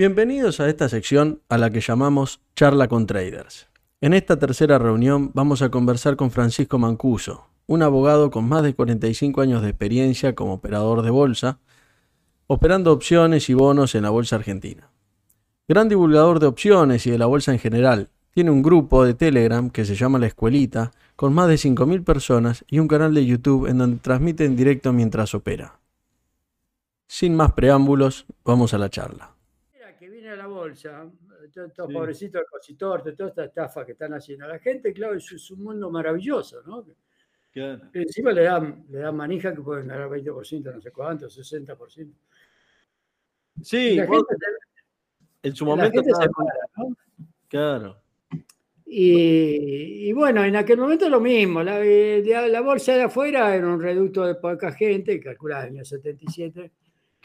Bienvenidos a esta sección a la que llamamos Charla con Traders. En esta tercera reunión vamos a conversar con Francisco Mancuso, un abogado con más de 45 años de experiencia como operador de bolsa, operando opciones y bonos en la bolsa argentina. Gran divulgador de opciones y de la bolsa en general, tiene un grupo de Telegram que se llama La Escuelita, con más de 5.000 personas y un canal de YouTube en donde transmite en directo mientras opera. Sin más preámbulos, vamos a la charla bolsa, todos estos pobrecitos expositores, de toda esta estafa que están haciendo. La gente, claro, es, un mundo maravilloso, ¿no? Encima le dan, le dan manija que pueden ganar 20%, no sé cuánto, 60%. Sí, en su momento. Claro. Y, bueno, en aquel momento lo mismo. La, la, bolsa de afuera era un reducto de poca gente, calculada en el año 77.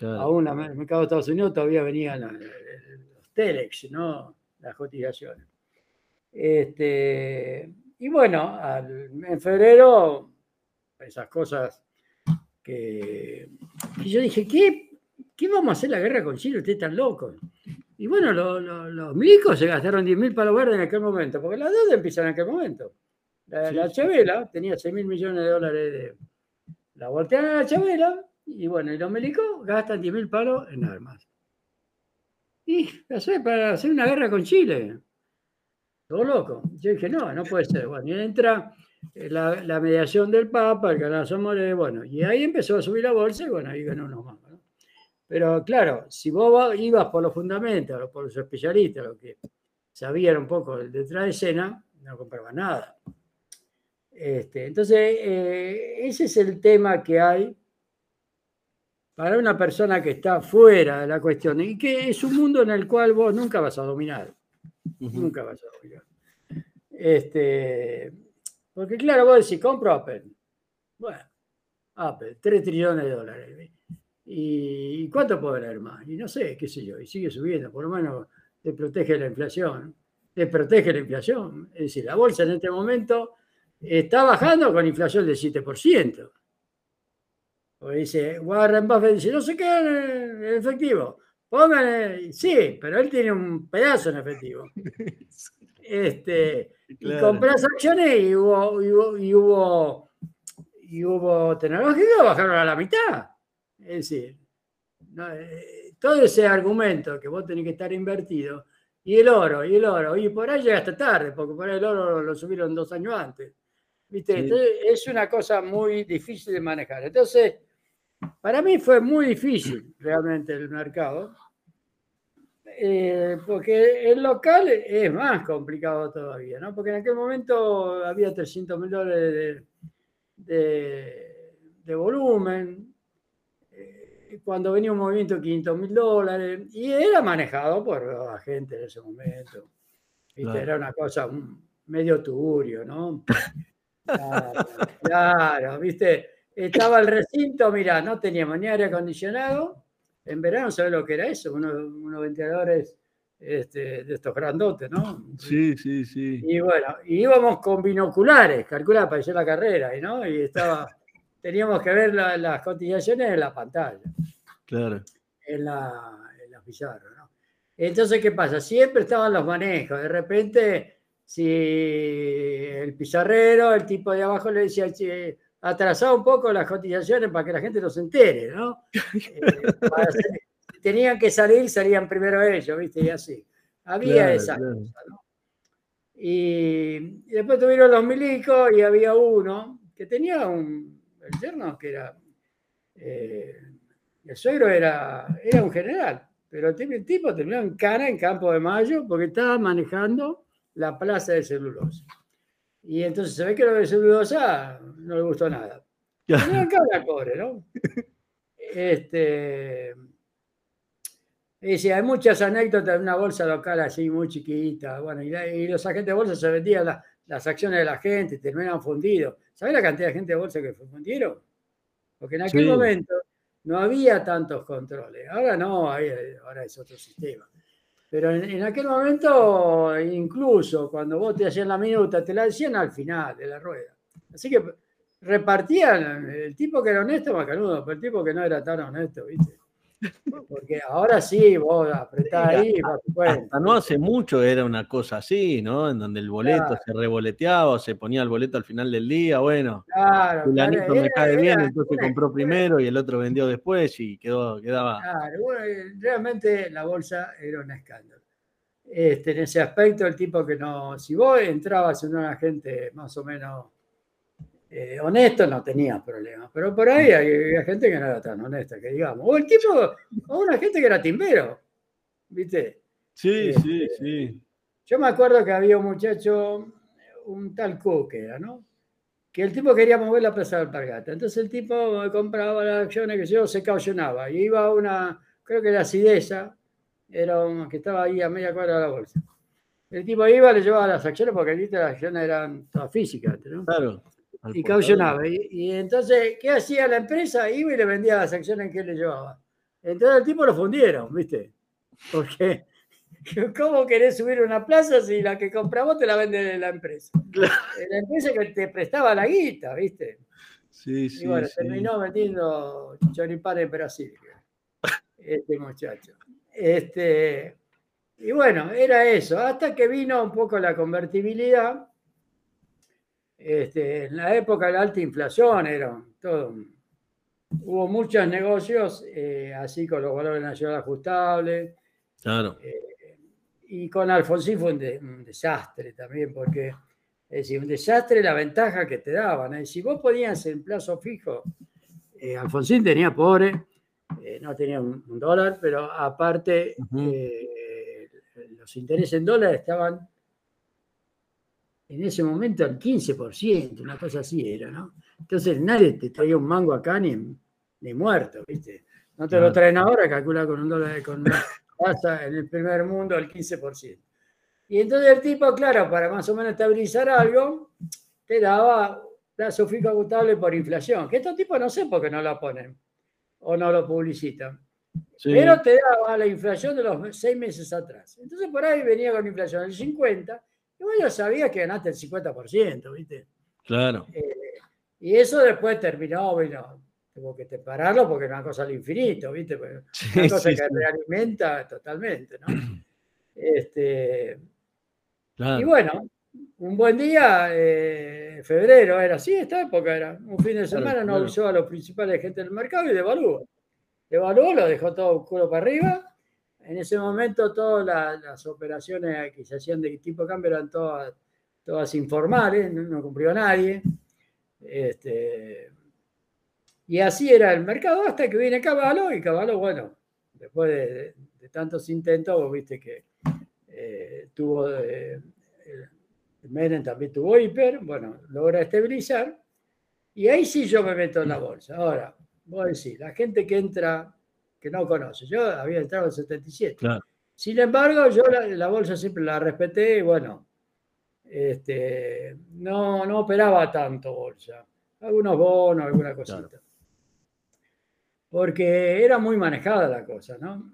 Aún en el mercado de Estados Unidos todavía venían Telex, ¿no? Las cotizaciones. Este, y bueno, en febrero, esas cosas que, yo dije, ¿qué, ¿qué vamos a hacer la guerra con Chile? Ustedes están locos. Y bueno, los milicos se gastaron 10 mil palos verdes en aquel momento, porque las deudas empiezan en aquel momento. La, Chavela tenía 6 mil millones de dólares de... La voltean a la Chavela y bueno, y los milicos gastan 10 mil palos en armas. Y para hacer una guerra con Chile. Todo loco. Yo dije, no, no puede ser. Bueno, y entra eh, la, mediación del Papa, el canal Somore, bueno, y ahí empezó a subir la bolsa y bueno, ahí ganó unos más. Pero claro, si vos ibas por los fundamentos, por los especialistas, lo que sabían un poco detrás de escena, no compraba nada. Este, entonces, eh, ese es el tema que hay para una persona que está fuera de la cuestión y que es un mundo en el cual vos nunca vas a dominar. Nunca vas a dominar. Este, porque claro, vos decís, compro Apple. Bueno, Apple, 3 trillones de dólares. ¿Y cuánto puede valer más? Y no sé, qué sé yo, y sigue subiendo, por lo menos te protege la inflación. Te protege la inflación. Es decir, la bolsa en este momento está bajando con inflación del 7%. Porque dice, Warren Buffett dice, no se quedan en efectivo. Pónganle, sí, pero él tiene un pedazo en efectivo. Este, Y compras acciones y hubo, y hubo, y hubo, y hubo tecnológicos bajaron a la mitad. Es decir, eh, todo ese argumento que vos tenés que estar invertido, y el oro, y el oro, y por ahí llega hasta tarde, porque por ahí el oro lo subieron dos años antes. ¿Viste? es una cosa muy difícil de manejar. Entonces, para mí fue muy difícil realmente el mercado, eh, porque el local es más complicado todavía, ¿no? Porque en aquel momento había 300 mil dólares de, volumen, eh, cuando venía un movimiento de 500 mil dólares, y era manejado por la gente en ese momento. Era una cosa medio turbio, ¿no? claro, ¿viste? Estaba el recinto, mira, no teníamos ni aire acondicionado. En verano, ¿sabes lo que era eso? Unos, ventiladores este, de estos grandotes, ¿no? Sí, sí, sí. Y bueno, íbamos con binoculares, calcula para hacer la carrera, ¿no? Y estaba, teníamos que ver las cotizaciones en la pantalla. Claro. En la, en la pizarra, ¿no? Entonces, ¿qué pasa? Siempre estaban los manejos. De repente, si el pizarrero, el tipo de abajo le decía, atrasado un poco las cotizaciones para que la gente no se entere, ¿no? Eh, tenían que salir, salían primero ellos, ¿viste? Y así. Había esa cosa, ¿no? Y, después tuvieron los milicos y había uno que tenía un, el yerno que era, eh, el suegro era, era un general, pero el tipo terminó en cara en Campo de Mayo porque estaba manejando la plaza de celulosa. Y entonces se ve que lo de celulosa no le gustó nada. No pobre, ¿no? Este, dice, hay muchas anécdotas de una bolsa local así muy chiquita. Bueno, y, los agentes de bolsa se vendían las acciones de la gente, terminaban fundidos. ¿Sabes la cantidad de gente de bolsa que fundieron? Porque en aquel momento no había tantos controles. Ahora no, ahora es otro sistema. Pero en, aquel momento, incluso cuando vos te hacían la minuta, te la decían al final de la rueda. Así que repartían el tipo que era honesto, macanudo, pero el tipo que no era tan honesto, ¿viste? Porque ahora sí, vos apretás ahí, hasta no hace mucho era una cosa así, ¿no? En donde el boleto se reboleteaba, o se ponía el boleto al final del día, bueno, claro, fulanito me cae bien, entonces compró primero y el otro vendió después y quedó, quedaba. Claro, realmente la bolsa era un escándalo. Este, en ese aspecto, el tipo que no, si vos entrabas en una gente más o menos eh, honesto, no tenía problemas. Pero por ahí había gente que no era tan honesta, que digamos. O el tipo, o una gente que era timbero, ¿viste? Sí, sí, este, sí. Yo me acuerdo que había un muchacho, un tal Cook era, ¿no? Que el tipo quería mover la plaza del Pargata. Entonces el tipo compraba las acciones que yo se caucionaba. Y iba a una, creo que la Cidesa, era un, que estaba ahí a media cuadra de la bolsa. El tipo iba, le llevaba las acciones porque allí las acciones eran todas físicas, ¿no? Claro. Y caucionaba. Y, entonces, ¿qué hacía la empresa? Iba y le vendía las acciones que le llevaba. Entonces el tipo lo fundieron, ¿viste? Porque, ¿cómo querés subir una plaza si la que compramos te la vende la empresa? La empresa que te prestaba la guita, ¿viste? Sí, sí. Y bueno, terminó vendiendo choripán en Brasil, este muchacho. Este, y bueno, era eso, hasta que vino un poco la convertibilidad. Este, en la época de la alta inflación era todo. Hubo muchos negocios, eh, así con los valores nacionales ajustables. Claro. Eh, y con Alfonsín fue un, desastre también, porque es decir, un desastre la ventaja que te daban. Si vos ponías en plazo fijo, eh, Alfonsín tenía pobre, eh, no tenía un, dólar, pero aparte eh, los intereses en dólares estaban en ese momento al 15%, una cosa así era, ¿no? Entonces nadie te traía un mango acá ni, ni muerto, ¿viste? No te lo traen ahora, calcula con un dólar, con una tasa en el primer mundo al 15%. Y entonces el tipo, claro, para más o menos estabilizar algo, te daba plazo fijo agotable por inflación, que estos tipos no sé por qué no la ponen o no lo publicitan. Pero te daba la inflación de los seis meses atrás. Entonces por ahí venía con inflación del 50 y vos ya sabías que ganaste el 50%, ¿viste? Claro. Eh, y eso después terminó, bueno, tuvo que separarlo porque es una cosa al infinito, ¿viste? una cosa que realimenta totalmente, ¿no? Este, Y bueno, un buen día, eh, febrero era así, esta época era, un fin de semana, no avisó a los principales gente del mercado y devaluó. Devaluó, lo dejó todo culo para arriba. En ese momento todas las, operaciones que se hacían de tipo de cambio eran todas, informales, no, cumplió nadie. Este, y así era el mercado hasta que viene Caballo y Caballo, bueno, después de, tantos intentos, viste que eh, tuvo... Eh, Menem también tuvo hiper, bueno, logra estabilizar. Y ahí sí yo me meto en la bolsa. Ahora, voy a decir, la gente que entra, que no conoce, yo había entrado en 77. Sin embargo, yo la, bolsa siempre la respeté y bueno, este, no, no operaba tanto bolsa. Algunos bonos, alguna cosita. Porque era muy manejada la cosa, ¿no?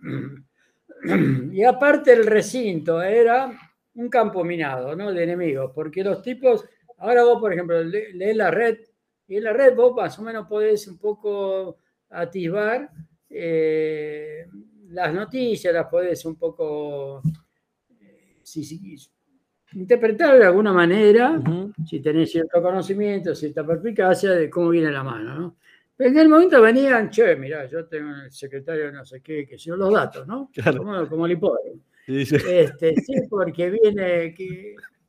y aparte el recinto era un campo minado, ¿no? De enemigos, porque los tipos, ahora vos, por ejemplo, lees la red, y en la red vos más o menos podés un poco atisbar eh, las noticias, las podés un poco eh, interpretar de alguna manera, si tenés cierto conocimiento, cierta perspicacia de cómo viene la mano, ¿no? Pero en el momento venían, che, mirá, yo tengo el secretario no sé qué, que son los datos, ¿no? Como, como el hipódromo. Sí, Este, sí, porque viene.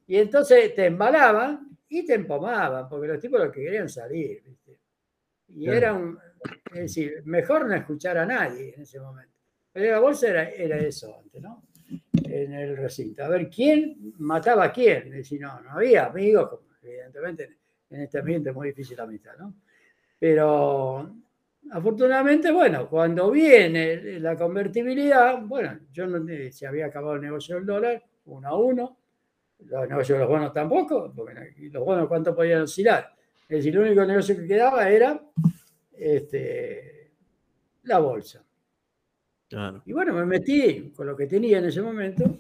y entonces te embalaban y te empomaban, porque los tipos lo que querían salir. Y era un. Es decir, mejor no escuchar a nadie en ese momento. Pero la bolsa era, eso antes, ¿no? En el recinto. A ver, ¿quién mataba a quién? Es decir, no, no había amigos, evidentemente en este ambiente es muy difícil la amistad, ¿no? Pero Afortunadamente, bueno, cuando viene la convertibilidad, bueno, yo no se había acabado el negocio del dólar, uno a uno, los negocios de los bonos tampoco, porque los bonos cuánto podían oscilar. Es decir, el único negocio que quedaba era este, la bolsa. Y bueno, me metí con lo que tenía en ese momento.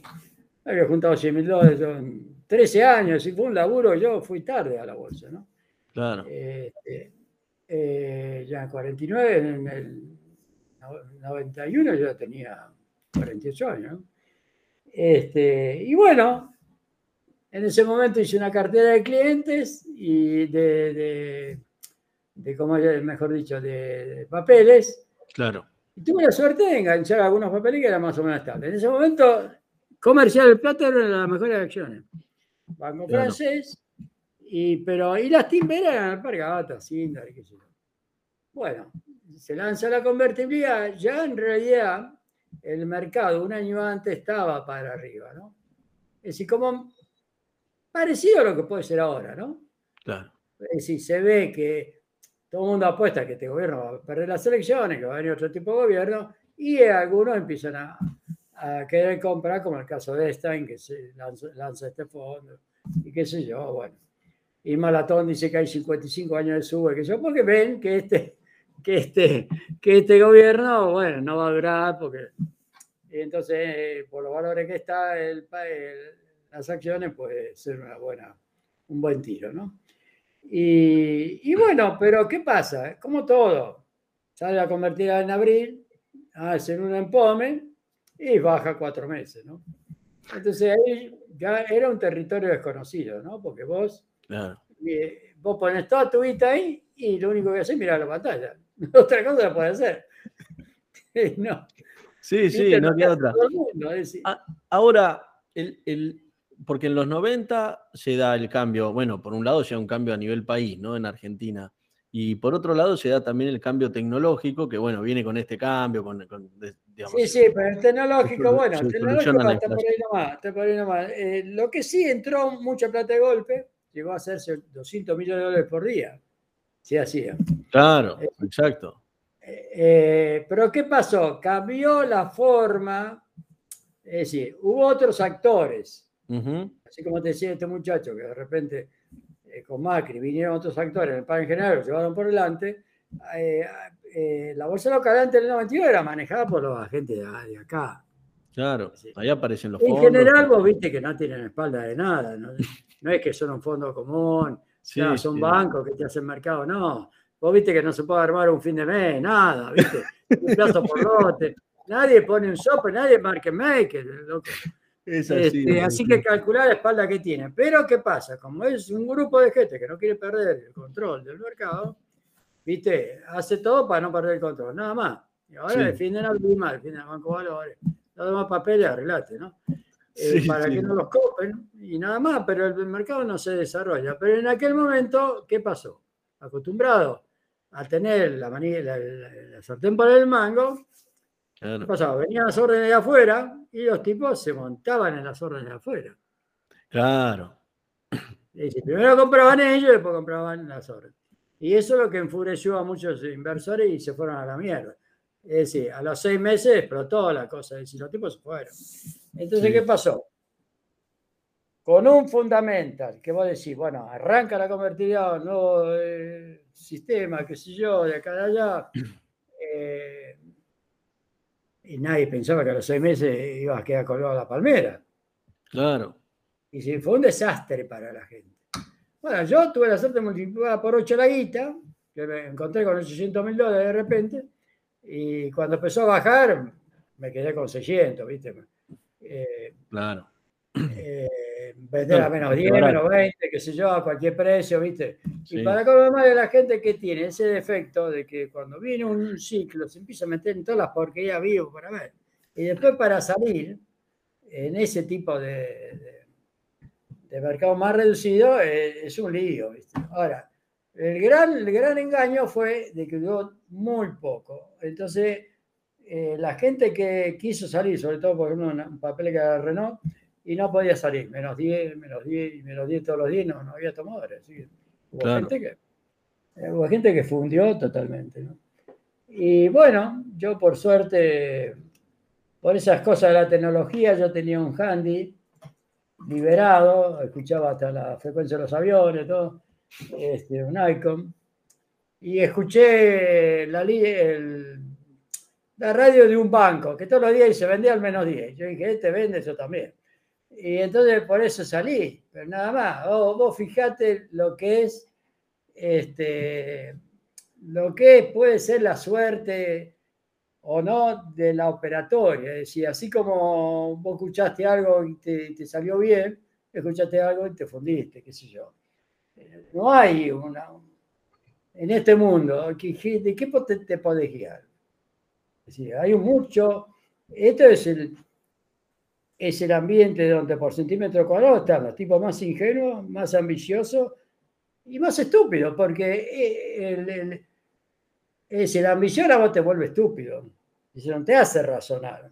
Había juntado 100 mil dólares, 13 años, y fue un laburo, yo fui tarde a la bolsa, ¿no? Claro. Este, eh, ya en 49, en el 91 yo tenía 48 años. Este, y bueno, en ese momento hice una cartera de clientes y de, de, de como mejor dicho, de, papeles. Claro. Y tuve la suerte de enganchar algunos papeles que eran más o menos estables. En ese momento, Comercial del Plata era una de las mejores acciones. Banco francés, y, pero, y las timberas eran alpargatas, Sindar, qué sé yo. Bueno, se lanza la convertibilidad, ya en realidad el mercado un año antes estaba para arriba, ¿no? Es decir, como parecido a lo que puede ser ahora, ¿no? Claro. Es decir, se ve que todo el mundo apuesta que este gobierno va a perder las elecciones, que va a venir otro tipo de gobierno, y algunos empiezan a, querer comprar, como el caso de Stein, que se lanza, este fondo, y qué sé yo, bueno. Y Malatón dice que hay 55 años de sube, que yo, porque ven que este, que este, que este gobierno, bueno, no va a durar porque entonces eh, por los valores que está el, las acciones puede ser una buena, un buen tiro, ¿no? Y, bueno, pero ¿qué pasa? Como todo, sale a convertir en abril, hacen un empome y baja cuatro meses, ¿no? Entonces ahí ya era un territorio desconocido, ¿no? Porque vos, eh, vos pones toda tu vida ahí y lo único que haces es mirar la pantalla. otra cosa la puede hacer. no. Sí, sí, no queda otra. Ah, ahora, el, porque en los 90 se da el cambio, bueno, por un lado se da un cambio a nivel país, ¿no? En Argentina. Y por otro lado se da también el cambio tecnológico, que bueno, viene con este cambio, con, digamos, Sí, sí, pero el tecnológico, bueno, el tecnológico está por ahí nomás, está por ahí nomás. Eh, lo que sí entró mucha plata de golpe, llegó a hacerse 200 millones de dólares por día. Sí, hacía. Claro, eh, exacto. Eh, pero ¿qué pasó? Cambió la forma, es decir, hubo otros actores, así como te decía este muchacho, que de repente eh, con Macri vinieron otros actores en el pan general, lo llevaron por delante. la bolsa local antes del 91 era manejada por los agentes de, acá. Claro, ahí aparecen los fondos. En general, vos viste que no tienen espalda de nada, no, no es que son un fondo común son bancos que te hacen mercado, no. Vos viste que no se puede armar un fin de mes, nada, ¿viste? Un plazo por lote. Nadie pone un software, nadie market maker, loco. Este, así, que calcular la espalda que tiene. Pero, ¿qué pasa? Como es un grupo de gente que no quiere perder el control del mercado, ¿viste? Hace todo para no perder el control, nada más. Y ahora defienden al BIMA, defienden al Banco Valores. Los demás papeles, arreglate, ¿no? Eh, para que no los copen y nada más, pero el mercado no se desarrolla. Pero en aquel momento, ¿qué pasó? Acostumbrado a tener la, manilla, la, sartén para el mango, ¿qué pasaba? Venían las órdenes de afuera y los tipos se montaban en las órdenes de afuera. Claro. primero compraban ellos y después compraban las órdenes. Y eso es lo que enfureció a muchos inversores y se fueron a la mierda. Es decir, a los seis meses explotó la cosa, es decir, los tipos se fueron. Entonces, ¿qué pasó? Con un fundamental, que vos decís, bueno, arranca la convertibilidad, nuevo eh, sistema, qué sé yo, de acá de allá, eh, y nadie pensaba que a los seis meses iba a quedar colgado la palmera. Claro. Y sí, fue un desastre para la gente. Bueno, yo tuve la suerte de multiplicar por ocho la guita, que me encontré con 800 mil dólares de repente, y cuando empezó a bajar, me quedé con 600, ¿viste? Eh, claro. Eh, vender a menos 10, menos 20, qué sé yo, a cualquier precio, ¿viste? Y para más de la gente que tiene ese defecto de que cuando viene un ciclo se empieza a meter en todas las porquerías vivo para ver. Y después para salir en ese tipo de, de, mercado más reducido eh, es un lío, ¿viste? Ahora, el gran, el gran engaño fue de que duró muy poco. Entonces, eh, la gente que quiso salir, sobre todo por un papel que era Renault, y no podía salir, menos 10, menos 10 y menos 10 todos los días, no, no había tomadores. Hubo, gente que, eh, hubo gente que fundió totalmente. Y bueno, yo por suerte, por esas cosas de la tecnología, yo tenía un handy liberado, escuchaba hasta la frecuencia de los aviones, todo este, un icon, y escuché la, la radio de un banco que todos los días se vendía al menos 10. Yo dije, este vende, yo también. Y entonces por eso salí, pero nada más. Vos, fijate lo que es, este, lo que puede ser la suerte o no de la operatoria. Es decir, así como vos escuchaste algo y te, salió bien, escuchaste algo y te fundiste, qué sé yo. No hay una... En este mundo, ¿de qué te, te podés guiar? Es decir, hay mucho... Esto es el, es el ambiente donde por centímetro cuadrado están los tipos más ingenuos, más ambiciosos y más estúpidos, porque eh, el, es la ambición a vos te vuelve estúpido. Y no te hace razonar.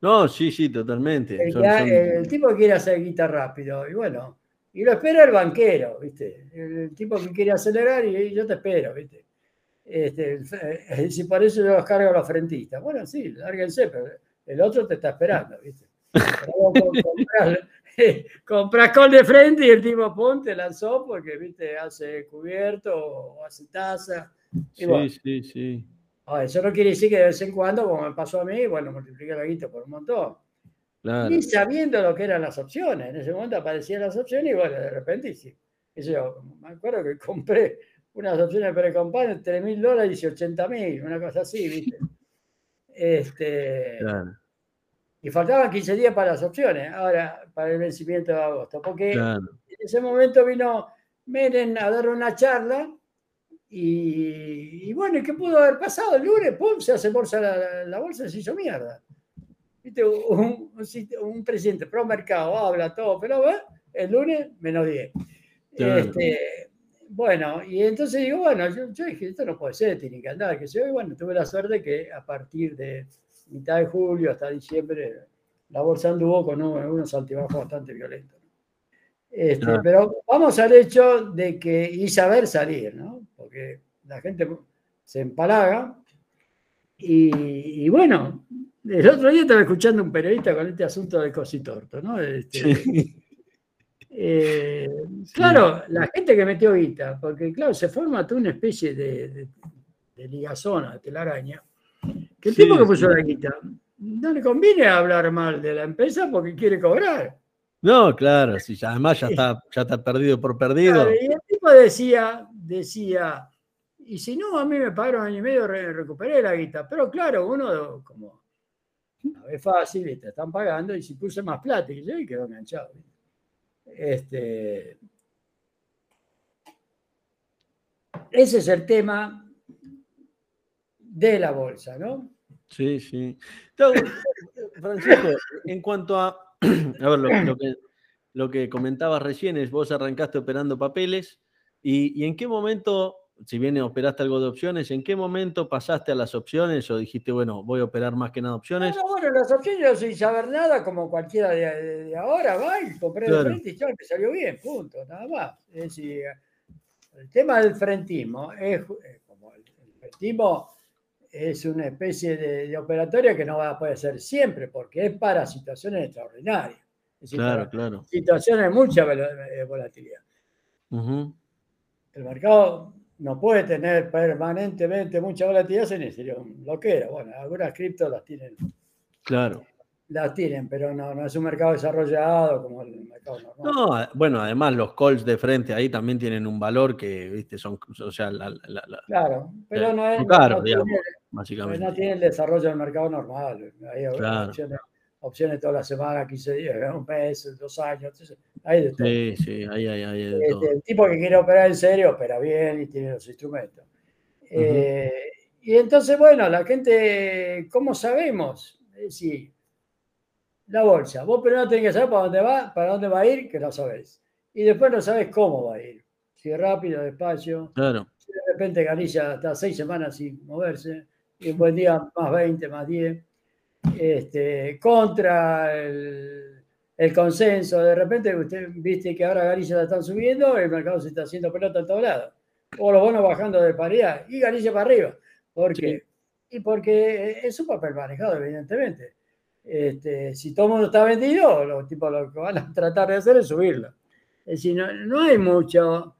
No, sí, sí, totalmente. El, tipo quiere hacer guita rápido, y bueno, y lo espera el banquero, ¿viste? El, tipo que quiere acelerar y, yo te espero, ¿viste? Este, eh, si por eso yo los cargo a los frentistas. Bueno, sí, lárguense, pero el otro te está esperando, ¿viste? Compras, col de frente y el tipo ponte lanzó porque, ¿viste? Hace cubierto o hace taza sí, sí, sí. eso no quiere decir que de vez en cuando, como me pasó a mí, bueno, multipliqué la guita por un montón. Y sabiendo lo que eran las opciones. En ese momento aparecían las opciones y bueno, de repente, sí. Yo me acuerdo que compré unas opciones de pre-campaña, 3 mil dólares y 80 mil, una cosa así, ¿viste? Este, Y faltaban 15 días para las opciones, ahora para el vencimiento de agosto, porque en ese momento vino Meren a dar una charla y, bueno, ¿qué pudo haber pasado? El lunes, ¡pum! Se hace bolsa la, bolsa y se hizo mierda. ¿Viste? Un, presidente pro mercado habla todo, pero el lunes menos 10. Este, bueno, y entonces digo, bueno, yo, dije, esto no puede ser, tiene que andar, que se bueno, tuve la suerte que a partir de mitad de julio hasta diciembre la bolsa anduvo con unos altibajos bastante violentos. Este, pero vamos al hecho de que, y saber salir, ¿no? Porque la gente se empalaga. Y, bueno, el otro día estaba escuchando un periodista con este asunto del cositorto, ¿no? Este, eh, claro, la gente que metió guita, porque claro, se forma toda una especie de, de, ligazona, de telaraña, que el tipo que puso la guita no le conviene hablar mal de la empresa porque quiere cobrar. No, claro, sí, además ya está, ya está perdido por perdido. y el tipo decía, decía, y si no, a mí me pagaron año y medio, recuperé la guita. Pero claro, uno como es fácil, y te están pagando, y si puse más plata, y yo y quedó enganchado. Este, ese es el tema de la bolsa, ¿no? Sí, sí. Francisco, en cuanto a a ver, lo, que, lo que comentabas recién es, vos arrancaste operando papeles y, en qué momento, si bien operaste algo de opciones, ¿en qué momento pasaste a las opciones o dijiste, bueno, voy a operar más que nada opciones? bueno, las opciones yo sin saber nada, como cualquiera de, ahora, va y compré de frente y ya me salió bien, punto, nada más. Es decir, el tema del frentismo es como el, el frentismo es una especie de, operatoria que no va a poder ser siempre, porque es para situaciones extraordinarias. claro, claro. Situaciones de mucha eh, volatilidad. El mercado no puede tener permanentemente mucha volatilidad, se necesita un bloqueo. Bueno, algunas criptos las tienen. Claro las tienen, pero no, no es un mercado desarrollado como el mercado normal. No, bueno, además los calls de frente ahí también tienen un valor que, viste, son, o sea, la, claro, pero no es, caro, digamos, básicamente. No tiene el desarrollo del mercado normal. Hay opciones, opciones toda la semana, 15 días, un mes, dos años, hay de todo. Sí, sí, ahí hay, hay de este, todo. El tipo que quiere operar en serio, opera bien y tiene los instrumentos. Eh, y entonces, bueno, la gente, ¿cómo sabemos? Es decir, la bolsa. Vos primero tenés que saber para dónde va, para dónde va a ir, que lo sabés. Y después no sabes cómo va a ir. Si rápido, despacio. Claro. Si de repente Galicia está seis semanas sin moverse, y un buen día más 20, más 10. Este, contra el, consenso. De repente usted viste que ahora Galicia la están subiendo, el mercado se está haciendo pelota en todos lados. O los bonos bajando de paridad y Galicia para arriba. ¿Por qué? Y porque es un papel manejado, evidentemente. Este, si todo el mundo está vendido, los tipos lo que van a tratar de hacer es subirlo. Es decir, no, hay mucho,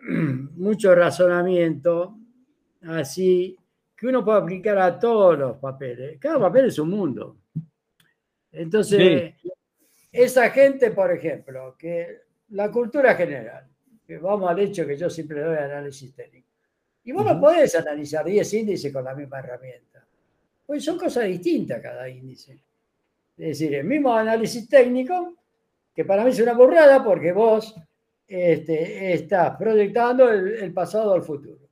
mucho razonamiento así que uno pueda aplicar a todos los papeles. Cada papel es un mundo. Entonces, esa gente, por ejemplo, que la cultura general, que vamos al hecho que yo siempre doy análisis técnico, y vos no podés analizar 10 índices con la misma herramienta. Pues son cosas distintas cada índice. Es decir, el mismo análisis técnico, que para mí es una burrada porque vos este, estás proyectando el, pasado al futuro.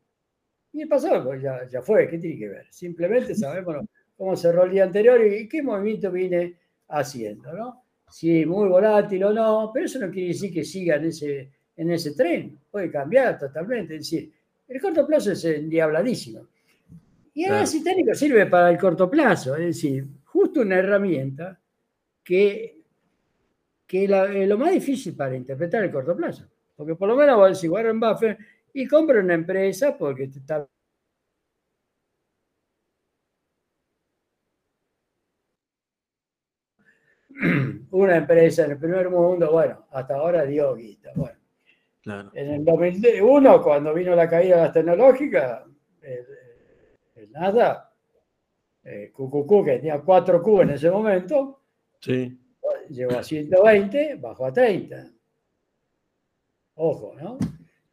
Y el pasado pues, ya, ya, fue, ¿qué tiene que ver? Simplemente sabemos cómo cerró el día anterior y qué movimiento viene haciendo, ¿no? Si muy volátil o no, pero eso no quiere decir que siga en ese, en ese tren, puede cambiar totalmente. Es decir, el corto plazo es endiabladísimo. Y el análisis técnico sirve para el corto plazo, es decir, justo una herramienta que, que es lo más difícil para interpretar el corto plazo. Porque por lo menos decís Warren Buffett y compra una empresa porque te está una empresa en el primer mundo, bueno, hasta ahora dio guita. Bueno, en el 2001, cuando vino la caída de las tecnológicas, el, nada, eh, que tenía 4 Q en ese momento, sí. llegó a 120, bajó a 30. Ojo, ¿no?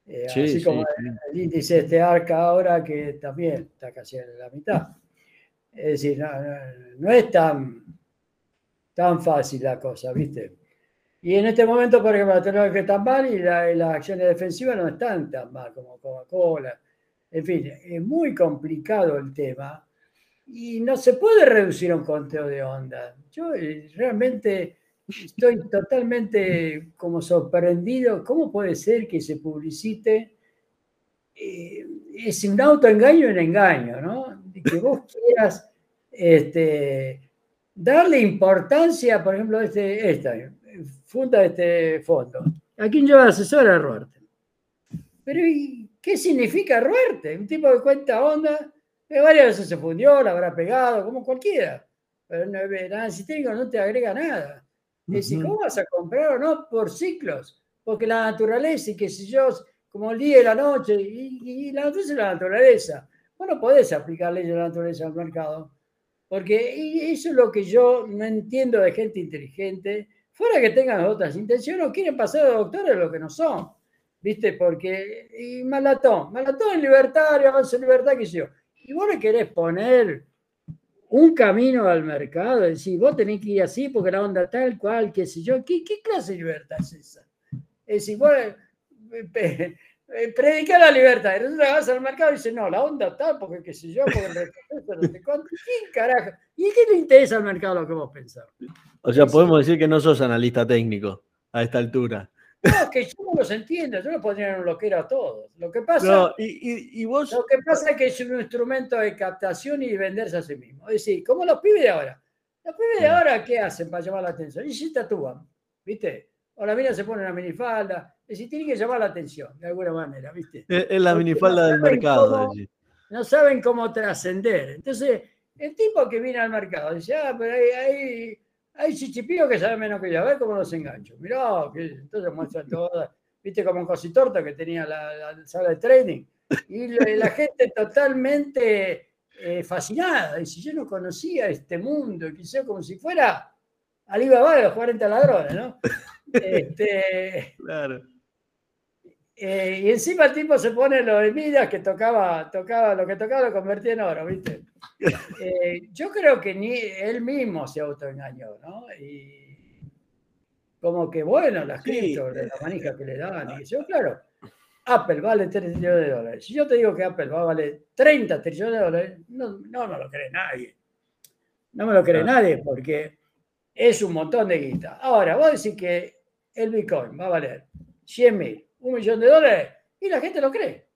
Eh, así como El, índice este arca ahora que también está casi en la mitad. Es decir, no es tan tan fácil la cosa, ¿viste? Y en este momento, por ejemplo, la tecnología está mal y, las acciones defensivas no están tan mal como Coca-Cola. En fin, es muy complicado el tema y no se puede reducir a un conteo de onda. Yo eh, realmente estoy totalmente como sorprendido. ¿Cómo puede ser que se publicite? Eh, es un autoengaño en engaño, ¿no? Que vos quieras este, darle importancia, por ejemplo, este, esta, funda este fondo. ¿A quién lleva asesor a Ruerte? Pero qué significa Ruerte? Un tipo de cuenta onda, que varias veces se fundió, la habrá pegado, como cualquiera. Pero no, el análisis técnico no te agrega nada. Decir, ¿cómo vas a comprar o no? Por ciclos. Porque la naturaleza y que si yo, como el día y la noche, y, la naturaleza es la naturaleza. Vos no podés aplicar leyes de la naturaleza al mercado. Porque eso es lo que yo no entiendo de gente inteligente, fuera que tengan otras intenciones, o quieren pasar de doctores a lo que no son. ¿Viste? Porque, y Malatón, Malatón es libertario, avance libertad, que yo. Y vos le querés poner un camino al mercado, es decir, vos tenés que ir así porque la onda tal cual, qué sé yo. ¿Qué, qué clase de libertad es esa? Es decir, vos eh, eh, predica la libertad. Y resulta que vas al mercado y dice, no, la onda está, porque qué sé yo, porque el no cuánto. ¿Quién carajo? ¿Y qué le interesa al mercado lo que vos pensás? O sea, podemos decir que no sos analista técnico a esta altura. No, que yo no los entiendo, yo no podría en un loquero a todos. Lo que pasa, y, y, vos... lo que pasa es que es un instrumento de captación y venderse a sí mismo. Es decir, como los pibes de ahora. Los pibes de ahora, ¿qué hacen para llamar la atención? Y se tatúan, ¿viste? O la mina se pone una minifalda, es decir, tiene que llamar la atención, de alguna manera, ¿viste? Es, la minifalda del mercado. no saben cómo trascender. Entonces, el tipo que viene al mercado dice, ah, pero hay, hay chichipíos que saben menos que yo, a ver cómo los engancho. Mirá, que entonces muestra todas, viste como un cositorto que tenía la, sala de trading. Y la, gente totalmente eh, fascinada. Dice, yo no conocía este mundo, quizá como si fuera Alibaba de los 40 ladrones, ¿no? Este, claro. Eh, y encima el tipo se pone los Emidas que tocaba, tocaba, lo que tocaba lo convertía en oro, ¿viste? Eh, yo creo que ni él mismo se autoengañó, ¿no? Y como que bueno, las cripto, la manija que le daban. Y yo, claro, Apple vale 3 trillones de dólares. Si yo te digo que Apple va a valer 30 trillones de dólares, no, no me lo cree nadie. No me lo cree nadie porque es un montón de guita. Ahora, vos decís que el Bitcoin va a valer 100 mil un millón de dólares y la gente lo cree.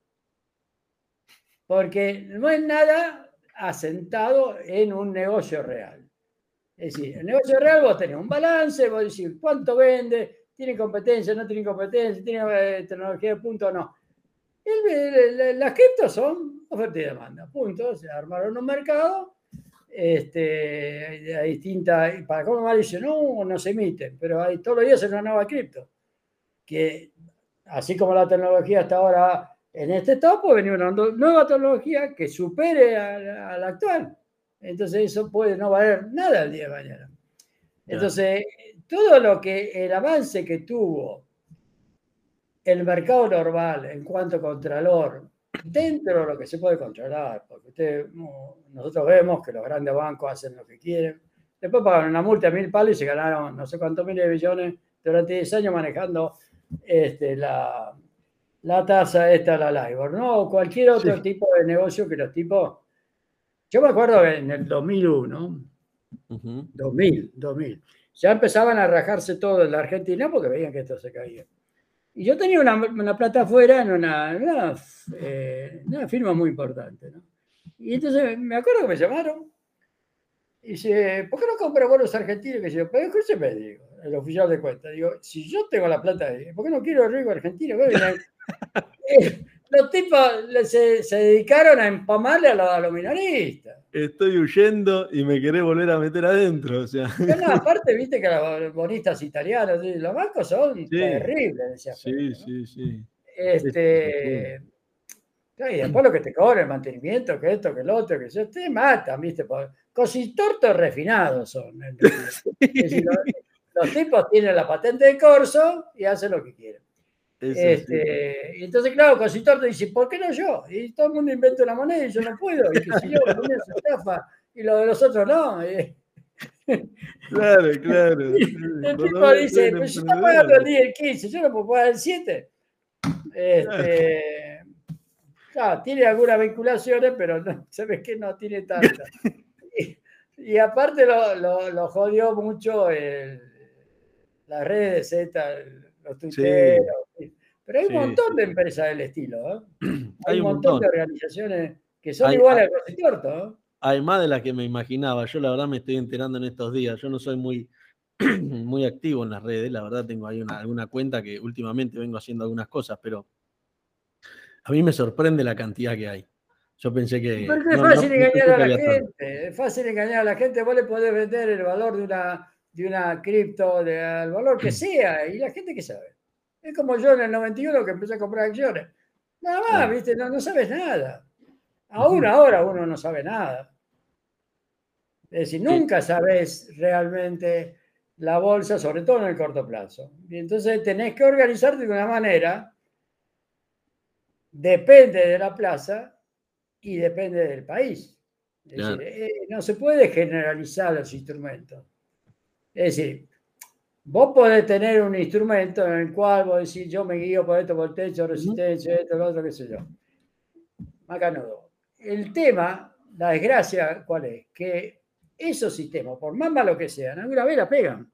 Porque no es nada asentado en un negocio real. Es decir, el negocio real vos tenés un balance, vos decís cuánto vende, tiene competencia, no tiene competencia, tiene eh, tecnología de punto o no. las criptos son oferta y demanda, punto. Se armaron un mercado este, a distintas, para cómo mal dice, no, no se emiten, pero hay, todos los días es una nueva cripto, que así como la tecnología está ahora en este top, puede venir una nueva tecnología que supere a, la actual. Entonces eso puede no valer nada el día de mañana. Entonces, todo lo que el avance que tuvo el mercado normal en cuanto a contralor dentro de lo que se puede controlar, porque usted, nosotros vemos que los grandes bancos hacen lo que quieren, después pagan una multa de mil palos y se ganaron no sé cuántos miles de billones durante 10 años manejando este, la, la tasa esta, la LIBOR, ¿no? O cualquier otro tipo de negocio que los tipos... Yo me acuerdo que en el 2001, 2000, 2000, ya empezaban a rajarse todo en la Argentina porque veían que esto se caía. Y yo tenía una, una plata afuera en una, una, eh, una, firma muy importante. ¿no? Y entonces me acuerdo que me llamaron dice, ¿por qué no compra bonos argentinos? Que yo, pero escúcheme, digo, el oficial de cuenta, digo, si yo tengo la plata ahí, ¿por qué no quiero el riesgo argentino? Eh, los tipos se, se, dedicaron a empamarle a los, a los, minoristas. Estoy huyendo y me querés volver a meter adentro. O sea. No, aparte, viste que los bonistas italianos, los bancos son terribles. sí, sí, sí. Este, y después lo que te cobra el mantenimiento, que esto, que el otro, que eso, te matan, viste. Cositortos refinados son. Decir, los, los tipos tienen la patente de corso y hacen lo que quieren. Este, y entonces, claro, Cositorto dice, ¿por qué no yo? Y todo el mundo inventa una moneda y yo no puedo. Y que si yo, se estafa y lo de los otros no. Claro, claro. El tipo dice, pues yo estoy pagando el día el 15, yo no puedo pagar el 7. Este, claro, tiene algunas vinculaciones, pero no, sabes que no tiene tantas. Y, y aparte lo, lo, lo, jodió mucho el, las redes, Z, los tuiteros. Sí. Pero hay un sí, montón sí. de empresas del estilo. ¿eh? Hay, hay, un montón, montón, de organizaciones que son hay, iguales a Cositorto. ¿eh? Hay más de las que me imaginaba. Yo la verdad me estoy enterando en estos días. Yo no soy muy, muy activo en las redes. La verdad tengo ahí una, alguna cuenta que últimamente vengo haciendo algunas cosas, pero a mí me sorprende la cantidad que hay. Yo pensé que. Porque es fácil no, engañar no a la gente. Tanto. Es fácil engañar a la gente. Vos le podés vender el valor de una, de una cripto, del valor que sea, y la gente que sabe. Es como yo en el 91 que empecé a comprar acciones. Nada más, sí. ¿viste? No, no, sabes nada. Aún ahora uno no sabe nada. Es decir, nunca sabes realmente la bolsa, sobre todo en el corto plazo. Y entonces tenés que organizarte de una manera, depende de la plaza y depende del país. Es claro. decir, eh, no se puede generalizar los instrumentos. Es decir, vos podés tener un instrumento en el cual vos decís, yo me guío por esto, por techo, resistencia, esto, lo otro, qué sé yo. Macanudo. El tema, la desgracia, ¿cuál es? Que esos sistemas, por más malos que sean, alguna vez la pegan.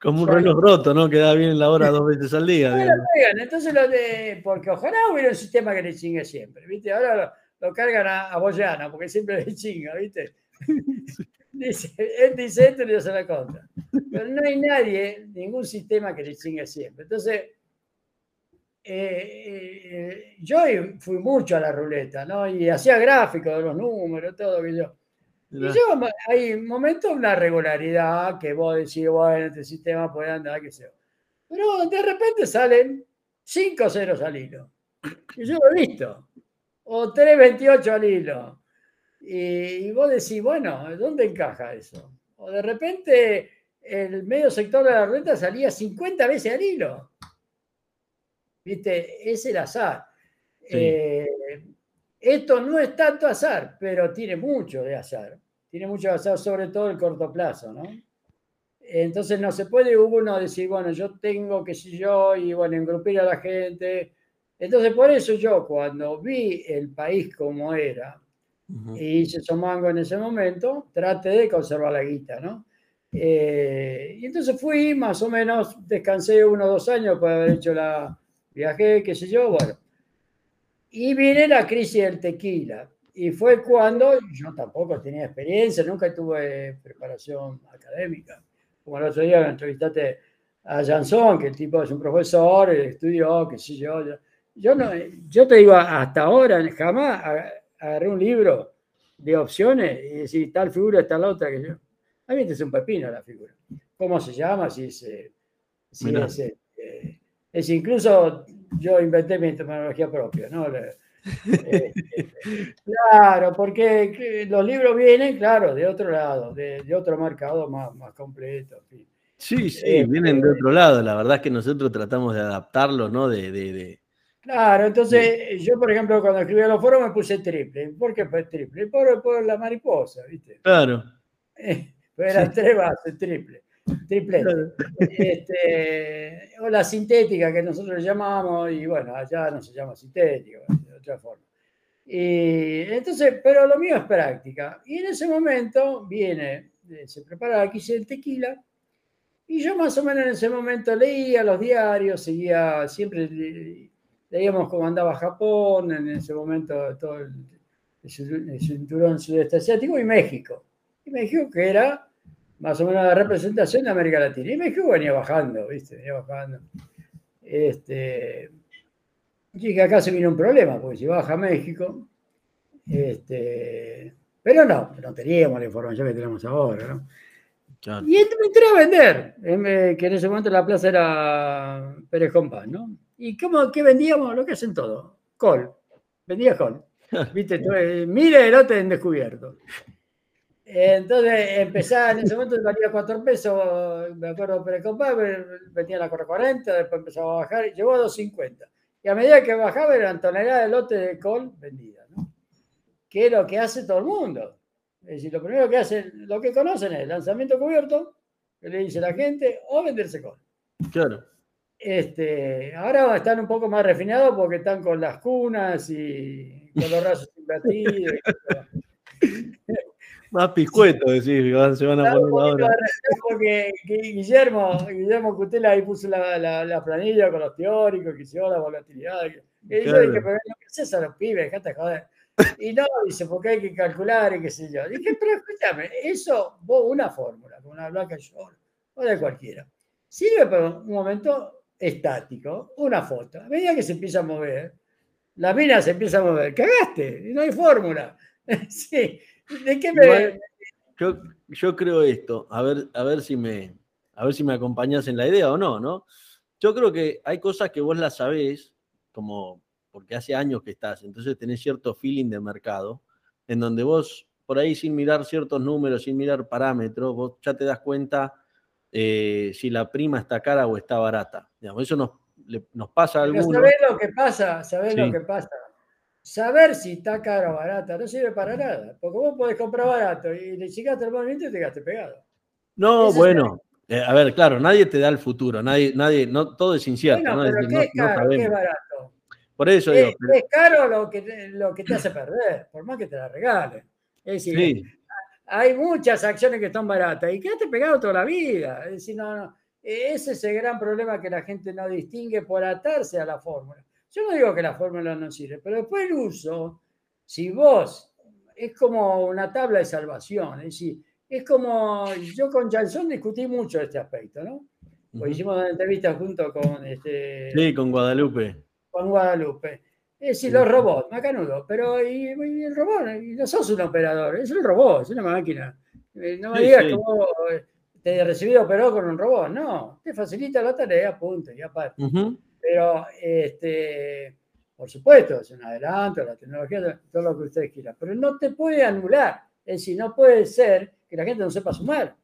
Como un reloj roto, ¿no? Que da bien la hora dos veces al día. La pegan. Entonces, lo de, porque ojalá hubiera un sistema que le chingue siempre, ¿viste? Ahora lo, lo cargan a, a Boyana, porque siempre le chinga, ¿viste? Dice, él dice esto y yo se la contra. Pero no hay nadie, ningún sistema que le chingue siempre. Entonces, eh, eh, yo fui mucho a la ruleta, ¿no? Y hacía gráficos de los números, todo que yo. Y hay momentos una regularidad que vos decís, bueno, este sistema puede andar, qué sé yo. Pero de repente salen 5 ceros al hilo. Y yo lo he visto. O 3.28 al hilo. Y, y, vos decís, bueno, ¿dónde encaja eso? O de repente el medio sector de la renta salía 50 veces al hilo. ¿Viste? Es el azar. Sí. Eh, esto no es tanto azar, pero tiene mucho de azar. Tiene mucho de azar, sobre todo el corto plazo, ¿no? Entonces no se puede uno decir, bueno, yo tengo que si yo, y bueno, engrupir a la gente. Entonces, por eso yo, cuando vi el país como era, Uh -huh. y hice Somango en ese momento, traté de conservar la guita, ¿no? Eh, y entonces fui, más o menos, descansé uno o dos años por haber hecho la viaje, qué sé yo, bueno. Y viene la crisis del tequila. Y fue cuando yo tampoco tenía experiencia, nunca tuve preparación académica. Como el otro día me entrevistaste a Jansson, que el tipo es un profesor, estudió, qué sé yo. Yo, no, yo te digo, hasta ahora jamás agarré un libro de opciones y decir tal figura, tal otra que yo. A mí es un pepino la figura. ¿Cómo se llama? Si es, eh, si es, eh, es, incluso yo inventé mi terminología propia, ¿no? Eh, claro, porque los libros vienen, claro, de otro lado, de, de otro mercado más, más completo. Sí, sí, vienen de otro lado. La verdad es que nosotros tratamos de adaptarlo, ¿no? De, de, de Claro, entonces yo, por ejemplo, cuando escribí los foros me puse triple. ¿Por qué fue triple? Por, por la mariposa, ¿viste? Claro. Pues eran tres bases, triple. Triple. Este, o la sintética que nosotros llamamos, y bueno, allá no se llama sintética, de otra forma. Y entonces, pero lo mío es práctica. Y en ese momento viene, eh, se prepara aquí el tequila, y yo más o menos en ese momento leía los diarios, seguía, siempre leíamos cómo andaba Japón, en ese momento todo el, el cinturón sudeste asiático, y México. Y México que era más o menos la representación de América Latina. Y México venía bajando, ¿viste? Venía bajando. Este, y que acá se vino un problema, porque si baja México, este, pero no, no teníamos la información que tenemos ahora, ¿no? Y entré a vender, eh, que en ese momento la plaza era Pérez Compán, ¿no? ¿Y cómo, qué vendíamos? Lo que hacen todo, col, vendía col. ¿Viste? mire el lote en descubierto. Entonces empezaba en ese momento, valía 4 pesos, me acuerdo, pero vendía la 40, después empezaba a bajar, llegó a 2.50. Y a medida que bajaba eran toneladas de lote de col vendidas, ¿no? Que es lo que hace todo el mundo. Es decir, lo primero que hacen, lo que conocen es el lanzamiento cubierto, que le dice la gente, o venderse col. Claro. Este, ahora están un poco más refinados porque están con las cunas y con los rasos invertidos. Más piscueto, decís, se van a poner ahora. Porque Guillermo, Guillermo Cutela ahí puso la, la, planilla con los teóricos, que hicieron la volatilidad. Y yo dije, pero no es a los pibes, dejate joder. Y no, dice, porque hay que calcular y qué sé yo. Dije, pero escúchame, eso, vos, una fórmula, con una blanca short, o de cualquiera, sirve para un momento estático, una foto. A medida que se empieza a mover, la mina se empieza a mover, cagaste, y no hay fórmula. sí, ¿De qué me.? Yo, yo, creo esto, a ver, a ver si me. A ver si me acompañas en la idea o no, ¿no? Yo creo que hay cosas que vos las sabés, como porque hace años que estás, entonces tenés cierto feeling de mercado, en donde vos, por ahí sin mirar ciertos números, sin mirar parámetros, vos ya te das cuenta eh, si la prima está cara o está barata. Digamos, eso nos, nos pasa a algunos. ¿Sabés lo que pasa? ¿Sabés lo que pasa? Saber si está caro o barata no sirve para nada, porque vos podés comprar barato y le llegaste el movimiento y te quedaste pegado. No, bueno, eh, a ver, claro, nadie te da el futuro, nadie, nadie, no, todo es incierto. Bueno, pero ¿qué es caro? ¿Qué es barato? Por eso es, es caro lo que, lo que te hace perder, por más que te la regalen. Es decir, hay muchas acciones que están baratas y quedaste pegado toda la vida. Es decir, no, no, ese es el gran problema que la gente no distingue por atarse a la fórmula. Yo no digo que la fórmula no sirve, pero después el uso, si vos, es como una tabla de salvación, es decir, es como, yo con Jansón discutí mucho este aspecto, ¿no? Pues hicimos una entrevista junto con este... Sí, con Guadalupe. Con Guadalupe. Es decir, los robots, macanudo, pero y, el robot, y no sos un operador, es un robot, es una máquina. Eh, no me digas que vos eh, te recibido operado con un robot, no, te facilita la tarea, punto, y aparte. Pero, este, por supuesto, es un adelanto, la tecnología, todo lo que ustedes quieran, pero no te puede anular. Es decir, no puede ser que la gente no sepa sumar.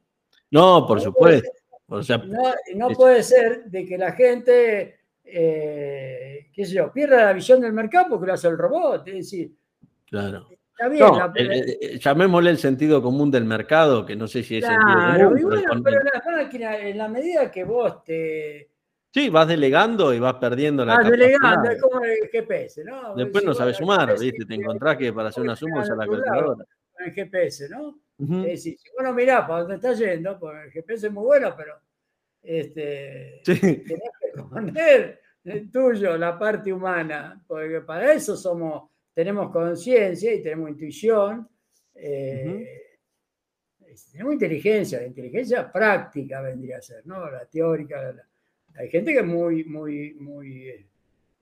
No, por supuesto. no, puede ser de que la gente, eh, qué sé yo, pierda la visión del mercado porque lo hace el robot. Es decir, claro. Está bien, eh, llamémosle el sentido común del mercado, que no sé si es sentido común. pero la máquina, en la medida que vos te, Sí, vas delegando y vas perdiendo la Vas delegando, es como el GPS, ¿no? Después no sabes sumar, ¿viste? Te encontrás que para hacer una suma usa la calculadora. El GPS, ¿no? Es decir, si vos no mirás para dónde estás yendo, pues el GPS es muy bueno, pero este, sí. tenés que poner el tuyo, la parte humana, porque para eso somos, tenemos conciencia y tenemos intuición, eh, tenemos inteligencia, la inteligencia práctica vendría a ser, ¿no? La teórica, la, hay gente que es muy, muy, muy eh,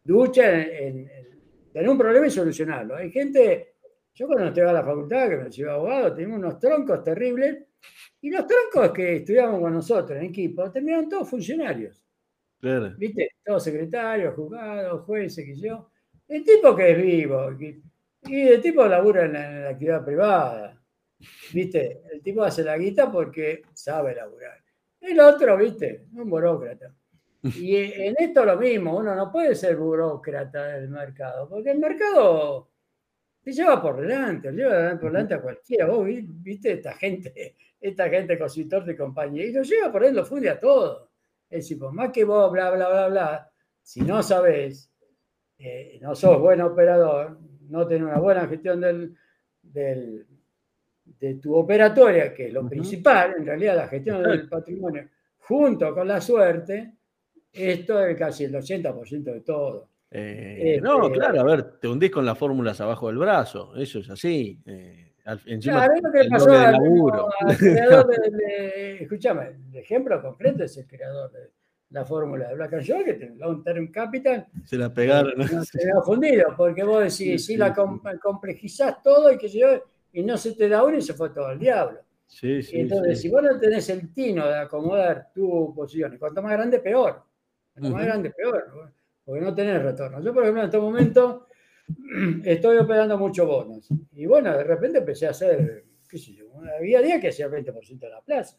ducha en, tener un problema y solucionarlo. Hay gente, yo cuando estudiaba a la facultad, que me llevaba abogado, teníamos unos troncos terribles, y los troncos que estudiamos con nosotros en equipo terminaron todos funcionarios. Claro. ¿Viste? Todos secretarios, juzgados, jueces, que yo. El tipo que es vivo, y el tipo labura en la, actividad privada. ¿Viste? El tipo hace la guita porque sabe laburar. El otro, ¿viste? Un burócrata. Y en esto lo mismo, uno no puede ser burócrata del mercado, porque el mercado te lleva por delante, te lleva por delante a cualquiera. Vos viste esta gente, esta gente consultor de compañía, y lo lleva por él, lo funde a todo. Es decir, por más que vos, bla, bla, bla, bla, si no sabés, eh, no sos buen operador, no tenés una buena gestión del, del de tu operatoria, que es lo principal, en realidad la gestión del patrimonio, junto con la suerte, esto es casi el 80% de todo. Eh, no, este, claro, a ver, te hundís con las fórmulas abajo del brazo, eso es así. Eh, encima, claro, es lo que pasó al, al, creador de, escúchame, el ejemplo concreto es el creador de la fórmula de Black and Joy, que tiene un term capital. Se la pegaron. No, se ha fundido, porque vos decís, si la complejizás todo y que yo y no se te da uno y se fue todo al diablo. Sí, sí, entonces, si vos no tenés el tino de acomodar tu posición, y cuanto más grande, peor. Más grande, peor, porque no tenés retorno. Yo, por ejemplo, en este momento estoy operando muchos bonos. Y bueno, de repente empecé a hacer, qué sé yo, había días que hacía el 20% de la plaza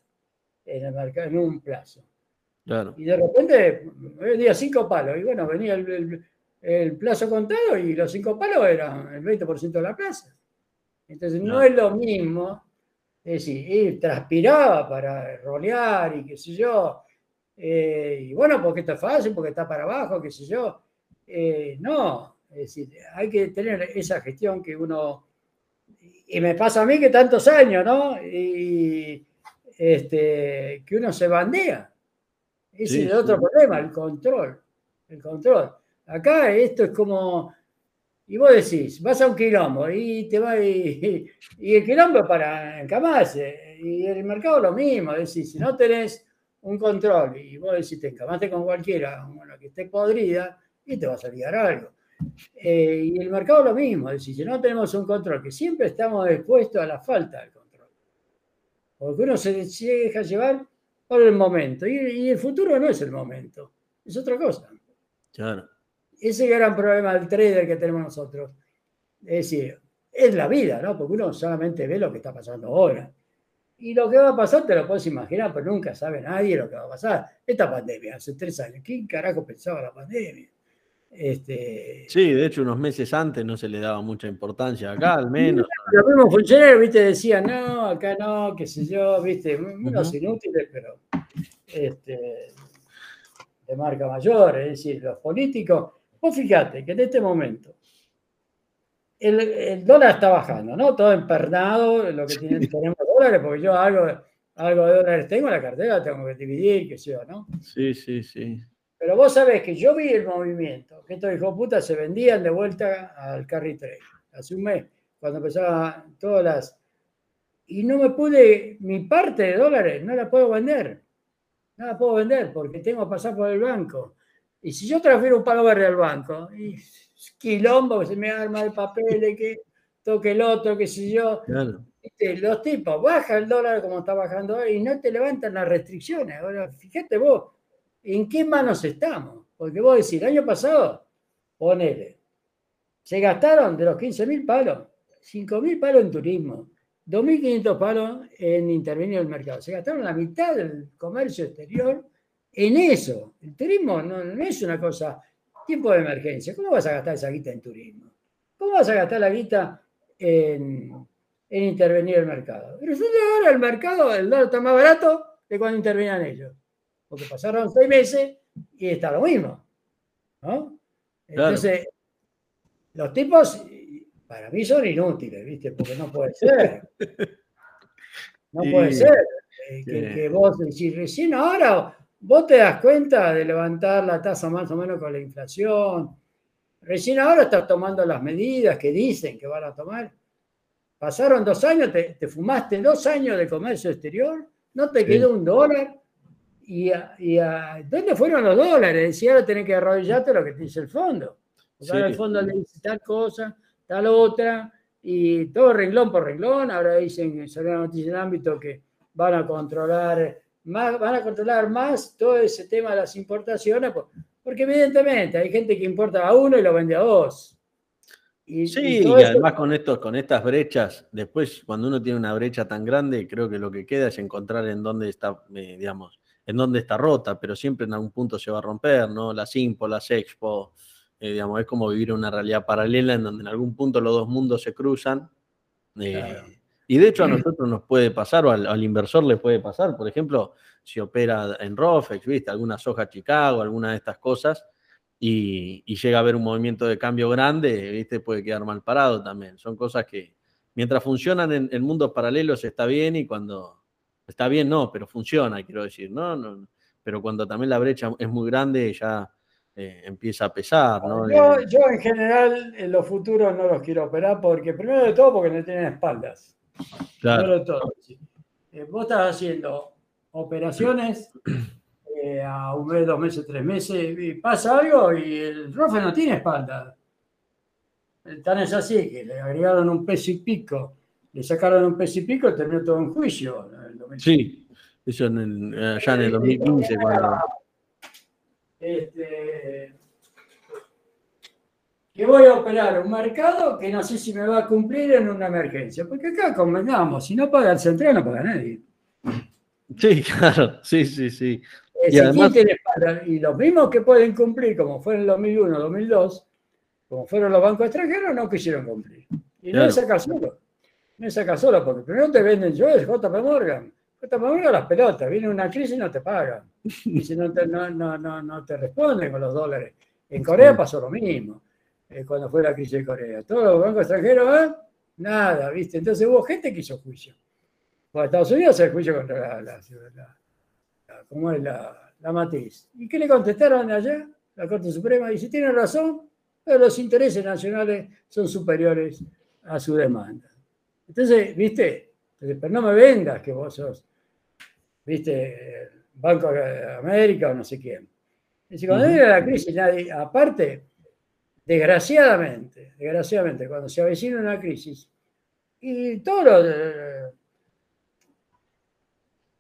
en el mercado, en un plazo. Claro. Y de repente, día cinco palos. Y bueno, venía el, el plazo contado y los cinco palos eran el 20% de la plaza. Entonces no, es lo mismo, es decir, transpiraba para rolear y qué sé yo, eh, y bueno, porque está fácil, porque está para abajo, qué sé yo. Eh, no, es decir, hay que tener esa gestión que uno, y me pasa a mí que tantos años, ¿no? Y este, que uno se bandea. Ese es el otro problema, el control. El control. Acá esto es como, y vos decís, vas a un quilombo y te va y, el quilombo para encamarse. Y el mercado lo mismo, es decir, si no tenés un control y vos decís, te encamaste con cualquiera, una que esté podrida, y te va a salir algo. Eh, y el mercado lo mismo, es decir, si no tenemos un control, que siempre estamos expuestos a la falta de control. Porque uno se deja llevar por el momento, y, y el futuro no es el momento, es otra cosa. Claro ese gran problema del trader que tenemos nosotros. Es decir, es la vida, ¿no? Porque uno solamente ve lo que está pasando ahora. Y lo que va a pasar te lo puedes imaginar, pero nunca sabe nadie lo que va a pasar. Esta pandemia, hace tres años, ¿quién carajo pensaba la pandemia? Este... Sí, de hecho, unos meses antes no se le daba mucha importancia acá, al menos. Los mismos funcionarios, viste, decían, no, acá no, qué sé yo, viste, unos inútiles, pero este, de marca mayor, es decir, los políticos Vos fíjate que en este momento el, dólar está bajando, ¿no? Todo empernado, lo que tienen, tenemos dólares, porque yo algo, algo de dólares tengo en la cartera, tengo que dividir, qué sé yo, ¿no? Sí, sí, sí. Pero vos sabés que yo vi el movimiento, que estos hijos putas se vendían de vuelta al carry trade, hace un mes, cuando empezaban todas las... Y no me pude, mi parte de dólares no la puedo vender, no la puedo vender porque tengo que pasar por el banco y si yo transfiero un pago verde al banco, y quilombo que se me arma el papel, que toque el otro, qué sé yo. Los tipos baja el dólar como está bajando hoy y no te levantan las restricciones. Ahora, fíjate vos, ¿en qué manos estamos? Porque vos decís, el año pasado, ponele, se gastaron de los 15 mil palos, 5 mil palos en turismo, 2.500 palos en intervenir en el mercado. Se gastaron la mitad del comercio exterior en eso. El turismo no, es una cosa, tiempo de emergencia. ¿Cómo vas a gastar esa guita en turismo? ¿Cómo vas a gastar la guita en, intervenir el mercado? Resulta que ahora el mercado, el dólar está más barato que cuando intervenían ellos. Porque pasaron seis meses y está lo mismo. ¿no? Entonces, los tipos para mí son inútiles, ¿viste? Porque no puede ser. No puede ser eh, que, que, vos decís, recién ahora vos te das cuenta de levantar la tasa más o menos con la inflación. Recién ahora estás tomando las medidas que dicen que van a tomar. Pasaron dos años, te, fumaste dos años de comercio exterior, no te quedó un dólar. ¿Y, dónde fueron los dólares? Si ahora tenés que arrodillarte lo que te dice el fondo. ahora el fondo le dice tal cosa, tal otra, y todo renglón por renglón. Ahora dicen, salió una noticia en el ámbito que van a controlar van a controlar más todo ese tema de las importaciones, porque evidentemente hay gente que importa a uno y lo vende a dos. Y, sí, y, además con, estos, con estas brechas, después cuando uno tiene una brecha tan grande, creo que lo que queda es encontrar en dónde está, eh, digamos, en dónde está rota, pero siempre en algún punto se va a romper, ¿no? Las Impo, las Expo, eh, digamos, es como vivir una realidad paralela en donde en algún punto los dos mundos se cruzan. Eh, y de hecho a nosotros nos puede pasar, o al, inversor le puede pasar, por ejemplo, si opera en Rofex, ¿viste? Alguna soja Chicago, alguna de estas cosas, y, llega a haber un movimiento de cambio grande, ¿viste? Puede quedar mal parado también. Son cosas que mientras funcionan en, en mundos paralelos está bien y cuando está bien no, pero funciona, quiero decir, ¿no? no pero cuando también la brecha es muy grande ya eh, empieza a pesar, ¿no? Yo, yo, en general en los futuros no los quiero operar porque primero de todo porque no tienen espaldas. Claro. de todo. Eh, vos estás haciendo operaciones eh, a un mes, dos meses, tres meses, y pasa algo y el rofe no tiene espalda. Tan es así que le agregaron un peso y pico, le sacaron un peso y pico y terminó todo en juicio. Sí, eso en el, allá en el 2015 cuando... Este, que voy a operar un mercado que no sé si me va a cumplir en una emergencia. Porque acá convengamos, si no paga el central, no paga nadie. Sí, claro, sí, sí, sí. Y, además... y los mismos que pueden cumplir, como fue en el 2001, 2002, como fueron los bancos extranjeros, no quisieron cumplir. Y no es acá solo. No es acá solo, porque primero te venden yo, es JP Morgan. JP Morgan las pelotas, viene una crisis y no te pagan. Y si no te, no, no, no, te responden con los dólares. En Corea pasó lo mismo. Eh, cuando fue la crisis de Corea. Todos los bancos extranjeros, ¿eh? nada, ¿viste? Entonces hubo gente que hizo juicio. Bueno, Estados Unidos hace juicio contra la, ¿cómo es la, la, matriz. ¿Y qué le contestaron allá? La Corte Suprema dice, tiene razón, pero los intereses nacionales son superiores a su demanda. Entonces, ¿viste? pero no me vendas que vos sos, ¿viste? Banco de América o no sé quién. Dice, cuando viene la crisis, nadie, aparte, Desgraciadamente, desgraciadamente, cuando se avecina una crisis, y todo lo,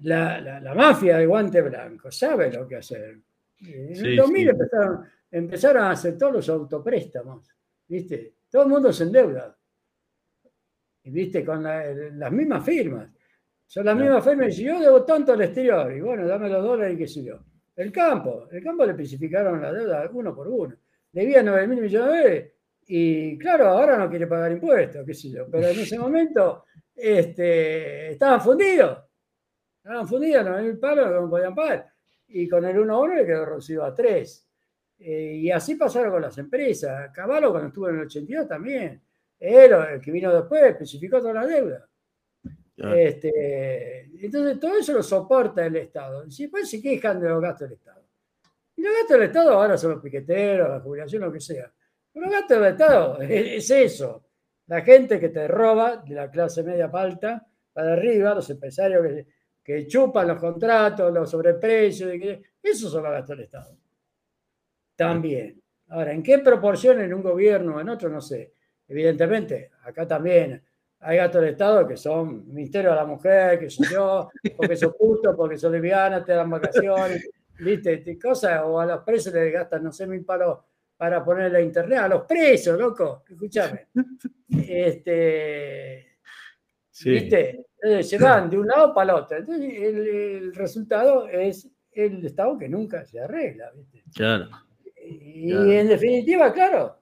la, la, mafia de guante blanco sabe lo que hacer. En el 2000 empezaron, empezaron, a hacer todos los autopréstamos, ¿viste? Todo el mundo se endeuda. Y viste, con las mismas firmas. Son las mismas firmas y yo debo tanto al exterior. Y bueno, dame los dólares y qué sé yo. El campo, el campo le especificaron la deuda uno por uno debía 9 mil millones de dólares y claro, ahora no quiere pagar impuestos, qué sé yo, pero en ese momento este, estaban fundidos, estaban fundidos, 9 mil palos no podían pagar, y con el 1 a 1 le quedó reducido a 3. Eh, y así pasaron con las empresas. Caballo cuando estuvo en el 82 también. Él, el que vino después, especificó toda la deuda. Este, entonces, todo eso lo soporta el Estado. Si después se quejan de los gastos del Estado. Y los gastos del Estado ahora son los piqueteros, la jubilación, lo que sea. Pero los gastos del Estado es, eso. La gente que te roba de la clase media palta para arriba, los empresarios que, chupan los contratos, los sobreprecios, esos son los gastos del Estado. También. Ahora, ¿en qué proporción en un gobierno o en otro? No sé. Evidentemente, acá también hay gastos del Estado que son Ministerio de la Mujer, que soy yo, porque son justos, porque son livianas, te dan vacaciones. ¿viste? Cosas, o a los presos les gastan, no sé, mil palos para ponerle internet, a los presos, loco, escúchame. Este, ¿Viste? Se van de un lado para el otro. Entonces, el, resultado es el Estado que nunca se arregla, ¿viste? Claro. Y, en definitiva, claro,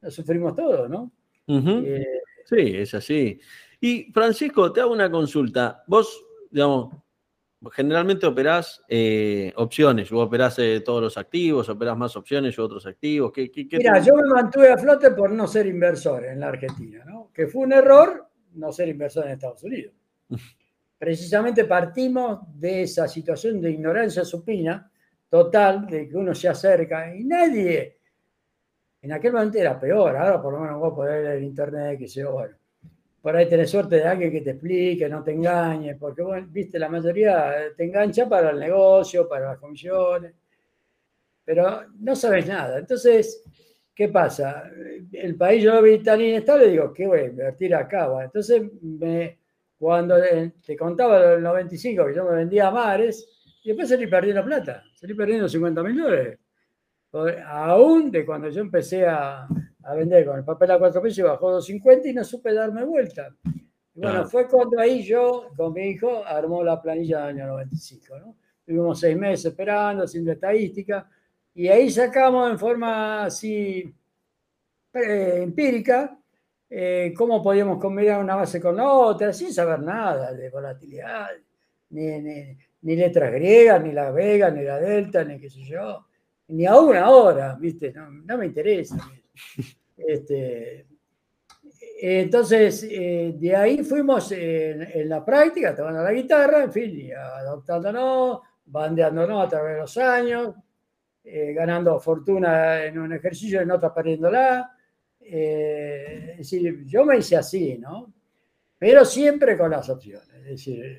lo sufrimos todos, ¿no? Eh, sí, es así. Y Francisco, te hago una consulta. Vos, digamos, generalmente operás eh, opciones, o operás eh, todos los activos, operás más opciones u otros activos. ¿Qué, Mira, yo me mantuve a flote por no ser inversor en la Argentina, ¿no? Que fue un error no ser inversor en Estados Unidos. Precisamente partimos de esa situación de ignorancia supina total, de que uno se acerca y nadie, en aquel momento era peor, ahora por lo menos vos podés leer internet, que sea bueno por ahí tenés suerte de alguien que te explique, no te engañe, porque viste, la mayoría te engancha para el negocio, para las comisiones, pero no sabes nada. Entonces, ¿qué pasa? El país yo lo vi tan inestable, digo, ¿qué voy a invertir acá? entonces, me, cuando te contaba el 95 que yo me vendía a mares, y después salí perdiendo plata, salí perdiendo 50 mil dólares. Aún de cuando yo empecé a, a vender con el papel a cuatro pesos y bajó 2.50 y no supe darme vuelta. Y bueno, fue cuando ahí yo, con mi hijo, armó la planilla del año 95, ¿no? Tuvimos seis meses esperando, haciendo estadística, y ahí sacamos en forma así empírica eh, cómo podíamos combinar una base con la otra, sin saber nada de volatilidad, ni, ni, letras griegas, ni la vega, ni la delta, ni qué sé yo, ni a una hora, ¿viste? No, me interesa. Este, entonces, eh, de ahí fuimos en, la práctica, tomando la guitarra, en fin, adoptándonos, bandeándonos a través de los años, eh, ganando fortuna en un ejercicio y en otro perdiéndola. Eh, es decir, yo me hice así, ¿no? Pero siempre con las opciones. Es decir,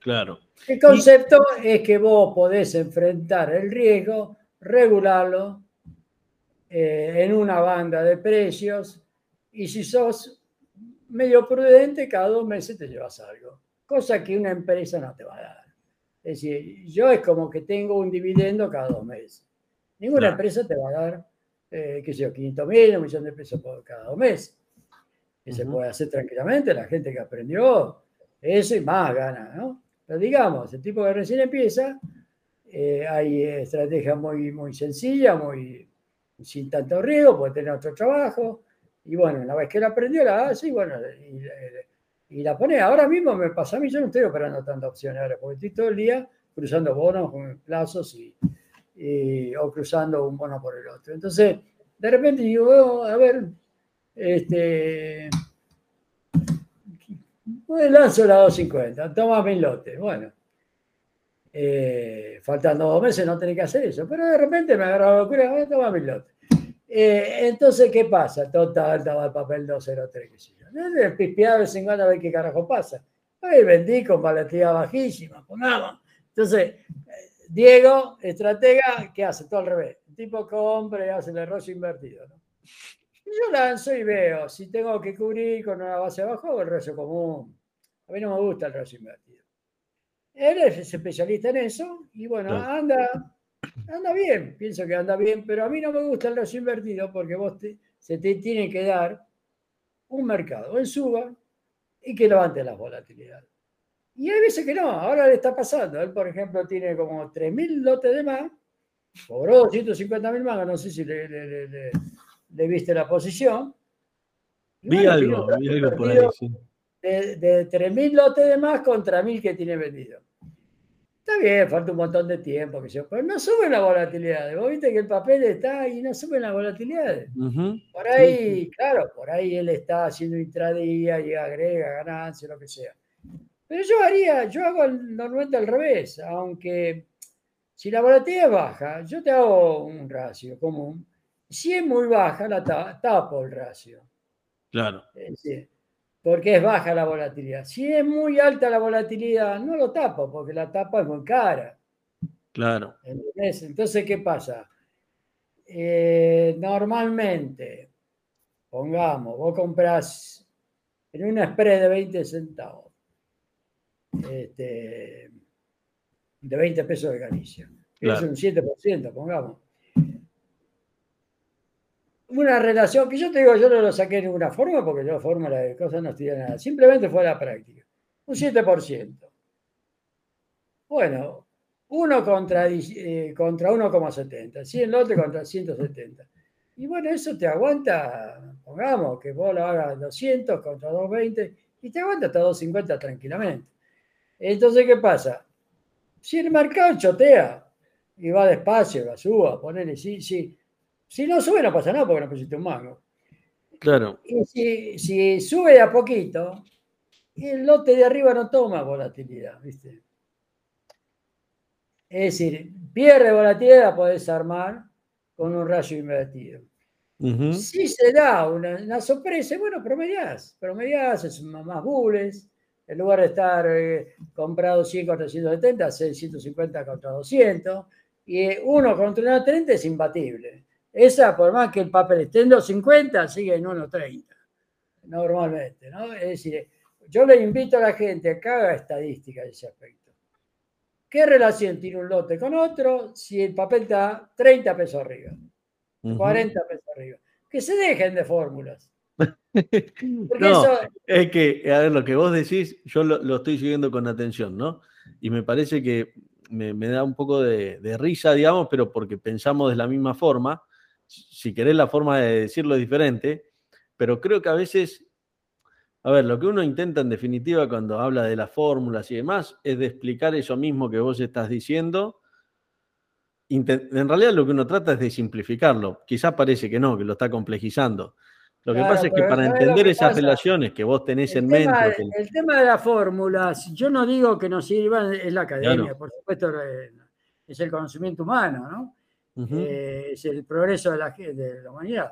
claro. El concepto es que vos podés enfrentar el riesgo, regularlo en una banda de precios y si sos medio prudente, cada dos meses te llevas algo, cosa que una empresa no te va a dar. Es decir, yo es como que tengo un dividendo cada dos meses. Ninguna empresa te va a dar, eh, qué sé yo, 500 mil, un millón de pesos por cada dos meses. Que se puede hacer tranquilamente, la gente que aprendió eso y más gana, ¿no? Pero digamos, el tipo que recién empieza, eh, hay estrategias muy, muy sencillas, muy, sin tanto riesgo, puede tener otro trabajo, y bueno, una vez que la aprendió, la hace y bueno, y, la pone. Ahora mismo me pasa a mí, yo no estoy operando tantas opciones ahora, porque estoy todo el día cruzando bonos con plazos y, o cruzando un bono por el otro. Entonces, de repente digo, a ver, este, pues lanzo la 250, toma mil lotes. Bueno, eh, faltando dos meses no tenés que hacer eso, pero de repente me agarra la locura, toma mil lotes. Eh, entonces, ¿qué pasa? Total, estaba el papel 203, qué sé yo. de vez en cuando a ver qué carajo pasa. Ahí vendí con volatilidad bajísima, pongamos. Entonces, Diego, estratega, ¿qué hace? Todo al revés. El tipo compra y hace el error invertido. ¿no? Yo lanzo y veo si tengo que cubrir con una base abajo o el resto común. A mí no me gusta el resto invertido. Él es especialista en eso y bueno, anda anda bien, pienso que anda bien, pero a mí no me gusta el riesgo invertido porque vos se te tiene que dar un mercado en suba y que levante las volatilidades. Y hay veces que no, ahora le está pasando. Él, por ejemplo, tiene como 3.000 lotes de más, cobró 250.000 más, no sé si le, viste la posición. Vi algo, vi algo por ahí, sí. De, de 3.000 lotes de más contra 1.000 que tiene vendido. Está bien, falta un montón de tiempo, que pero no sube la volatilidad. Vos viste que el papel está y no sube la volatilidad. Por ahí, claro, por ahí él está haciendo intradía y agrega ganancia, lo que sea. Pero yo haría, yo hago normalmente al revés, aunque si la volatilidad es baja, yo te hago un ratio común. Si es muy baja, la tapo el ratio. Claro porque es baja la volatilidad. Si es muy alta la volatilidad, no lo tapo, porque la tapa es muy cara. Claro. Entonces, ¿qué pasa? Eh, normalmente, pongamos, vos compras en una spread de 20 centavos, este, de 20 pesos de Galicia. Es un 7%, pongamos una relación que yo te digo, yo no lo saqué de ninguna forma porque yo fórmula de cosas no estudié nada, simplemente fue la práctica. Un 7%. Bueno, 1 contra, eh, contra 1,70, 100 lotes contra 170. Y bueno, eso te aguanta, pongamos que vos lo hagas 200 contra 220 y te aguanta hasta 250 tranquilamente. Entonces, ¿qué pasa? Si el mercado chotea y va despacio, va suba, ponele, sí, sí, si no sube, no pasa nada porque no pusiste un mango. Claro. Y si, sube de a poquito, el lote de arriba no toma volatilidad, ¿viste? Es decir, pierde volatilidad, podés armar con un rayo invertido. Si se da una, sorpresa, bueno, promediás, promediás, es más bulles, en lugar de estar eh, comprado 100 contra 170, hace 150 contra 200, y uno contra 130 es imbatible. Esa, por más que el papel esté en 2.50, sigue en 1.30, normalmente, ¿no? Es decir, yo le invito a la gente a que haga estadística de ese aspecto. ¿Qué relación tiene un lote con otro si el papel está 30 pesos arriba, 40 pesos arriba? Que se dejen de fórmulas. no, es que, a ver, lo que vos decís, yo lo, estoy siguiendo con atención, ¿no? Y me parece que me, da un poco de, risa, digamos, pero porque pensamos de la misma forma. Si querés, la forma de decirlo es diferente, pero creo que a veces, a ver, lo que uno intenta en definitiva cuando habla de las fórmulas y demás es de explicar eso mismo que vos estás diciendo. En realidad lo que uno trata es de simplificarlo. Quizás parece que no, que lo está complejizando lo que pasa es que para entender esas relaciones que vos tenés en mente. El tema de las fórmulas, yo no digo que nos sirvan, es la academia, por supuesto, es el conocimiento humano, ¿no? Eh, es el progreso de la, de la humanidad.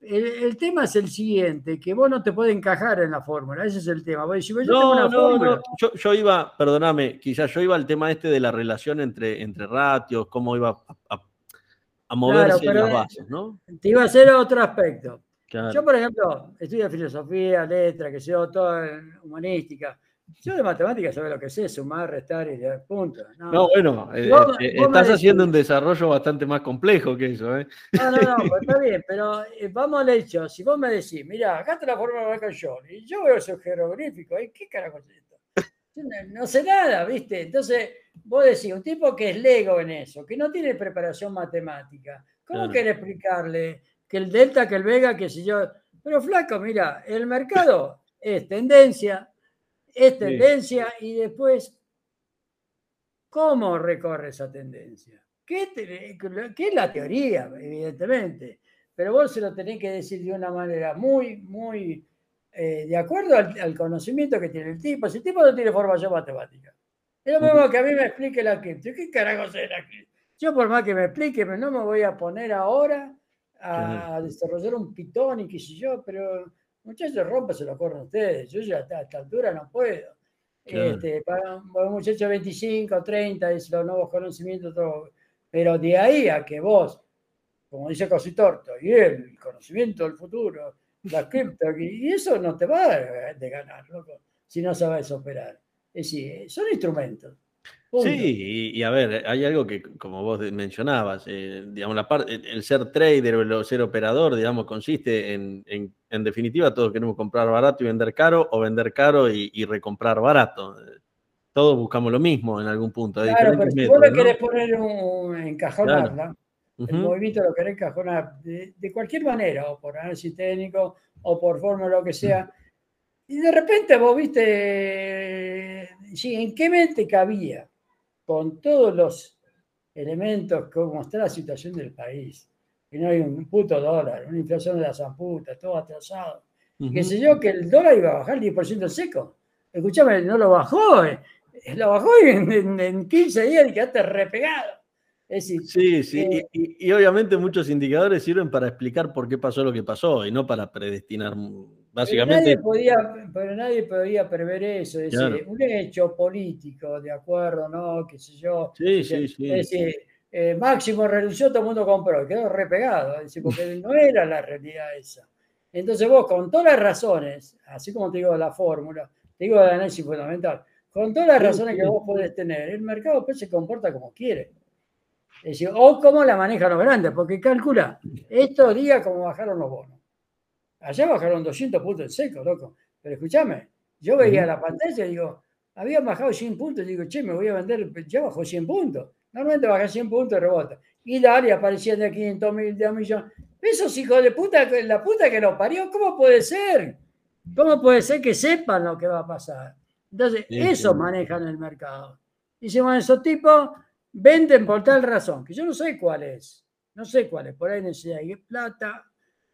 El, tema es el siguiente, que vos no te puedes encajar en la fórmula, ese es el tema. Vos yo no, no, no, yo, iba, perdóname, quizás yo iba al tema este de la relación entre, entre ratios, cómo iba a, moverse en las bases, ¿no? Te iba a hacer otro aspecto. Yo, por ejemplo, estudio filosofía, letra, que sea toda humanística. Yo de matemáticas sabes lo que sé, sumar, restar y de punto. No, bueno, eh, eh, estás haciendo un desarrollo bastante más complejo que eso. ¿eh? No, no, no, pues está bien, pero vamos al hecho. Si vos me decís, mira, acá está la forma de John, y yo veo ese jeroglífico, ¿y qué carajo es esto? No, sé nada, ¿viste? Entonces, vos decís, un tipo que es lego en eso, que no tiene preparación matemática, ¿cómo quiere explicarle que el delta, que el vega, que si yo. Pero flaco, mira, el mercado es tendencia, es tendencia y después, ¿cómo recorre esa tendencia? ¿Qué, es la teoría, evidentemente? Pero vos se lo tenés que decir de una manera muy, muy eh, de acuerdo al, conocimiento que tiene el tipo. Si el tipo no tiene formación matemática, es lo mismo que a mí me explique la cripto. ¿Qué carajo es la cripto? Yo por más que me explique, no me voy a poner ahora a, desarrollar un pitón y qué sé yo, pero muchachos, rompa se lo corren ustedes. Yo ya a esta altura no puedo. Este, para un muchacho de 25, 30, es los nuevos conocimientos, todo. Pero de ahí a que vos, como dice Cositorto, y el conocimiento del futuro, la cripto, y eso no te va de ganar, loco, si no sabes operar. Es decir, son instrumentos. Sí, y, a ver, hay algo que, como vos mencionabas, eh, digamos, la parte, el ser trader o el ser operador, digamos, consiste en, en, definitiva, todos queremos comprar barato y vender caro, o vender caro y, recomprar barato. Todos buscamos lo mismo en algún punto. Claro, pero si vos le querés poner un encajonar, el movimiento lo querés encajonar de, de, cualquier manera, o por análisis técnico, o por forma, lo que sea, y de repente vos viste, sí, ¿en qué mente cabía? Con todos los elementos que muestra la situación del país, que no hay un puto dólar, una inflación de la zamputa, todo atrasado, que sé yo, que el dólar iba a bajar el 10% en seco. Escúchame, no lo bajó, eh. lo bajó en, en, 15 días y quedaste repegado. sí, sí, eh, y, obviamente muchos indicadores sirven para explicar por qué pasó lo que pasó y no para predestinar Básicamente. Pero nadie podía, pero nadie podía prever eso, es decir, un hecho político, de acuerdo, ¿no? Qué sé yo. Sí, sí, sí. Es decir, eh, Máximo renunció, todo el mundo compró, quedó repegado, es decir, porque no era la realidad esa. Entonces vos, con todas las razones, así como te digo la fórmula, te digo el análisis fundamental, con todas las razones que vos podés tener, el mercado pues, se comporta como quiere. Es decir, o como la manejan los grandes, porque calcula estos días como bajaron los bonos. Allá bajaron 200 puntos en seco, loco. Pero escúchame, yo veía la pantalla y digo, habían bajado 100 puntos. Y digo, che, me voy a vender, ya bajó 100 puntos. Normalmente baja 100 puntos y rebota. Y dale, aparecían de 500 mil, de un millón. Esos hijos de puta, la puta que lo parió, ¿cómo puede ser? ¿Cómo puede ser que sepan lo que va a pasar? Entonces, eso manejan el mercado. Dicen, bueno, esos tipos venden por tal razón, que yo no sé cuál es. No sé cuál es. Por ahí necesitan plata,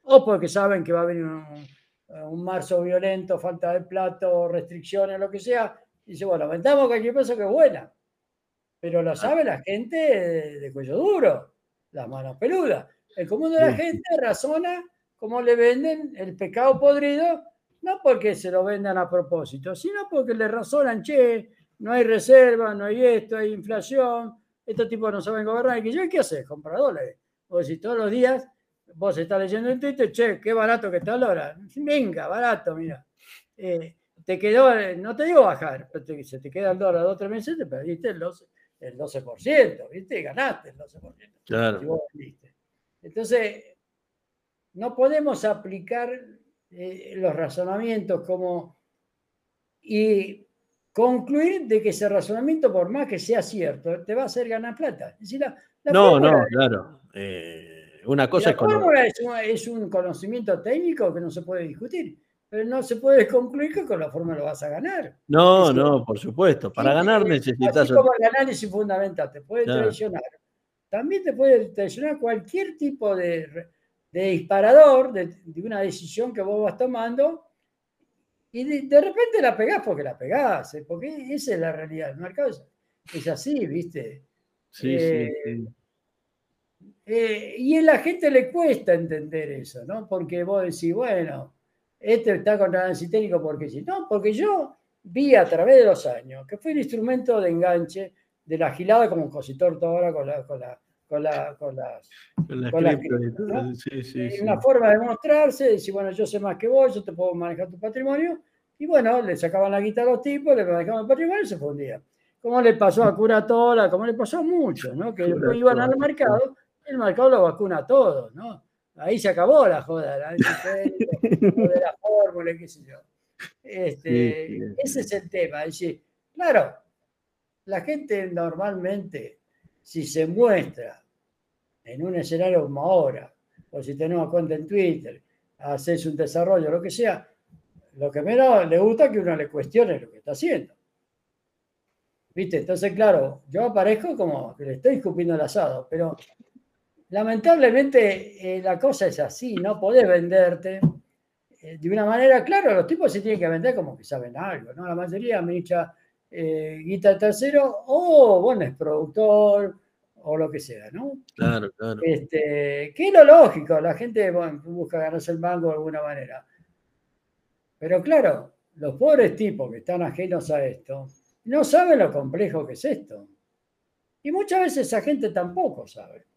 o porque saben que va a venir un, marzo violento, falta de plato, restricciones, lo que sea, y dice, bueno, vendamos cualquier cosa que es buena. Pero lo sabe la gente de, cuello duro, las manos peludas. El común de la gente razona cómo le venden el pecado podrido, no porque se lo vendan a propósito, sino porque le razonan, che, no hay reserva, no hay esto, hay inflación, estos tipos no saben gobernar. ¿Y yo qué haces? Comprar dólares. O si todos los días vos estás leyendo en Twitter, che, qué barato que está el dólar. Venga, barato, mira. Eh, te quedó, no te digo bajar, pero te, se te queda el dólar dos o tres meses, te perdiste el 12%, el 12% ¿viste? Ganaste el 12%. Claro. Entonces, no podemos aplicar eh, los razonamientos, como y concluir de que ese razonamiento, por más que sea cierto, te va a hacer ganar plata. no, no, claro. Eh, una cosa es, fórmula es, un, conocimiento técnico que no se puede discutir, pero no se puede concluir que con la fórmula lo vas a ganar. No, no, por supuesto. Para ganar necesitas. Así como el análisis fundamental te puede traicionar, también te puede traicionar cualquier tipo de, disparador de, de una decisión que vos vas tomando y de, repente la pegás porque la pegás, ¿eh? porque esa es la realidad. El mercado es, así, ¿viste? Sí, sí, eh, eh, y a la gente le cuesta entender eso, ¿no? Porque vos decís, bueno, este está con análisis técnico porque sí. No, porque yo vi a través de los años que fue el instrumento de enganche de la gilada como compositor todo ahora con la, con la con, la, con las. Una forma de mostrarse, decir, bueno, yo sé más que vos, yo te puedo manejar tu patrimonio. Y bueno, le sacaban la guita a los tipos, le manejaban el patrimonio y se fundía. Como le pasó a Curatola, como le pasó a muchos, ¿no? Que después iban al mercado, el mercado lo vacuna a todos, ¿no? Ahí se acabó la joda, la de la fórmula, qué sé yo. Este, ese es el tema. Es decir, claro, la gente normalmente, si se muestra en un escenario como ahora, o si tenemos cuenta en Twitter, haces un desarrollo, lo que sea, lo que menos le gusta es que uno le cuestione lo que está haciendo. ¿Viste? Entonces, claro, yo aparezco como que le estoy escupiendo el asado, pero lamentablemente eh, la cosa es así, no podés venderte eh, de una manera, claro, los tipos se tienen que vender como que saben algo, ¿no? La mayoría me echa eh, guita tercero, o bueno, es productor, o lo que sea, ¿no? Claro, claro. Este, que es lo lógico, la gente busca ganarse el mango de alguna manera. Pero claro, los pobres tipos que están ajenos a esto no saben lo complejo que es esto. Y muchas veces esa gente tampoco sabe.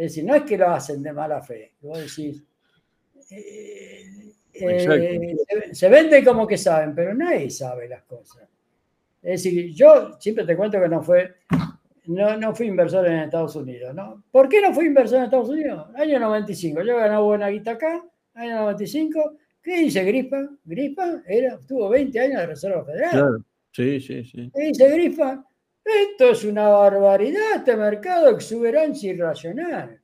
Es decir, no es que lo hacen de mala fe. Vos decís, eh, eh, se, se vende como que saben, pero nadie sabe las cosas. Es decir, yo siempre te cuento que no fue no, no fui inversor en Estados Unidos, ¿no? ¿Por qué no fui inversor en Estados Unidos? Año 95, yo ganaba buena guita acá, año 95, ¿qué dice Gripa? Gripa era, tuvo 20 años de Reserva Federal. Claro, sí, sí, sí. ¿Qué dice Gripa? Esto es una barbaridad, este mercado exuberancia irracional.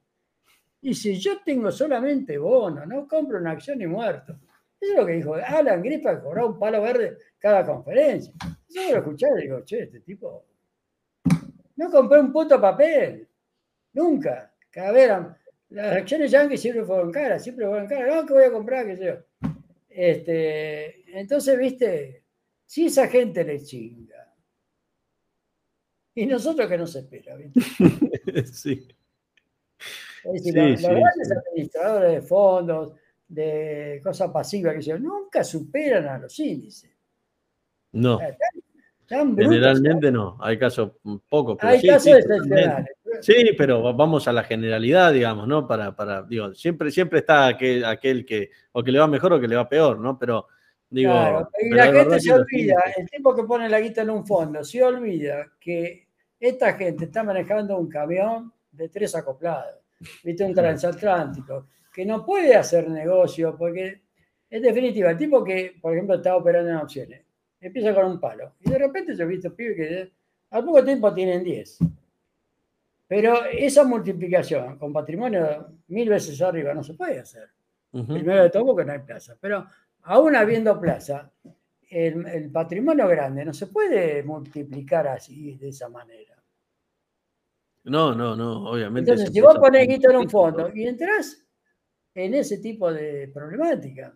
Y si yo tengo solamente bono, no compro una acción ni muerto. Eso es lo que dijo Alan Gripa, cobró un palo verde cada conferencia. Yo lo escuché y digo, che, este tipo no compré un puto papel. Nunca. Cada vez las acciones yankees siempre fueron caras, siempre fueron caras. No, que voy a comprar, qué sé yo. Este, entonces, viste, si esa gente le chinga. Y nosotros que nos espera, ¿viste? sí. Es decir, los, grandes administradores de fondos, de cosas pasivas, que yo, nunca superan a los índices. No. Generalmente no, hay casos pocos. hay casos excepcionales. Sí, pero vamos a la generalidad, digamos, ¿no? Para, para, digo, siempre, siempre está aquel, aquel que o que le va mejor o que le va peor, ¿no? Pero digo. Claro, y la gente se olvida, el tipo que pone la guita en un fondo, se olvida que esta gente está manejando un camión de tres acoplados, ¿viste? Un transatlántico, que no puede hacer negocio porque, en definitiva, el tipo que, por ejemplo, está operando en opciones empieza con un palo. Y de repente yo he visto pibes que al poco tiempo tienen 10. Pero esa multiplicación con patrimonio mil veces arriba no se puede hacer. Primero de todo porque no hay plaza. Pero aún habiendo plaza, el, patrimonio grande no se puede multiplicar así, de esa manera. No, no, no, obviamente. Entonces, si vos pones guito en un fondo y entras en ese tipo de problemática,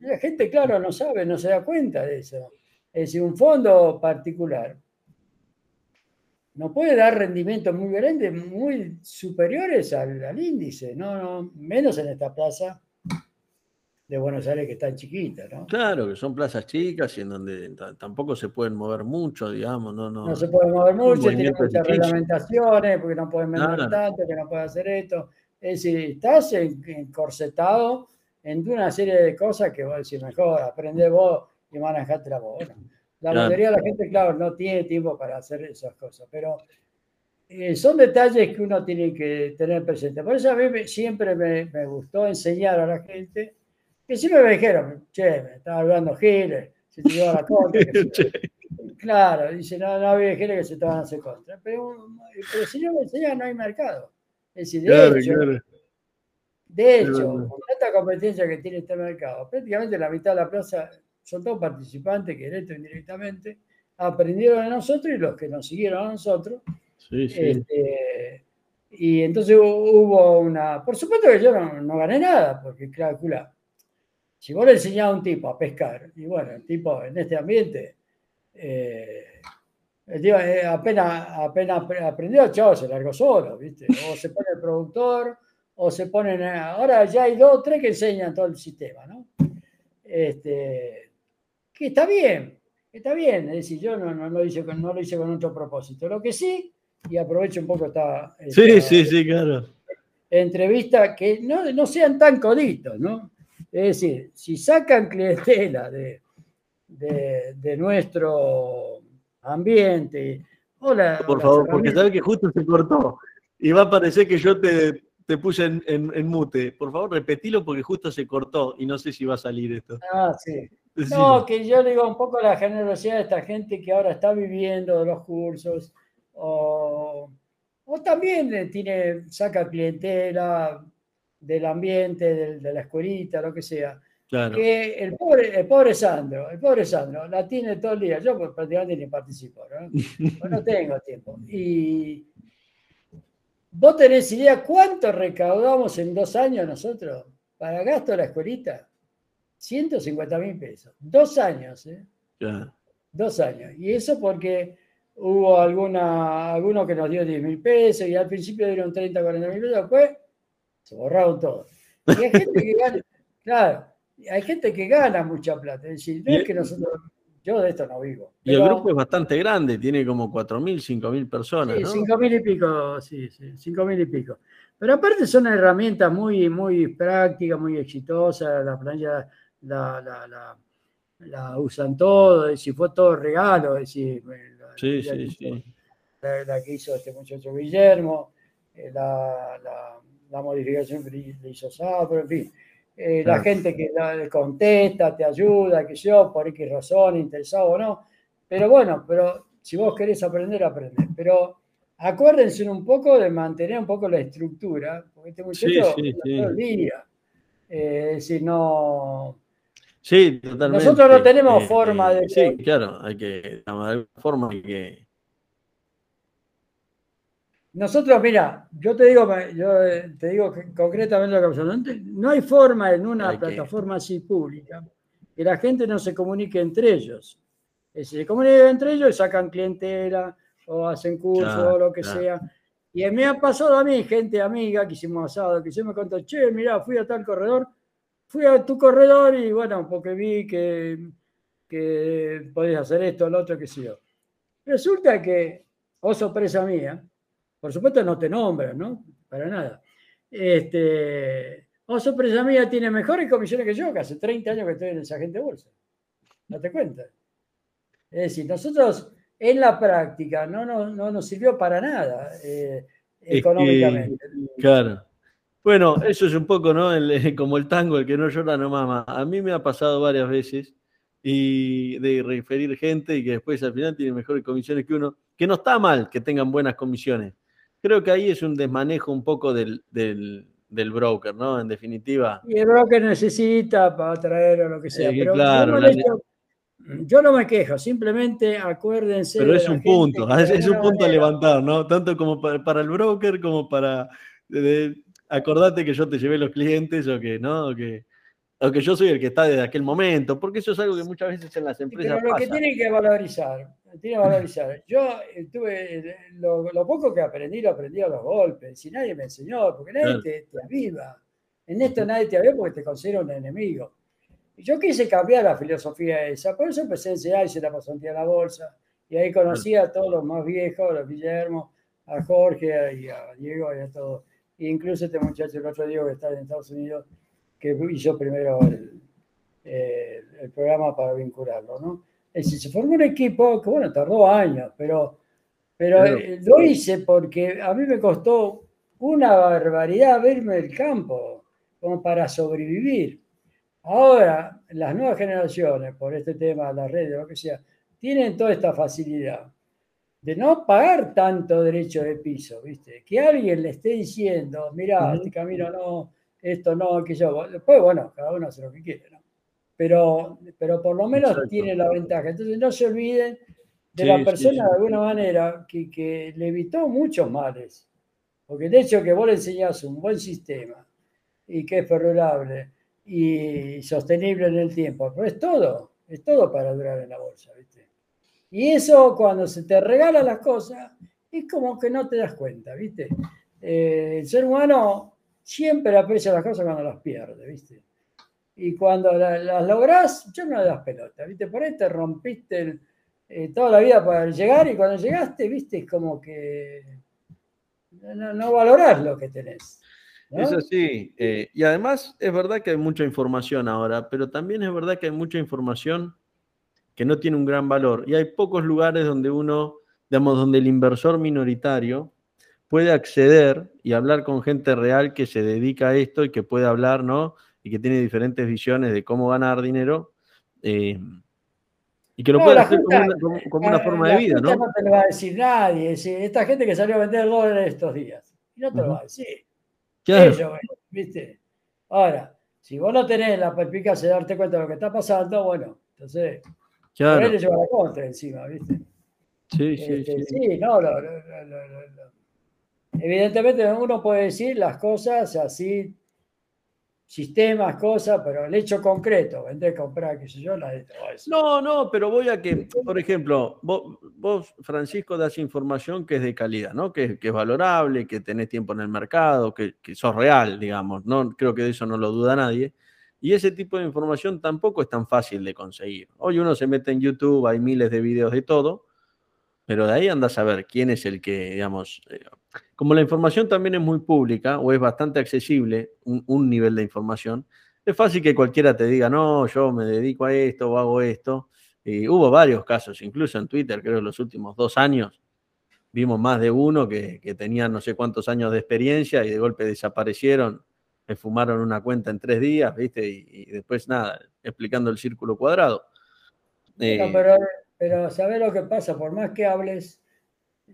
la gente, claro, no sabe, no se da cuenta de eso. Es decir, un fondo particular no puede dar rendimientos muy grandes, muy superiores al, índice, no, menos en esta plaza de Buenos Aires que está chiquita, ¿no? Claro, que son plazas chicas y en donde tampoco se pueden mover mucho, digamos, no, no. No se pueden mover mucho, tiene muchas reglamentaciones, porque no pueden vender tanto, que no pueden hacer esto. Es decir, estás encorsetado en una serie de cosas que vos decís, mejor aprende vos y manejate la voz. la mayoría de la gente, claro, no tiene tiempo para hacer esas cosas, pero eh, son detalles que uno tiene que tener presente. Por eso a mí siempre me, gustó enseñar a la gente Que siempre me dijeron, che, me estaba hablando Giles, se te lleva la contra. claro, dice, no, no había Giles que se estaban a hacer contra. Pero, pero si yo me enseñaba, no hay mercado. Es decir, de hecho, de hecho con tanta competencia que tiene este mercado, prácticamente la mitad de la plaza son todos participantes que directo o indirectamente aprendieron de nosotros y los que nos siguieron a nosotros. Sí, sí. Este, y entonces hubo una. Por supuesto que yo no, gané nada, porque calcula. Si vos le enseñás a un tipo a pescar, y bueno, el tipo en este ambiente, eh, eh, apenas, apenas aprendió, chao, se largó solo, ¿viste? O se pone el productor, o se ponen. Ahora ya hay dos, tres que enseñan todo el sistema, ¿no? Este, que está bien, está bien, es decir, yo no, no, lo hice con, no lo hice con otro propósito. Lo que sí, y aprovecho un poco esta, sí, sí, sí, claro. entrevista, que no, no sean tan coditos, ¿no? Es decir, si sacan clientela de, de, nuestro ambiente. Hola. Por favor, porque sabes que justo se cortó. Y va a parecer que yo te, te puse en, en, mute. Por favor, repetilo porque justo se cortó y no sé si va a salir esto. Ah, sí. No, que yo digo un poco la generosidad de esta gente que ahora está viviendo de los cursos o, también tiene, saca clientela del ambiente, de la escuelita, lo que sea. Que el pobre, el pobre Sandro, el pobre Sandro, la tiene todo el día. Yo pues, prácticamente ni participo, ¿no? Pues no tengo tiempo. Y vos tenés idea cuánto recaudamos en dos años nosotros para gasto de la escuelita. 150 mil pesos. Dos años, ¿eh? Dos años. Y eso porque hubo alguna, alguno que nos dio 10 mil pesos y al principio dieron 30, 40 mil pesos, después se. Y hay gente que gana, claro, hay gente que gana mucha plata. Es decir, no es que nosotros, yo de esto no vivo. y el grupo es bastante grande, tiene como 4 mil, 5 mil personas. Sí, 5 mil y pico, sí, sí, 5 mil y pico. Pero aparte son herramientas muy, muy prácticas, muy exitosas, la planilla la, la, la, usan todo, si fue todo regalo, es decir, sí, sí, sí. La, que hizo este muchacho Guillermo, eh, la, modificación que le hizo Sapro, en fin. Eh, la gente que contesta, te ayuda, que yo, por X razón, interesado o no. Pero bueno, pero si vos querés aprender, aprende. Pero acuérdense un poco de mantener un poco la estructura, porque este muchacho sí, sí, día. Eh, es decir, no Sí, totalmente. Nosotros no tenemos eh, forma de. Sí, claro, hay que. De alguna forma hay que. Nosotros, mira, yo te digo, yo eh, te digo concretamente lo que pasó. No hay forma en una plataforma así pública que la gente no se comunique entre ellos. Si se comunican entre ellos, sacan clientela o hacen cursos o lo que sea. Y me ha pasado a mí, gente amiga, que hicimos asado, que se me contó, che, mira, fui a tal corredor fui a tu corredor y bueno, porque vi que, que podías hacer esto, lo otro, que sé yo. Resulta que, oh sorpresa mía, por supuesto no te nombran, ¿no? Para nada. Este, oh sorpresa mía, tiene mejores comisiones que yo, que hace 30 años que estoy en esa gente bolsa. Date cuenta. Es decir, nosotros en la práctica no, no, nos sirvió para nada eh, económicamente. claro. Bueno, eso es un poco, ¿no? como el tango, el que no llora no mama. A mí me ha pasado varias veces y de referir gente y que después al final tiene mejores comisiones que uno, que no está mal que tengan buenas comisiones. Creo que ahí es un desmanejo un poco del, broker, ¿no? En definitiva. Y el broker necesita para traer o lo que sea. pero claro, yo, no me quejo, simplemente acuérdense. Pero es un punto, es, un punto a levantar, ¿no? Tanto como para, el broker como para acordate que yo te llevé los clientes o que no, o que, que yo soy el que está desde aquel momento, porque eso es algo que muchas veces en las empresas. Pero lo que tienen que valorizar, tiene valorizar. Yo tuve lo, poco que aprendí, lo aprendí a los golpes, si nadie me enseñó, porque nadie te, aviva. En esto nadie te aviva porque te considera un enemigo. Yo quise cambiar la filosofía esa, por eso empecé a enseñar y se la pasantía en la bolsa. Y ahí conocí a todos los más viejos, a Guillermo, a Jorge y a Diego y a todos incluso este muchacho, el otro día que está en Estados Unidos, que hizo primero el, el, programa para vincularlo, ¿no? Es decir, se formó un equipo que, bueno, tardó años, pero, pero eh, lo hice porque a mí me costó una barbaridad verme el campo como para sobrevivir. Ahora, las nuevas generaciones, por este tema, las redes, lo que sea, tienen toda esta facilidad de no pagar tanto derecho de piso, ¿viste? Que alguien le esté diciendo, mira, este camino no, esto no, que yo. Después, bueno, cada uno hace lo que quiere, ¿no? Pero, pero por lo menos tiene la ventaja. Entonces, no se olviden de la persona de alguna manera que, que, le evitó muchos males. Porque de hecho que vos le enseñás un buen sistema y que es perdurable y sostenible en el tiempo, pero es todo, es todo para durar en la bolsa, ¿viste? Y eso cuando se te regalan las cosas, es como que no te das cuenta, ¿viste? Eh, el ser humano siempre aprecia las cosas cuando las pierde, ¿viste? Y cuando las, logras, yo no das pelota, ¿viste? Por ahí te rompiste eh, toda la vida para llegar y cuando llegaste, ¿viste? Es como que no, no valorás lo que tenés. Eso sí, eh, y además es verdad que hay mucha información ahora, pero también es verdad que hay mucha información que no tiene un gran valor. Y hay pocos lugares donde uno, digamos, donde el inversor minoritario puede acceder y hablar con gente real que se dedica a esto y que puede hablar, ¿no? Y que tiene diferentes visiones de cómo ganar dinero. Eh, y que lo puede hacer como, una, forma de vida, ¿no? No te lo va a decir nadie. Esta gente que salió a vender dólares estos días. no te lo va a decir. Claro. ¿viste? Ahora, si vos no tenés la perspicacia de darte cuenta de lo que está pasando, bueno, entonces Claro. Por él le lleva la contra encima, ¿viste? Sí, sí, este, sí. Sí, no, evidentemente uno puede decir las cosas así, sistemas, cosas, pero el hecho concreto, vender, comprar, qué sé yo, la de todo eso. No, no, pero voy a que, por ejemplo, vos, Francisco, das información que es de calidad, ¿no? Que, es valorable, que tenés tiempo en el mercado, que, que sos real, digamos, ¿no? Creo que de eso no lo duda nadie. Y ese tipo de información tampoco es tan fácil de conseguir. Hoy uno se mete en YouTube, hay miles de videos de todo, pero de ahí andas a ver quién es el que, digamos, eh, como la información también es muy pública o es bastante accesible, un, nivel de información, es fácil que cualquiera te diga, no, yo me dedico a esto o hago esto. Y hubo varios casos, incluso en Twitter, creo que en los últimos dos años, vimos más de uno que, que tenían no sé cuántos años de experiencia y de golpe desaparecieron me fumaron una cuenta en tres días, ¿viste? Y, después nada, explicando el círculo cuadrado. Eh, pero, pero ¿sabes lo que pasa? Por más que hables,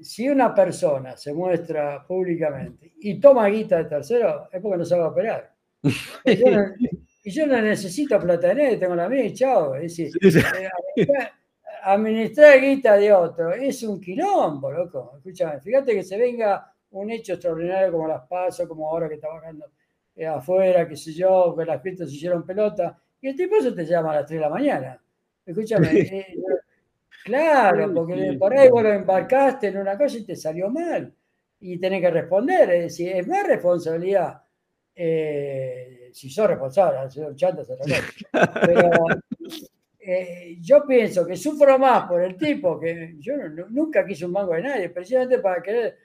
si una persona se muestra públicamente y toma guita de tercero, es porque no sabe operar. Y yo no, necesito plata de nadie, tengo la mía y chao. Es decir, eh, administrar guita de otro es un quilombo, loco. Escúchame, fíjate que se venga un hecho extraordinario como las paso, como ahora que está bajando eh, afuera, qué sé yo, que las fiestas se hicieron pelota, y el tipo eso te llama a las 3 de la mañana. Escúchame, eh, claro, porque por ahí vos lo embarcaste en una cosa y te salió mal, y tenés que responder, es decir, es más responsabilidad. Eh, si sos responsable, si sos chanta, se Pero yo pienso que sufro más por el tipo, que yo nunca quise un mango de nadie, precisamente para querer.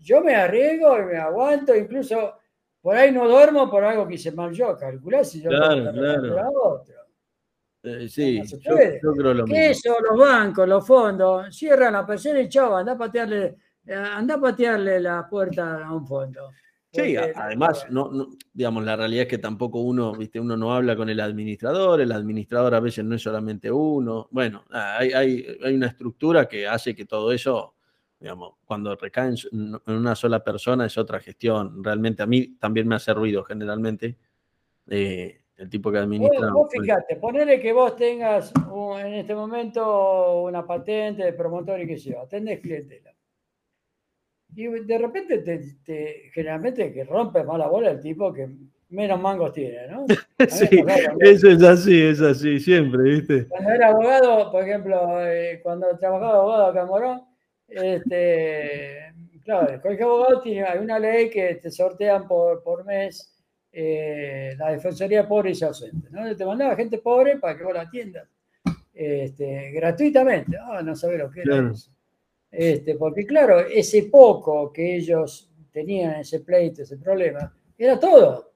Yo me arriesgo y me aguanto, incluso por ahí no duermo por algo que hice mal yo, calculá si yo claro, claro. a otro. Eh, sí, yo, creo lo mismo. Eso, los bancos, los fondos, cierran la persona y chao, anda a patearle, eh, anda a patearle la puerta a un fondo. Sí, además, no, digamos, la realidad es que tampoco uno, viste, uno no habla con el administrador, el administrador a veces no es solamente uno. Bueno, hay, hay, hay una estructura que hace que todo eso Digamos, cuando recae en una sola persona es otra gestión. Realmente a mí también me hace ruido generalmente eh, el tipo que administra. Vos, fíjate, ponele que vos tengas en este momento una patente de promotor y que sea, atendés clientela. Y de repente te, generalmente que rompe más la bola el tipo que menos mangos tiene, ¿no? sí, eso es así, es así, siempre, ¿viste? Cuando era abogado, por ejemplo, eh, cuando trabajaba abogado acá en Morón, este, claro, el colegio de abogados tiene, hay una ley que te sortean por, por mes eh, la Defensoría Pobre y Ausente, ¿no? Te mandaba gente pobre para que vos la atiendas este, gratuitamente. Ah, no sabés lo que era eso. Este, porque claro, ese poco que ellos tenían, ese pleito, ese problema, era todo.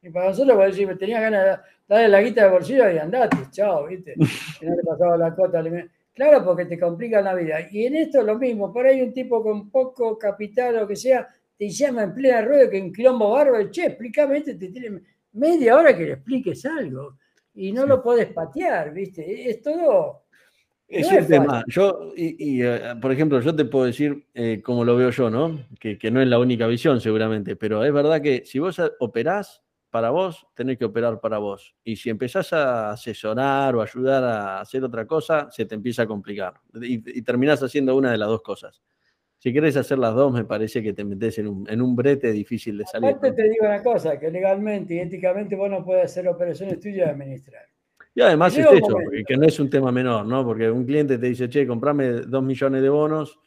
Y para nosotros, pues, decir, tenía ganas de darle la guita de bolsillo y andate, chao, ¿viste? Que no le pasaba la cuota Claro, porque te complica la vida. Y en esto es lo mismo. Por ahí un tipo con poco capital o que sea, te llama en plena rueda que un quilombo bárbaro. Che, explícame, este te tiene, media hora que le expliques algo y no lo podés patear, ¿viste? Es todo... Es un tema. Yo, y, eh, por ejemplo, yo te puedo decir eh, como lo veo yo, ¿no? Que, que, no es la única visión seguramente, pero es verdad que si vos operás para vos, tenés que operar para vos. Y si empezás a asesorar o ayudar a hacer otra cosa, se te empieza a complicar. Y, y terminás haciendo una de las dos cosas. Si querés hacer las dos, me parece que te metes en un, en un brete difícil de salir. Aparte te digo una cosa, que legalmente y éticamente vos no puedes hacer operaciones tuyas y administrar. Y además es eso, que no es un tema menor, ¿no? Porque un cliente te dice, che, comprame dos millones de bonos,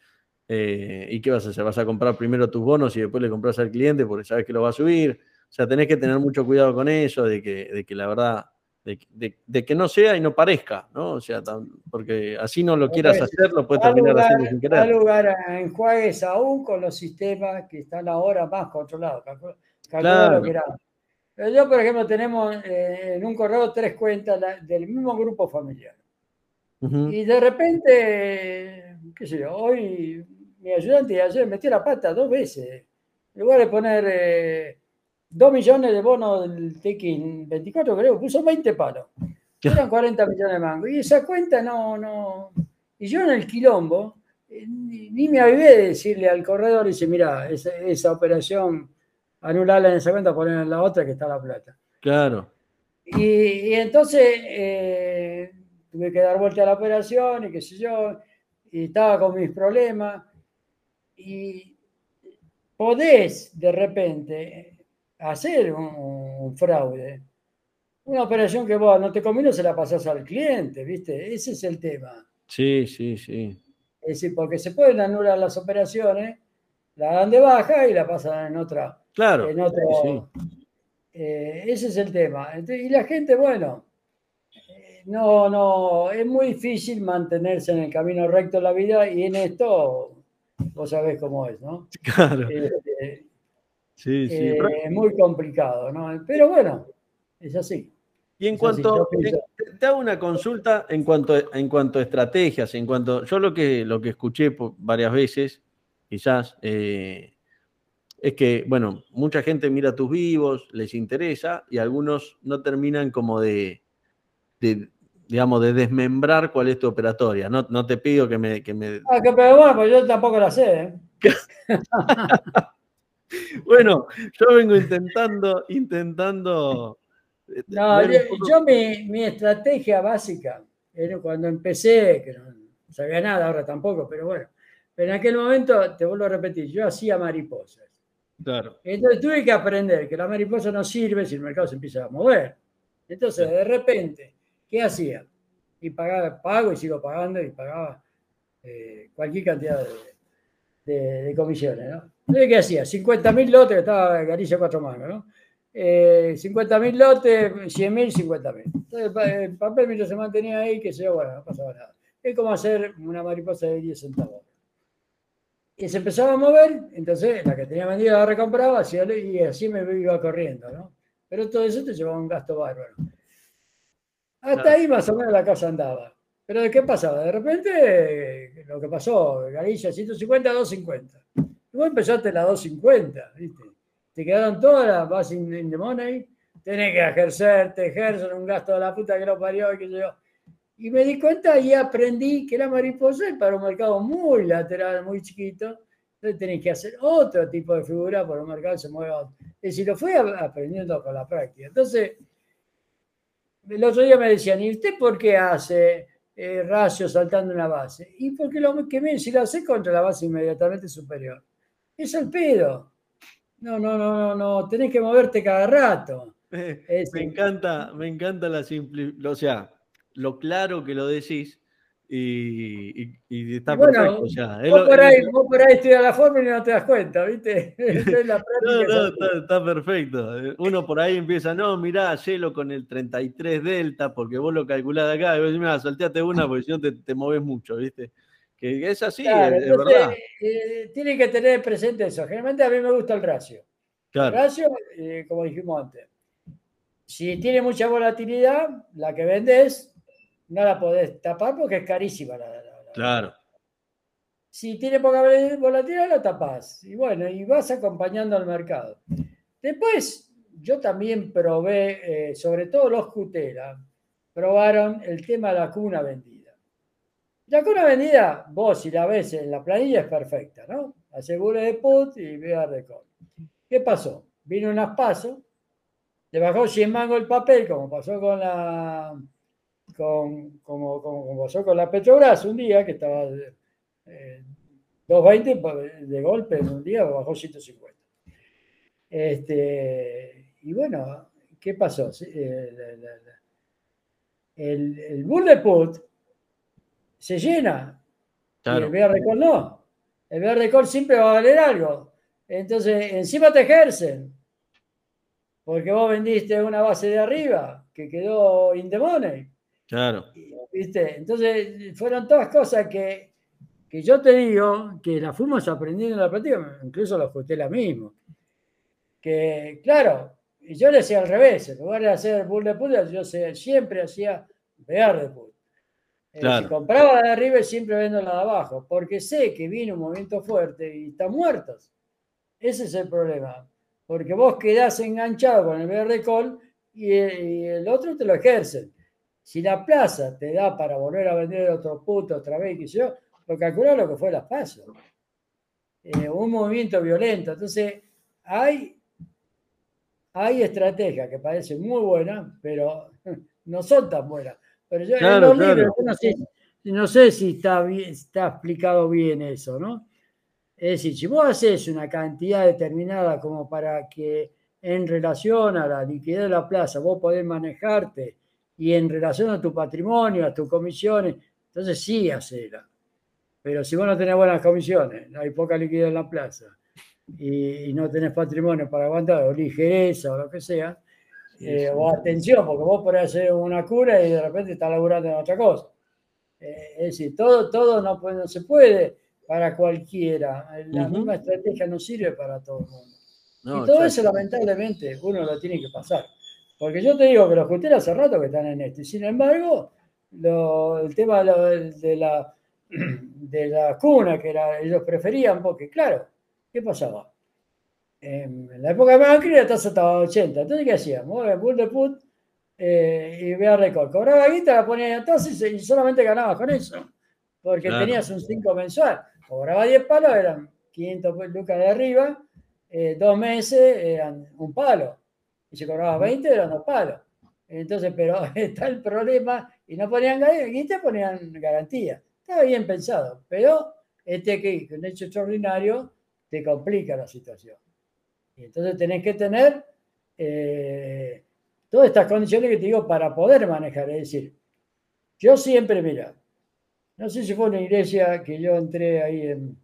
eh, ¿y qué vas a hacer? ¿Vas a comprar primero tus bonos y después le compras al cliente porque sabes que lo va a subir? O sea, tenés que tener mucho cuidado con eso, de que, de que la verdad de, que no sea y no parezca, ¿no? O sea, porque así no lo quieras hacer, lo puedes terminar haciendo sin querer. Da lugar a enjuagues aún con los sistemas que están ahora más controlados. claro. Yo, por ejemplo, tenemos eh, en un correo tres cuentas del mismo grupo familiar. Y de repente, qué sé yo, hoy mi ayudante ayer metió la pata dos veces. En lugar de poner eh, 2 millones de bonos del Tekin 24, creo, puso 20 palos. Eran 40 millones de mangos. Y esa cuenta no, no. Y yo en el quilombo, eh, ni, me avivé de decirle al corredor, dice, mira, esa, esa operación, anularla en esa cuenta, ponerla en la otra que está la plata. Claro. Y, entonces eh, tuve que dar vuelta a la operación y qué sé yo, y estaba con mis problemas. Y podés de repente hacer un, fraude. Una operación que vos no te conviene se la pasás al cliente, ¿viste? Ese es el tema. Sí, sí, sí. Es decir, porque se pueden anular las operaciones, la dan de baja y la pasan en otra. Claro. En otro, eh, ese es el tema. y la gente, bueno, eh, no, no, es muy difícil mantenerse en el camino recto de la vida y en esto vos sabés cómo es, ¿no? Claro. Eh, Sí, sí. Eh, muy complicado, ¿no? Pero bueno, es así. Y en cuanto, te, hago una consulta en cuanto, en cuanto a estrategias, en cuanto, yo lo que, lo que escuché varias veces, quizás, eh, es que, bueno, mucha gente mira tus vivos, les interesa, y algunos no terminan como de, digamos, de desmembrar cuál es tu operatoria. No, no te pido que me... Que me... Ah, que, pero bueno, pues yo tampoco la sé. ¿eh? Bueno, yo vengo intentando, intentando. Eh, no, yo, mi, estrategia básica, era cuando empecé, que no, sabía nada, ahora tampoco, pero bueno, pero en aquel momento, te vuelvo a repetir, yo hacía mariposas. Claro. Entonces tuve que aprender que la mariposa no sirve si el mercado se empieza a mover. Entonces, de repente, ¿qué hacía? Y pagaba, pago y sigo pagando y pagaba eh, cualquier cantidad de comisiones, ¿no? ¿Qué hacía? 50.000 lotes, estaba Galicia cuatro mangos, ¿no? Eh, 50.000 lotes, 100.000, 50.000. Entonces el papel mientras se mantenía ahí, que se yo, bueno, no pasaba nada. Es como hacer una mariposa de 10 centavos. Y se empezaba a mover, entonces la que tenía vendida la recompraba y así me iba corriendo, ¿no? Pero todo eso te llevaba un gasto bárbaro. Hasta ahí más o menos la casa andaba. Pero ¿de qué pasaba? De repente, lo que pasó, Galicia 150, 250. Vos empezaste la 250, ¿viste? Te quedaron todas las bases in, the money, tenés que ejercer, te ejercen un gasto de la puta que lo parió y que yo. Y me di cuenta y aprendí que la mariposa es para un mercado muy lateral, muy chiquito. Entonces tenés que hacer otro tipo de figura para un mercado que se mueva. Es decir, lo fui aprendiendo con la práctica. Entonces, el otro día me decían, ¿y usted por qué hace eh, ratio saltando una base? Y porque lo que me si lo hace contra la base inmediatamente superior es el pedo. No, no, no, no, no, tenés que moverte cada rato. me encanta, me encanta la simplicidad, o sea, lo claro que lo decís y, está perfecto. vos, por ahí, vos, por ahí, estudias la fórmula y no te das cuenta, ¿viste? no, no, está, perfecto. Uno por ahí empieza, no, mirá, hielo con el 33 delta, porque vos lo calculás acá, y vos decís, mira, salteate una porque si no te, te moves mucho, ¿viste? Que es así, es, verdad. Eh, tiene que tener presente eso. Generalmente a mí me gusta el ratio. El ratio, eh, como dijimos antes, si tiene mucha volatilidad, la que vendes no la podés tapar porque es carísima. La, claro. Si tiene poca volatilidad, la tapás. Y bueno, y vas acompañando al mercado. Después, yo también probé, eh, sobre todo los Cutela, probaron el tema de la cuna vendida. La cuna vendida, vos si la ves en la planilla es perfecta, ¿no? Asegure de put y vea de col. ¿Qué pasó? Vino unas pasos, le bajó 100 mangos el papel, como pasó con la con, como, como, pasó con la Petrobras un día, que estaba 220 eh, de golpe en un día, bajó 150. Este, y bueno, ¿qué pasó? Eh, el, el bull de put se llena y el BR no. El BR siempre va a valer algo. Entonces, encima te ejercen. Porque vos vendiste una base de arriba que quedó in the money. Claro. ¿Viste? Entonces, fueron todas cosas que, que yo te digo que las fuimos aprendiendo en la práctica, incluso los la mismo que, claro, y yo le decía al revés, en lugar de hacer bull de put, yo siempre hacía bear de Eh, si compraba de arriba, siempre vendo la de abajo, porque sé que viene un movimiento fuerte y están muertos. Ese es el problema, porque vos quedás enganchado con el bear de call y, el otro te lo ejercen. Si la plaza te da para volver a vender otro puto otra vez, que yo, lo lo que fue las pasos. Eh, un movimiento violento. Entonces, hay hay estrategias que parecen muy buenas, pero no son tan buenas. Pero yo en los libros no sé, si está, bien, está explicado bien eso, ¿no? Es decir, si vos haces una cantidad determinada como para que en relación a la liquidez de la plaza vos podés manejarte y en relación a tu patrimonio, a tus comisiones, entonces sí hacela. Pero si vos no tenés buenas comisiones, hay poca liquidez en la plaza, y, no tenés patrimonio para aguantar, o ligereza o lo que sea, eh, o atención, porque vos podés hacer una cura y de repente estás laburando en otra cosa. Eh, es decir, todo, todo no, no, se puede para cualquiera. La misma estrategia no sirve para todo el mundo. y todo eso, lamentablemente, uno lo tiene que pasar. Porque yo te digo que los justeros hace rato que están en esto. Y sin embargo, el tema de la, de la cuna, que era, ellos preferían, porque claro, ¿Qué pasaba? En la época de Macri la tasa estaba a 80. Entonces, ¿qué hacíamos? Bull de put eh, y vea récord. Cobraba guita, la ponía en entonces y solamente ganabas con eso. Porque tenías un 5 mensual. Cobraba 10 palos, eran 500 lucas de arriba. Eh, dos meses eran un palo. Y si cobraba 20, eran dos palos. Entonces, pero está el problema. Y no ponían guita, ponían garantía. Estaba bien pensado. Pero este que un hecho extraordinario te complica la situación. Entonces tenés que tener eh, todas estas condiciones que te digo para poder manejar. Es decir, yo siempre, mira, no sé si fue una iglesia que yo entré ahí en,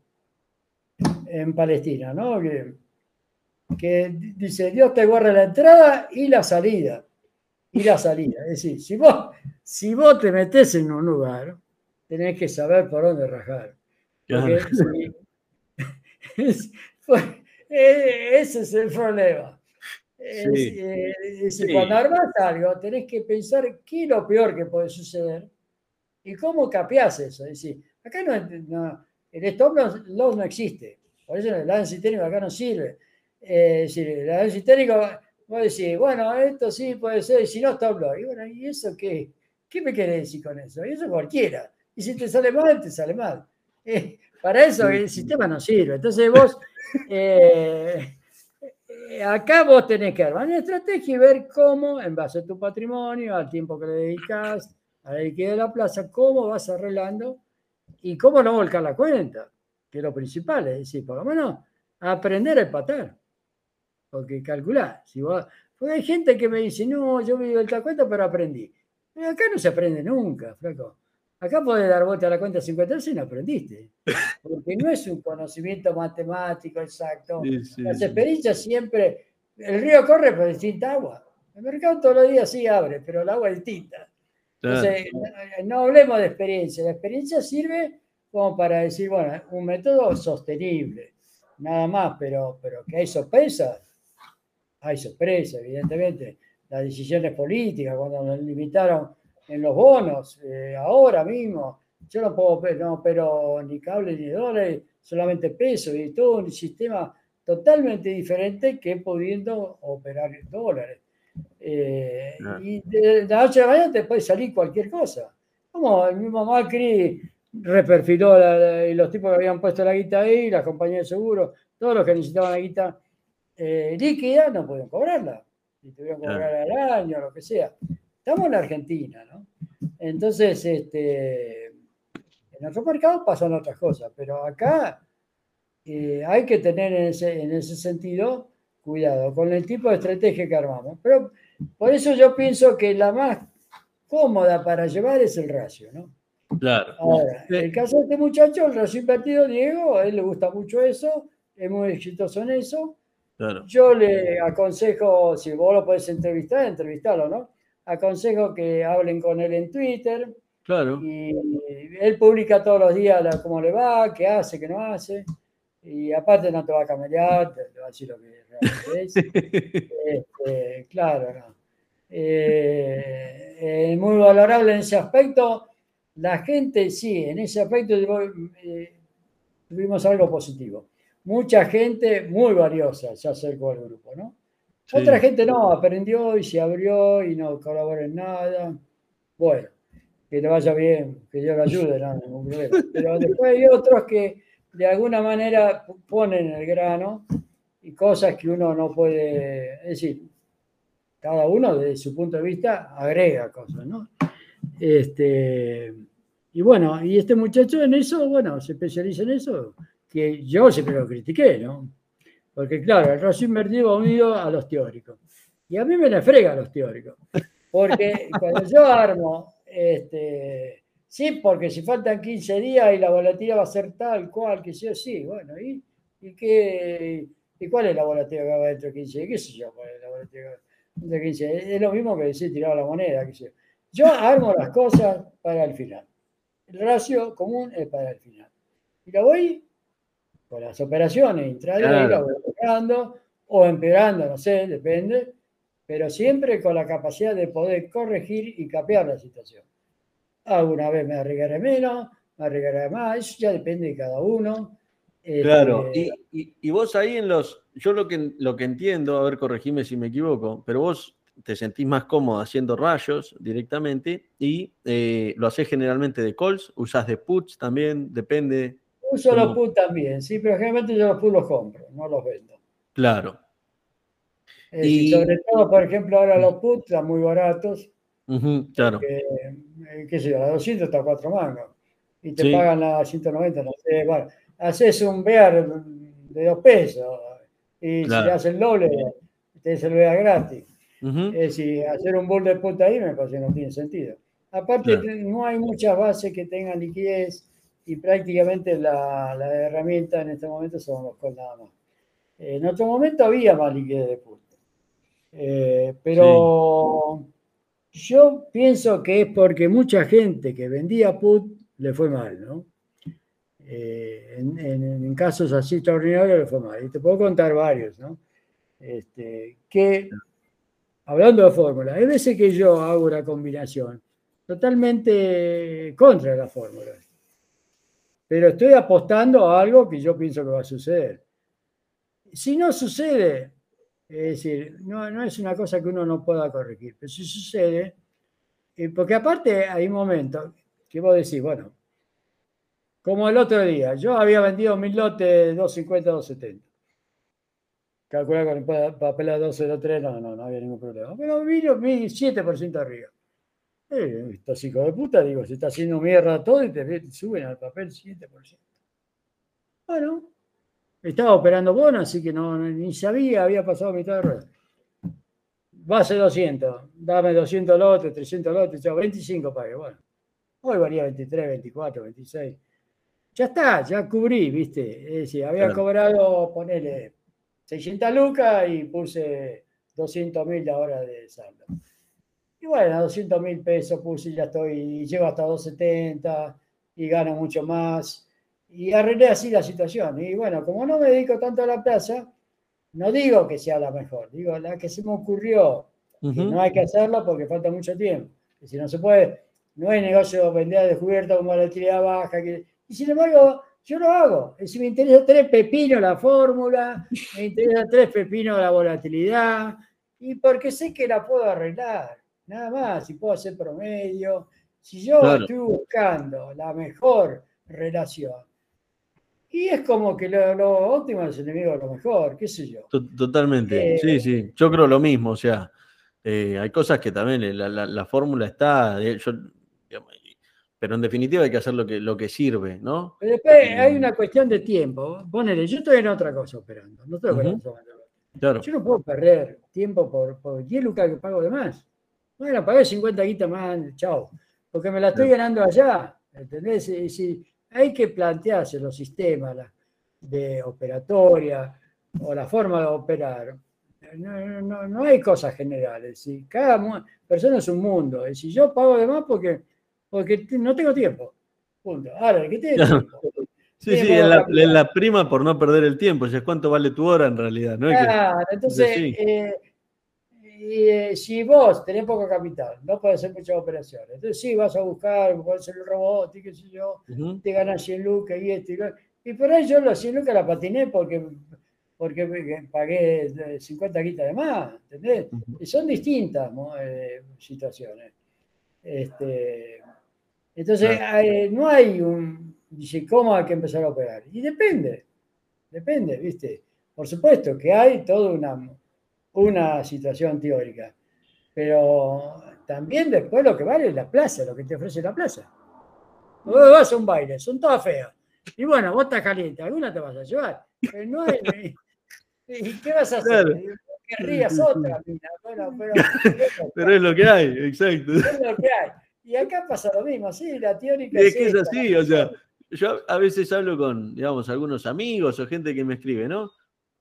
en Palestina, ¿no? Que, que dice, Dios te guarda la entrada y la salida. Y la salida. Es decir, si vos, si vos te metes en un lugar, tenés que saber por dónde rajar. Porque Eh, ese es el problema. Eh, cuando armas algo, tenés que pensar qué es lo peor que puede suceder y cómo capeás eso. Es decir, acá no, el stop loss no existe. Por eso el análisis técnico acá no sirve. Eh, es decir, el análisis técnico, vos decís, bueno, esto sí puede ser, y si no, stop loss. Y bueno, ¿y eso qué? ¿Qué me querés decir con eso? Y eso cualquiera. Y si te sale mal, te sale mal. Para eso el sistema no sirve. Entonces vos, eh, eh, acá vos tenés que armar una estrategia y ver cómo, en base a tu patrimonio, al tiempo que le dedicas, a la liquidez de la plaza, cómo vas arreglando y cómo no volcar la cuenta, que es lo principal, es decir, por lo menos aprender a empatar. Porque calcular, si porque hay gente que me dice, no, yo me dio la cuenta, pero aprendí. acá no se aprende nunca, flaco. Acá podés dar vuelta a la cuenta 50 y no aprendiste. Porque no es un conocimiento matemático exacto. Las experiencias siempre. El río corre por distinta agua. El mercado todos los días sí abre, pero el agua es distinta. Entonces, no, hablemos de experiencia. La experiencia sirve como para decir, bueno, un método sostenible. Nada más, pero, pero que hay sorpresas. Hay sorpresas, evidentemente. Las decisiones políticas, cuando nos limitaron en los bonos, eh, ahora mismo. Yo no puedo, no pero ni cable ni dólares, solamente peso y todo un sistema totalmente diferente que pudiendo operar dólares. Eh, y de, la noche a la mañana te puede salir cualquier cosa. Como el mismo Macri reperfiló y los tipos que habían puesto la guita ahí, las compañías de seguro, todos los que necesitaban la guita eh, líquida no pueden cobrarla. Y tuvieron que cobrar al año, lo que sea. Estamos en Argentina, ¿no? Entonces, este, en otros mercados pasan otras cosas, pero acá eh, hay que tener en ese, en ese sentido cuidado con el tipo de estrategia que armamos. Pero por eso yo pienso que la más cómoda para llevar es el ratio, ¿no? Claro. Ahora, en el caso de este muchacho, el ratio invertido, Diego, a él le gusta mucho eso, es muy exitoso en eso. Claro. Yo le aconsejo, si vos lo podés entrevistar, entrevistarlo, ¿no? Aconsejo que hablen con él en Twitter. Claro. Y él publica todos los días cómo le va, qué hace, qué no hace. Y aparte no te va a cambiar, te, va a decir lo que realmente es. Este, claro, no. Eh, muy valorable en ese aspecto. La gente, sí, en ese aspecto eh, tuvimos algo positivo. Mucha gente muy valiosa se acercó al grupo, ¿no? Otra gente no, aprendió y se abrió y no colaboró en nada. Bueno, que le vaya bien, que Dios le ayude, no, ningún problema. Pero después hay otros que de alguna manera ponen el grano y cosas que uno no puede, es decir, cada uno desde su punto de vista agrega cosas, ¿no? Este, y bueno, y este muchacho en eso, bueno, se especializa en eso, que yo siempre lo critiqué, ¿no? Porque claro, el racimo invertido va unido a los teóricos. Y a mí me le frega a los teóricos. Porque cuando yo armo este, Sí, porque si faltan 15 días y la volatilidad va a ser tal cual, que sea sí, bueno, ¿y, y, qué, ¿y cuál es la volatilidad que va dentro de 15 días? ¿Qué sé yo cuál es la volatilidad dentro de 15 días? Es lo mismo que decir tirar la moneda, que sea. Yo armo las cosas para el final. El ratio común es para el final. Y lo voy con las operaciones intradía, claro. mejorando o empeorando, no sé, depende, pero siempre con la capacidad de poder corregir y capear la situación. Alguna vez me arriesgaré menos, me arriesgaré más, eso ya depende de cada uno. Claro, este, y, vos ahí en los, yo lo que, lo que entiendo, a ver, corregime si me equivoco, pero vos te sentís más cómodo haciendo rayos directamente y eh, lo haces generalmente de calls, usás de puts también, depende. Uso los puts también, sí, pero generalmente yo los puts los compro, no los vendo. Claro. y... sobre todo, por ejemplo, ahora los puts están muy baratos claro. Eh, qué sé yo, la 200 está a 4 mangos y te pagan la 190, no sé, bueno, haces un bear de 2 pesos y si le haces el doble, te el bear gratis. Es decir, hacer un bull de puta ahí me parece que no tiene sentido. Aparte, no hay muchas bases que tengan liquidez y prácticamente la, la herramienta en este momento son los calls nada más. En otro momento había más liquidez de puta. Eh, pero yo pienso que es porque mucha gente que vendía put le fue mal, ¿no? Eh, en, casos así extraordinarios le fue mal. Y te puedo contar varios, ¿no? Este, que, hablando de fórmula, hay veces que yo hago una combinación totalmente contra la fórmula. Pero estoy apostando a algo que yo pienso que va a suceder. Si no sucede, es decir, no, es una cosa que uno no pueda corregir, pero si sucede, eh, porque aparte hay momentos que vos decís, bueno, como el otro día, yo había vendido mil lotes 250, 270. Calcular con el papel a 203, no, no, no había ningún problema. Pero vino 7% arriba. Eh, estos hijos de puta, digo, se está haciendo mierda todo y te suben al papel 7%. Bueno, estaba operando bono, así que no, ni sabía, había pasado mitad de rueda. Base 200, dame 200 lotes, 300 lotes, ya 25 pagué. Bueno, hoy valía 23, 24, 26. Ya está, ya cubrí, ¿viste? Es decir, había cobrado, ponele, 600 lucas y puse 200 mil ahora de saldo. Y bueno, 200 mil pesos puse y ya estoy, y llego hasta 270 y gano mucho más y arreglé así la situación. Y bueno, como no me dedico tanto a la plaza, no digo que sea la mejor, digo la que se me ocurrió. no hay que hacerlo porque falta mucho tiempo. Y si no se puede, no hay negocio de vender descubierta con volatilidad baja. Que, y sin embargo, yo lo hago. Si me interesa tres pepinos la fórmula, me interesa tres pepinos la volatilidad, y porque sé que la puedo arreglar, nada más, si puedo hacer promedio, si yo estoy buscando la mejor relación. Y es como que lo, óptimo es el enemigo de lo mejor, qué sé yo. Totalmente, sí, eh, sí, yo creo lo mismo, o sea, eh, hay cosas que también la, fórmula está, pero en definitiva hay que hacer lo que, lo que sirve, ¿no? Pero después hay una cuestión de tiempo. Ponele, yo estoy en otra cosa operando, no estoy operando claro. Yo no puedo perder tiempo por, por 10 lucas que pago de más. Bueno, pagué 50 guitas más, chao. Porque me la estoy ganando allá, ¿entendés? Y si hay que plantearse los sistemas de operatoria o la forma de operar. No, no, no hay cosas generales. Cada persona es un mundo. Y si yo pago de más porque porque no tengo tiempo. Punto. Ahora, ¿qué tiene tiempo? Sí, sí, es la, prima por no perder el tiempo. es ¿Cuánto vale tu hora en realidad? ¿no? Claro, entonces, eh, eh, si vos tenés poco capital, no puedes hacer muchas operaciones. Entonces, sí, vas a buscar, puedes hacer el robot y qué sé yo, te ganas 100 lucas y esto y lo Y por ahí yo los 100 lucas la patiné porque, porque pagué 50 quitas de más, ¿entendés? Y son distintas eh, situaciones. Este, entonces, no hay un, dice, ¿cómo hay que empezar a operar? Y depende, depende, ¿viste? Por supuesto que hay toda una, una situación teórica, pero también después lo que vale es la plaza, lo que te ofrece la plaza. Vos vas a un baile, son todas feas. Y bueno, vos estás caliente, alguna te vas a llevar. Pero no ¿Y qué vas a hacer? Querrías otra, mira. Bueno, pero, pero es lo que hay, exacto. Es lo que hay. Y acá pasa lo mismo, sí, la teórica. es, que es así, o sea, yo a veces hablo con, digamos, algunos amigos o gente que me escribe, ¿no?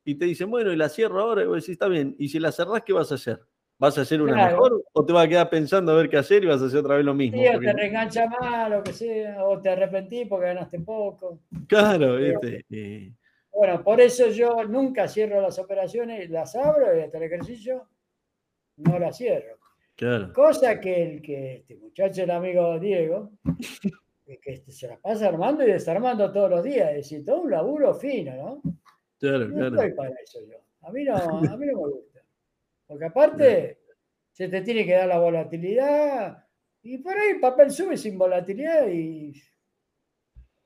Y te dicen, bueno, y la cierro ahora, y vos decís, está bien, y si la cerrás, ¿qué vas a hacer? ¿Vas a hacer una mejor o te vas a quedar pensando a ver qué hacer y vas a hacer otra vez lo mismo? Sí, o te reengancha mal, o que sea, o te arrepentís porque ganaste poco. Claro, este. Bueno, por eso yo nunca cierro las operaciones, las abro y hasta el ejercicio no las cierro. Cosa que el que este muchacho, el amigo Diego, que este, se la pasa armando y desarmando todos los días, es decir, todo un laburo fino, ¿no? Claro, no estoy para eso yo. A mí no, a mí no me gusta. Porque aparte, se te tiene que dar la volatilidad, y por ahí el papel sube sin volatilidad y,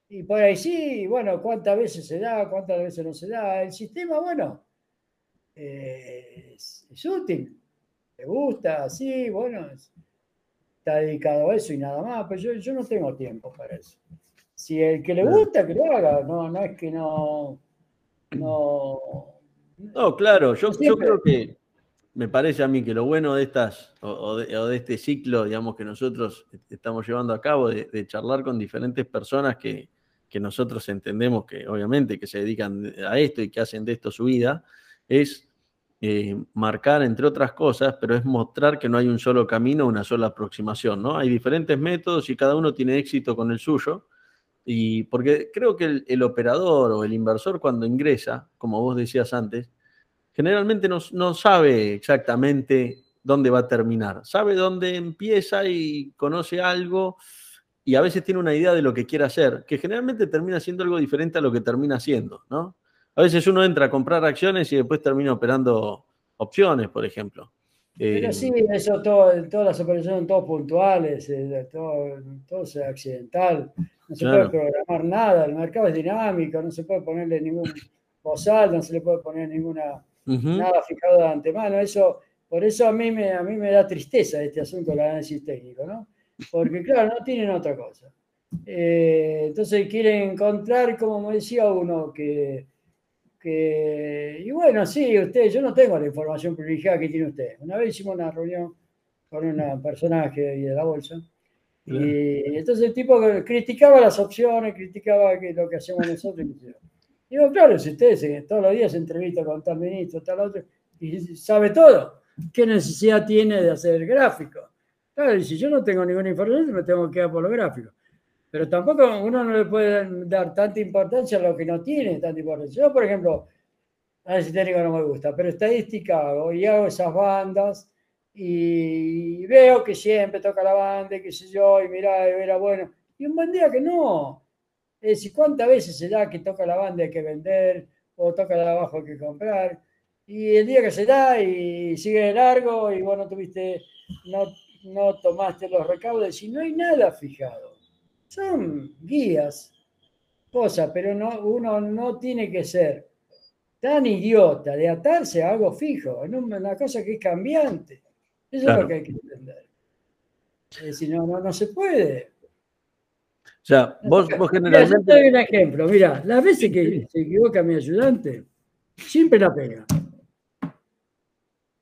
y por ahí sí, bueno, cuántas veces se da, cuántas veces no se da. El sistema, bueno, eh, es útil ¿Te gusta? Sí, bueno, está dedicado a eso y nada más, pero yo, no tengo tiempo para eso. Si el que le gusta, que lo haga, no, no es que no. No, no claro, yo, creo que me parece a mí que lo bueno de estas, o, de, este ciclo, digamos, que nosotros estamos llevando a cabo, de, charlar con diferentes personas que, que, nosotros entendemos que, obviamente, que se dedican a esto y que hacen de esto su vida, es eh, marcar, entre otras cosas, pero es mostrar que no hay un solo camino, una sola aproximación, ¿no? Hay diferentes métodos y cada uno tiene éxito con el suyo. Y porque creo que el, operador o el inversor cuando ingresa, como vos decías antes, generalmente no, no sabe exactamente dónde va a terminar. Sabe dónde empieza y conoce algo y a veces tiene una idea de lo que quiere hacer, que generalmente termina siendo algo diferente a lo que termina siendo, ¿no? A veces uno entra a comprar acciones y después termina operando opciones, por ejemplo. Pero eh, sí, eso todas las operaciones son todas puntuales, eh, todo, es accidental, no se puede programar nada, el mercado es dinámico, no se puede ponerle ningún posal, no se le puede poner ninguna nada fijado de antemano. Eso, por eso a mí me, a mí me da tristeza este asunto del análisis técnico, ¿no? Porque claro, no tienen otra cosa. Eh, entonces quieren encontrar, como me decía uno, que y bueno, sí, usted, yo no tengo la información privilegiada que tiene usted. Una vez hicimos una reunión con un personaje de la bolsa. Y entonces el tipo criticaba las opciones, criticaba lo que hacemos nosotros. Y digo, claro, si usted todos los días se entrevista con tal ministro, tal otro, y sabe todo, ¿qué necesidad tiene de hacer gráfico? Claro, y si yo no tengo ninguna información, me tengo que quedar por los gráficos. Pero tampoco uno no le puede dar tanta importancia a lo que no tiene tanta importancia. Yo, por ejemplo, análisis técnico no me gusta, pero estadística hago y hago esas bandas y veo que siempre toca la banda, qué sé yo, y mira, era bueno. Y un buen día que no. Es decir, ¿cuántas veces se da que toca la banda hay que vender o toca la abajo hay que comprar? Y el día que se da y sigue largo y bueno, tuviste, no, no tomaste los recaudos y no hay nada fijado. Son guías, cosas, pero no, uno no tiene que ser tan idiota de atarse a algo fijo, en una cosa que es cambiante. Eso es lo que hay que entender. Es decir, no, no, no se puede. O sea, vos, vos generalmente. Mira, te doy un ejemplo. Mira, las veces que se equivoca mi ayudante, siempre la pega.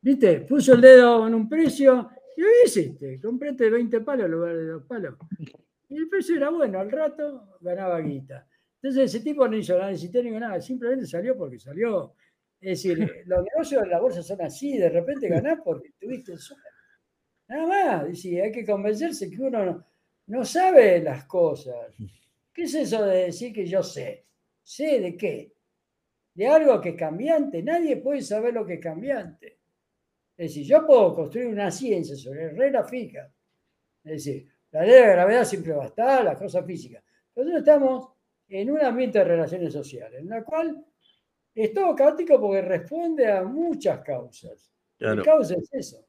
¿Viste? Puso el dedo en un precio y hoy hiciste, compraste 20 palos en lugar de 2 palos. Y el precio era bueno, al rato ganaba guita. Entonces ese tipo no hizo nada, ni nada, simplemente salió porque salió. Es decir, los negocios de la bolsa son así, de repente ganás porque tuviste el. Nada más, dice, hay que convencerse que uno no, sabe las cosas. ¿Qué es eso de decir que yo sé? ¿Sé de qué? De algo que es cambiante. Nadie puede saber lo que es cambiante. Es decir, yo puedo construir una ciencia sobre reglas fijas. Es decir, la ley de gravedad siempre va a estar, las cosas físicas. Nosotros estamos en un ambiente de relaciones sociales, en la cual es todo caótico porque responde a muchas causas. La causa es eso.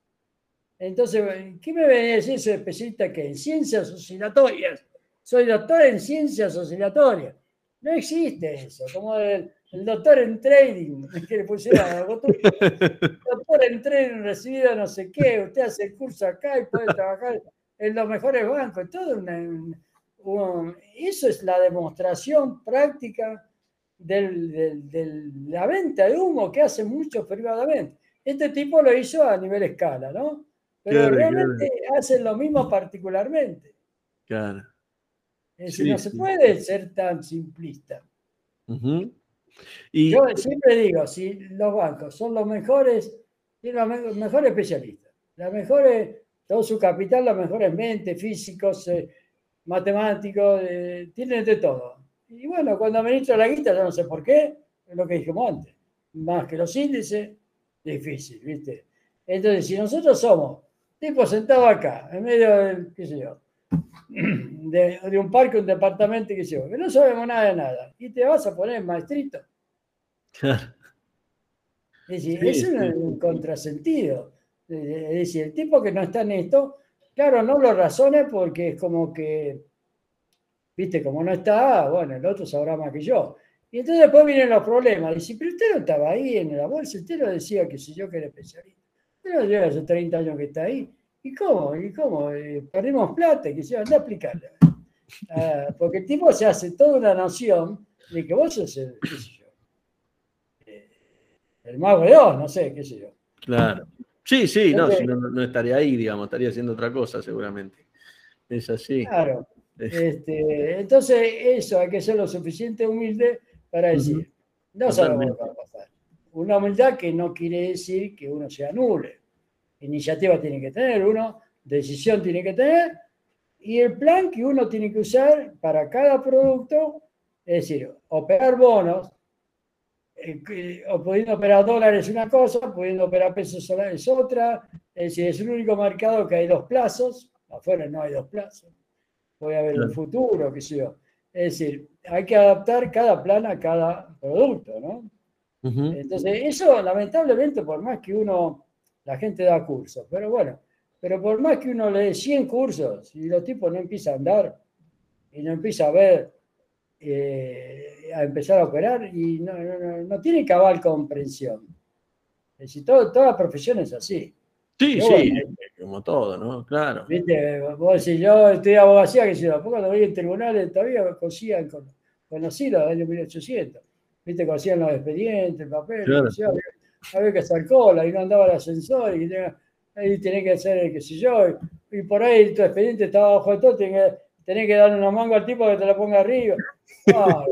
Entonces, ¿qué me viene a decir ese especialista que en ciencias oscilatorias? Soy doctor en ciencias oscilatorias. No existe eso, como el, doctor en trading, que le pusieron doctor, doctor en trading recibido no sé qué, usted hace el curso acá y puede trabajar en los mejores bancos, todo eso es la demostración práctica de la venta de humo que hacen muchos privadamente. Este tipo lo hizo a nivel escala, ¿no? Pero realmente hacen lo mismo particularmente. Claro. Es decir, no se puede ser tan simplista. y... Yo siempre digo, si los bancos son los mejores, tienen los mejores especialistas, las mejores, todo su capital, los mejores mentes, físicos, eh, matemáticos, eh, tienen de todo. Y bueno, cuando administra la guita, yo no sé por qué, es lo que dijimos antes, más que los índices, difícil, ¿viste? Entonces, si nosotros somos tipo sentado acá, en medio del, qué sé yo, de, un parque, un departamento, qué sé yo, que no sabemos nada de nada, y te vas a poner maestrito. Es decir, es un, contrasentido. Es decir, el tipo que no está en esto, claro, no lo razone porque es como que, viste, como no está, bueno, el otro sabrá más que yo. Y entonces después vienen los problemas. Dice, pero usted no estaba ahí en la bolsa, usted lo decía que si yo que era especialista. Pero lleva hace 30 años que está ahí. ¿Y cómo? ¿Y cómo? Eh, perdimos plata, que se anda a explicarle. Ah, porque el tipo se hace toda una noción de que vos sos el, qué sé yo, eh, el mago de Dios, no sé, qué sé yo. Claro. Sí, sí, no, si no, no, estaría ahí, digamos, estaría haciendo otra cosa seguramente. Es así. Claro. Este, entonces, eso, hay que ser lo suficiente humilde para decir, no sabemos lo que va a pasar. Una humildad que no quiere decir que uno se anule. Iniciativa tiene que tener uno, decisión tiene que tener, y el plan que uno tiene que usar para cada producto, es decir, operar bonos, eh, o pudiendo operar dólares es una cosa, pudiendo operar pesos es otra, es decir, es el único mercado que hay dos plazos, afuera no hay dos plazos, puede haber un futuro, qué sé yo. Es decir, hay que adaptar cada plan a cada producto, ¿no? Entonces, eso lamentablemente, por más que uno, la gente da cursos, pero bueno, pero por más que uno le dé 100 cursos y los tipos no empiezan a andar y no empieza a ver, eh, a empezar a operar y no, no, no, tiene cabal comprensión. Es decir, todo, toda profesión es así. Sí, sí, como todo, ¿no? Claro. Viste, vos decís, yo estoy abogacía, que si poco cuando voy en tribunales todavía cosían con, con los hilos del año 1800 viste, hacían los expedientes, el papel, había, que hacer cola y no andaba el ascensor y ahí tenés que hacer, qué sé yo, y, por ahí tu expediente estaba abajo de todo, tenés que, tenés que darle una manga al tipo que te la ponga arriba. Ah,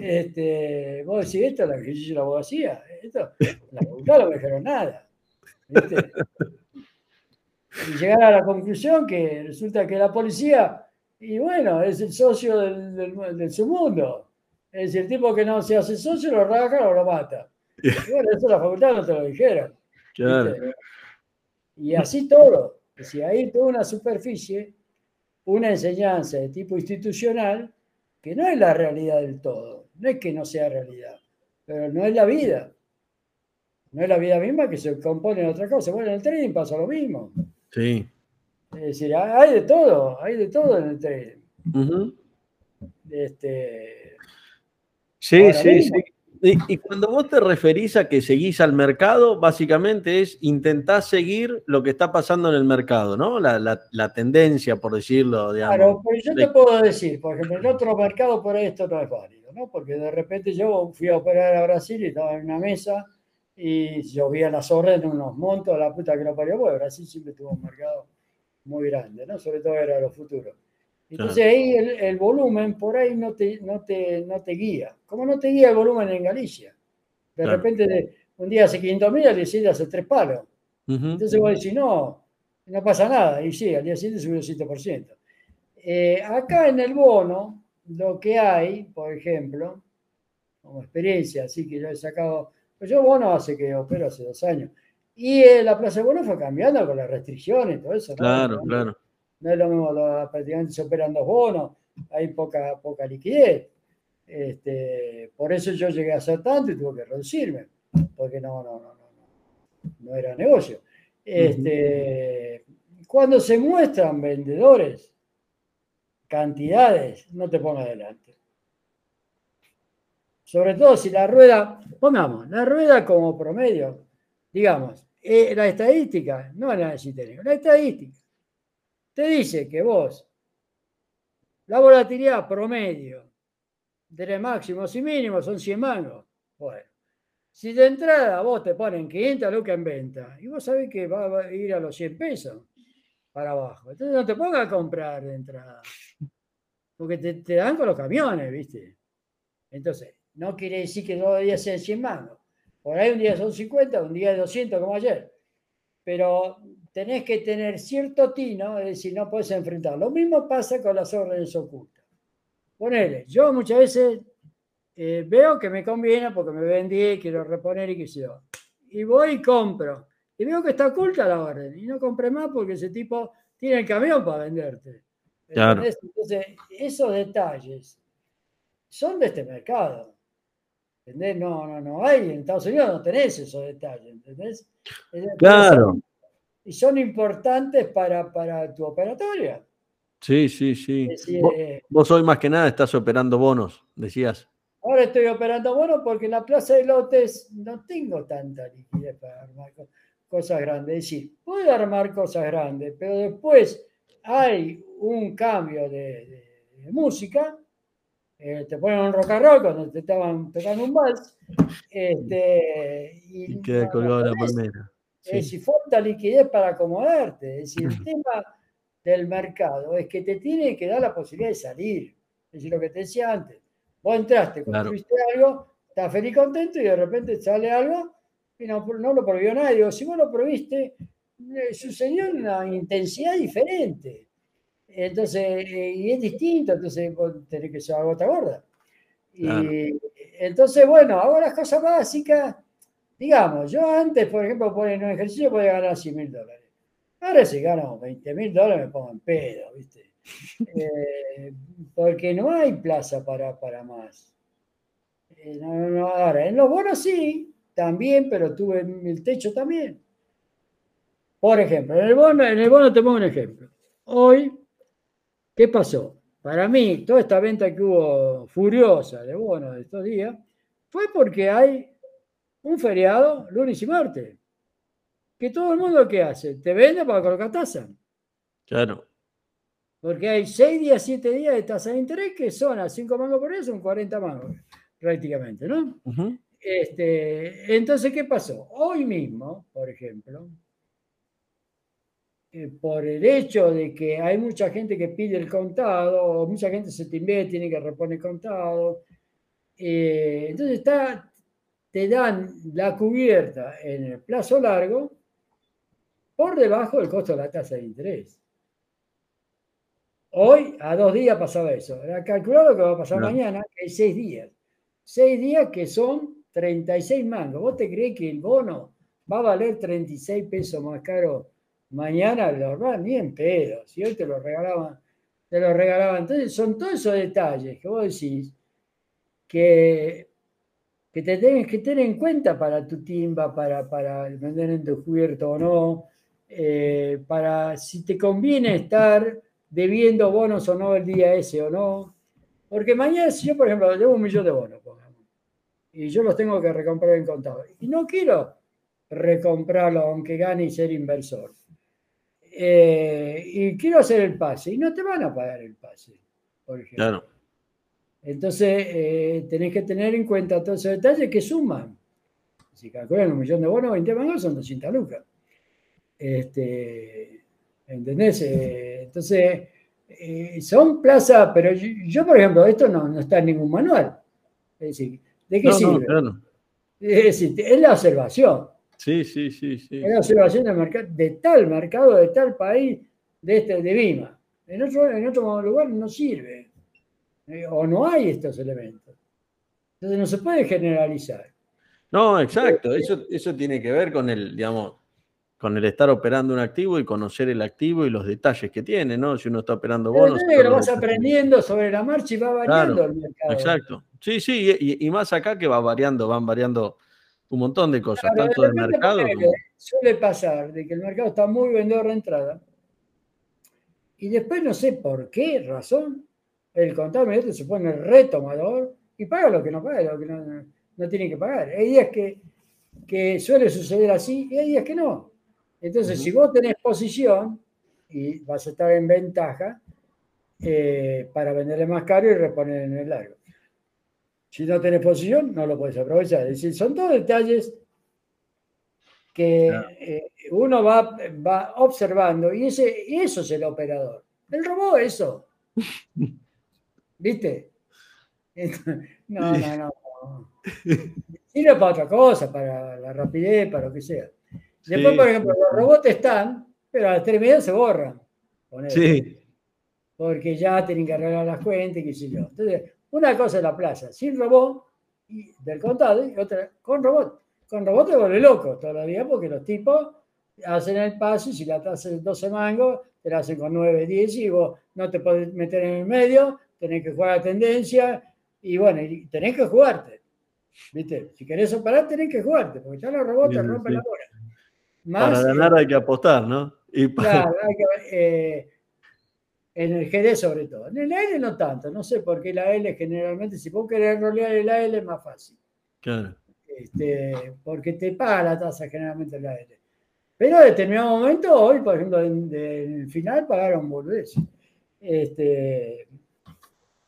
este, vos decís, esto es lo que hizo la abogacía, esto, la facultad no me dijeron nada. Y llegar a la conclusión que resulta que la policía, y bueno, es el socio del, del, del submundo. Es decir, el tipo que no se hace socio lo raja o lo mata. Y bueno, eso la facultad no te lo dijeron. Y así todo. Si hay toda una superficie una enseñanza de tipo institucional que no es la realidad del todo. No es que no sea realidad, pero no es la vida. No es la vida misma que se compone de otra cosa. Bueno, en el trading pasa lo mismo. Sí. Es decir, hay de todo, hay de todo en el trading. este, sí, sí, sí. Y, cuando vos te referís a que seguís al mercado, básicamente es intentar seguir lo que está pasando en el mercado, ¿no? La, tendencia, por decirlo. Claro, pues yo te puedo decir, por ejemplo, en otro mercado por ahí esto no es válido, ¿no? Porque de repente yo fui a operar a Brasil y estaba en una mesa y llovía las órdenes, unos montos, la puta que lo parió, porque Brasil siempre tuvo un mercado muy grande, ¿no? Sobre todo era los futuros. Entonces ahí el, volumen por ahí no te, no, te, no te guía. Como no te guía el volumen en Galicia. De repente un día hace 500 mil, al día siguiente hace tres palos. Entonces vos decís, no, no pasa nada. Y sí, al día siguiente subió 7%. Eh, acá en el bono, lo que hay, por ejemplo, como experiencia, así que yo he sacado, pues yo bono hace que opero hace dos años. Y eh, la plaza de bono fue cambiando con las restricciones y todo eso. Claro, claro no es lo mismo, prácticamente se operan dos bonos, hay poca, poca liquidez. Este, por eso yo llegué a hacer tanto y tuve que reducirme, porque no, no, no, no, no era negocio. Este, Cuando se muestran vendedores, cantidades, no te pongas adelante. Sobre todo si la rueda, pongamos, la rueda como promedio, digamos, eh, la estadística, no la técnico, la estadística te dice que vos, la volatilidad promedio de máximos y mínimos son 100 mangos. Bueno, si de entrada vos te ponen 500 lucas en venta y vos sabés que va a ir a los 100 pesos para abajo, entonces no te pongas a comprar de entrada. Porque te, dan con los camiones, ¿viste? Entonces, no quiere decir que todos los días sean 100 mangos. Por ahí un día son 50, un día 200 como ayer. Pero tenés que tener cierto tino, es decir, no puedes enfrentar. Lo mismo pasa con las órdenes ocultas. Ponele, yo muchas veces eh, veo que me conviene porque me vendí, quiero reponer y qué sé yo. Y voy y compro. Y veo que está oculta la orden. Y no compré más porque ese tipo tiene el camión para venderte. Claro. Entonces, esos detalles son de este mercado. ¿Entendés? No, no, no hay. En Estados Unidos no tenés esos detalles. ¿Entendés? Claro y son importantes para, para tu operatoria. Sí, sí, sí. Eh, vos, hoy más que nada estás operando bonos, decías. Ahora estoy operando bonos porque en la plaza de lotes no tengo tanta liquidez para armar cosas grandes. Es decir, puedo armar cosas grandes, pero después hay un cambio de, música. Eh, te ponen un rock and roll cuando te estaban tocando un vals. Este, y, queda colgado la palmera. Es decir, falta liquidez para acomodarte. Es decir, el tema del mercado es que te tiene que dar la posibilidad de salir. Es decir, lo que te decía antes. Vos entraste, construiste algo, estás feliz y contento y de repente sale algo y no, lo prohibió nadie. Digo, si vos lo prohibiste, eh, sucedió en una intensidad diferente. Entonces, eh, y es distinto, entonces vos tenés que ser gota gorda. Y entonces, bueno, hago las cosas básicas Digamos, yo antes, por ejemplo, por un ejercicio podía ganar 100 mil dólares. Ahora si gano 20 mil dólares me pongo en pedo, ¿viste? Eh, porque no hay plaza para, para más. Eh, ahora, en los bonos sí, también, pero tuve el techo también. Por ejemplo, en el bono, en el bono te pongo un ejemplo. Hoy, ¿qué pasó? Para mí, toda esta venta que hubo furiosa de bonos de estos días, fue porque hay un feriado lunes y martes. Que todo el mundo ¿qué hace? Te vende para colocar tasa. Claro. Porque hay seis días, siete días de tasa de interés que son a cinco mangos por eso, son 40 mangos prácticamente, ¿no? este, entonces, ¿qué pasó? Hoy mismo, por ejemplo, eh, por el hecho de que hay mucha gente que pide el contado, o mucha gente se te y tiene que reponer contado, eh, entonces está, te dan la cubierta en el plazo largo por debajo del costo de la tasa de interés. Hoy, a dos días pasaba eso. Era calculado que va a pasar mañana, que hay seis días. Seis días que son 36 mangos. ¿Vos te crees que el bono va a valer 36 pesos más caro mañana? Lo ni en. Si hoy te lo regalaban te lo regalaban. Entonces son todos esos detalles que vos decís que, que te tienes que tener en cuenta para tu timba, para, para vender en descubierto o no, eh, para si te conviene estar debiendo bonos o no el día ese o no. Porque mañana, si yo, por ejemplo, debo un millón de bonos, y yo los tengo que recomprar en contado, y no quiero recomprarlo aunque gane y ser inversor. Eh, y quiero hacer el pase, y no te van a pagar el pase, por ejemplo. Claro. Entonces, eh, tenés que tener en cuenta todos esos detalles que suman. Si calculan un millón de bonos, 20 mangos son 200 lucas. Este, ¿Entendés? Eh, entonces, son plazas, pero yo, por ejemplo, esto no, está en ningún manual. Es decir, ¿de qué sirve? Es decir, es la observación. Sí, sí, sí, sí. Es la observación del mercado, de tal mercado, de tal país, de este, de Vima. En otro, en otro lugar no sirve. Eh, o no hay estos elementos. Entonces no se puede generalizar. No, exacto. Eso, eso tiene que ver con el, digamos, con el estar operando un activo y conocer el activo y los detalles que tiene, ¿no? Si uno está operando bonos. lo vas aprendiendo sobre la marcha y va variando el mercado. Exacto. Sí, sí, y, y, más acá que va variando, van variando un montón de cosas, tanto del mercado. Suele pasar de que el mercado está muy vendedor de entrada y después no sé por qué razón el contable se pone retomador y paga lo que no paga, lo que no, tiene que pagar. Hay días que, que, suele suceder así y hay días que no. Entonces, si vos tenés posición y vas a estar en ventaja eh, para venderle más caro y reponer en el largo. Si no tenés posición, no lo puedes aprovechar. Es decir, son todos detalles que eh, uno va, va observando y, ese, eso es el operador. Él robó eso. ¿Viste? No, no, no. Sirve para otra cosa, para la rapidez, para lo que sea. Después, por ejemplo, los robots están, pero a las tres se borran. Sí. Porque ya tienen que arreglar las cuentas y qué sé yo. Entonces, una cosa es la plaza sin robot y del contado y otra con robot. Con robot te vuelve loco todavía porque los tipos hacen el paso y si la hacen 12 mangos, te la hacen con 9, 10 y vos no te podés meter en el medio, tenés que jugar a tendencia y bueno, y tenés que jugarte. ¿Viste? Si querés operar, tenés que jugarte, porque ya los robots te rompen la bola. para ganar hay que apostar, ¿no? Claro, hay que, eh, en el GD sobre todo. En el AL no tanto, no sé por qué la L generalmente, si vos querés rolear el AL es más fácil. Claro. Este, porque te paga la tasa generalmente la L. Pero en determinado momento, hoy, por ejemplo, en, el final pagaron boludez. Este,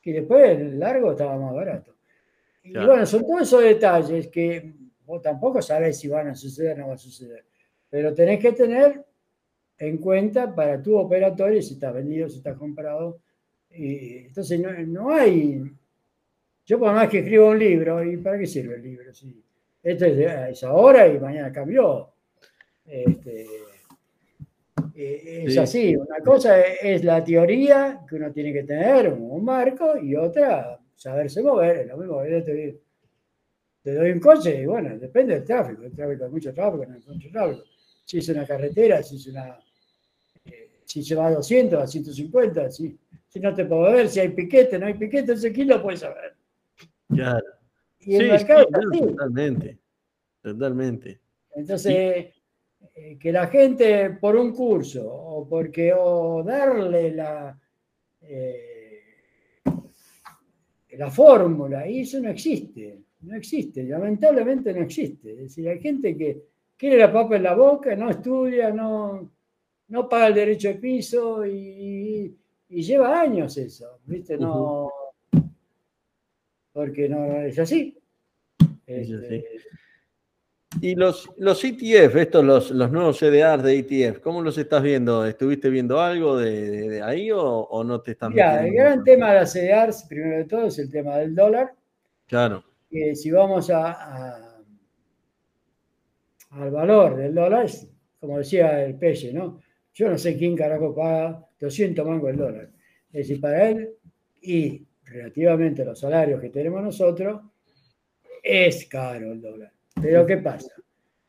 y después el largo estaba más barato. Y bueno, son todos esos detalles que vos tampoco sabés si van a suceder o no va a suceder. Pero tenés que tener en cuenta para tu operatorio si está vendido, si está comprado. Y, entonces no, hay. Yo por más que escribo un libro, ¿y para qué sirve el libro? Si esto es, ahora y mañana cambió. Este, eh, es así, una cosa es, la teoría que uno tiene que tener, un marco, y otra, saberse mover, es lo mismo. Te, te doy un coche y bueno, depende del tráfico. El tráfico hay mucho tráfico, no hay mucho tráfico. Si es una carretera, si es una si se va a 200, a 150, si, si no te puedo ver, si hay piquete, no hay piquete, ese kilo puedes saber. Claro. Y el mercado Totalmente, totalmente. Entonces, eh, que la gente por un curso o porque o darle la, eh, la fórmula, y eso no existe, no existe, lamentablemente no existe. Es decir, hay gente que quiere la papa en la boca, no estudia, no, no paga el derecho de piso y, lleva años eso, ¿viste? No, porque no es así. Este, y los, los ETF, estos, los, los nuevos CDRs de ETF, ¿cómo los estás viendo? ¿Estuviste viendo algo de, ahí o, no te están viendo? El gran tema de las CDRs, primero de todo, es el tema del dólar. Claro. Que si vamos a, al valor del dólar, como decía el Pelle, ¿no? Yo no sé quién carajo paga 200 mangos el dólar. Es decir, para él y relativamente a los salarios que tenemos nosotros, es caro el dólar. Pero ¿qué pasa?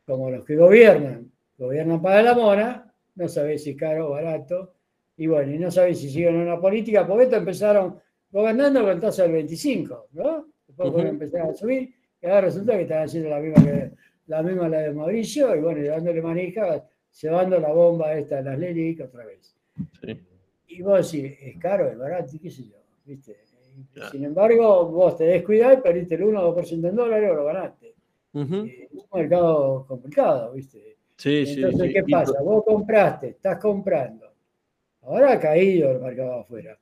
Como los que gobiernan, gobiernan para la mona, no sabés si caro o barato, y bueno, y no sabéis si siguen una política, porque esto empezaron gobernando con tasa del 25, ¿no? Después empezaron a subir, y ahora resulta que están haciendo la misma que la misma la de Mauricio, y bueno, y dándole manija, llevando la bomba esta de las Lelic otra vez. Y vos decís, es caro, es barato, qué sé yo, ¿viste? Sin embargo, vos te descuidás y perdiste el 1 o 2% en dólares o lo ganaste. Eh, es un mercado complicado, ¿viste? Sí, Entonces, ¿qué pasa? Vos compraste, estás comprando. Ahora ha caído el mercado afuera.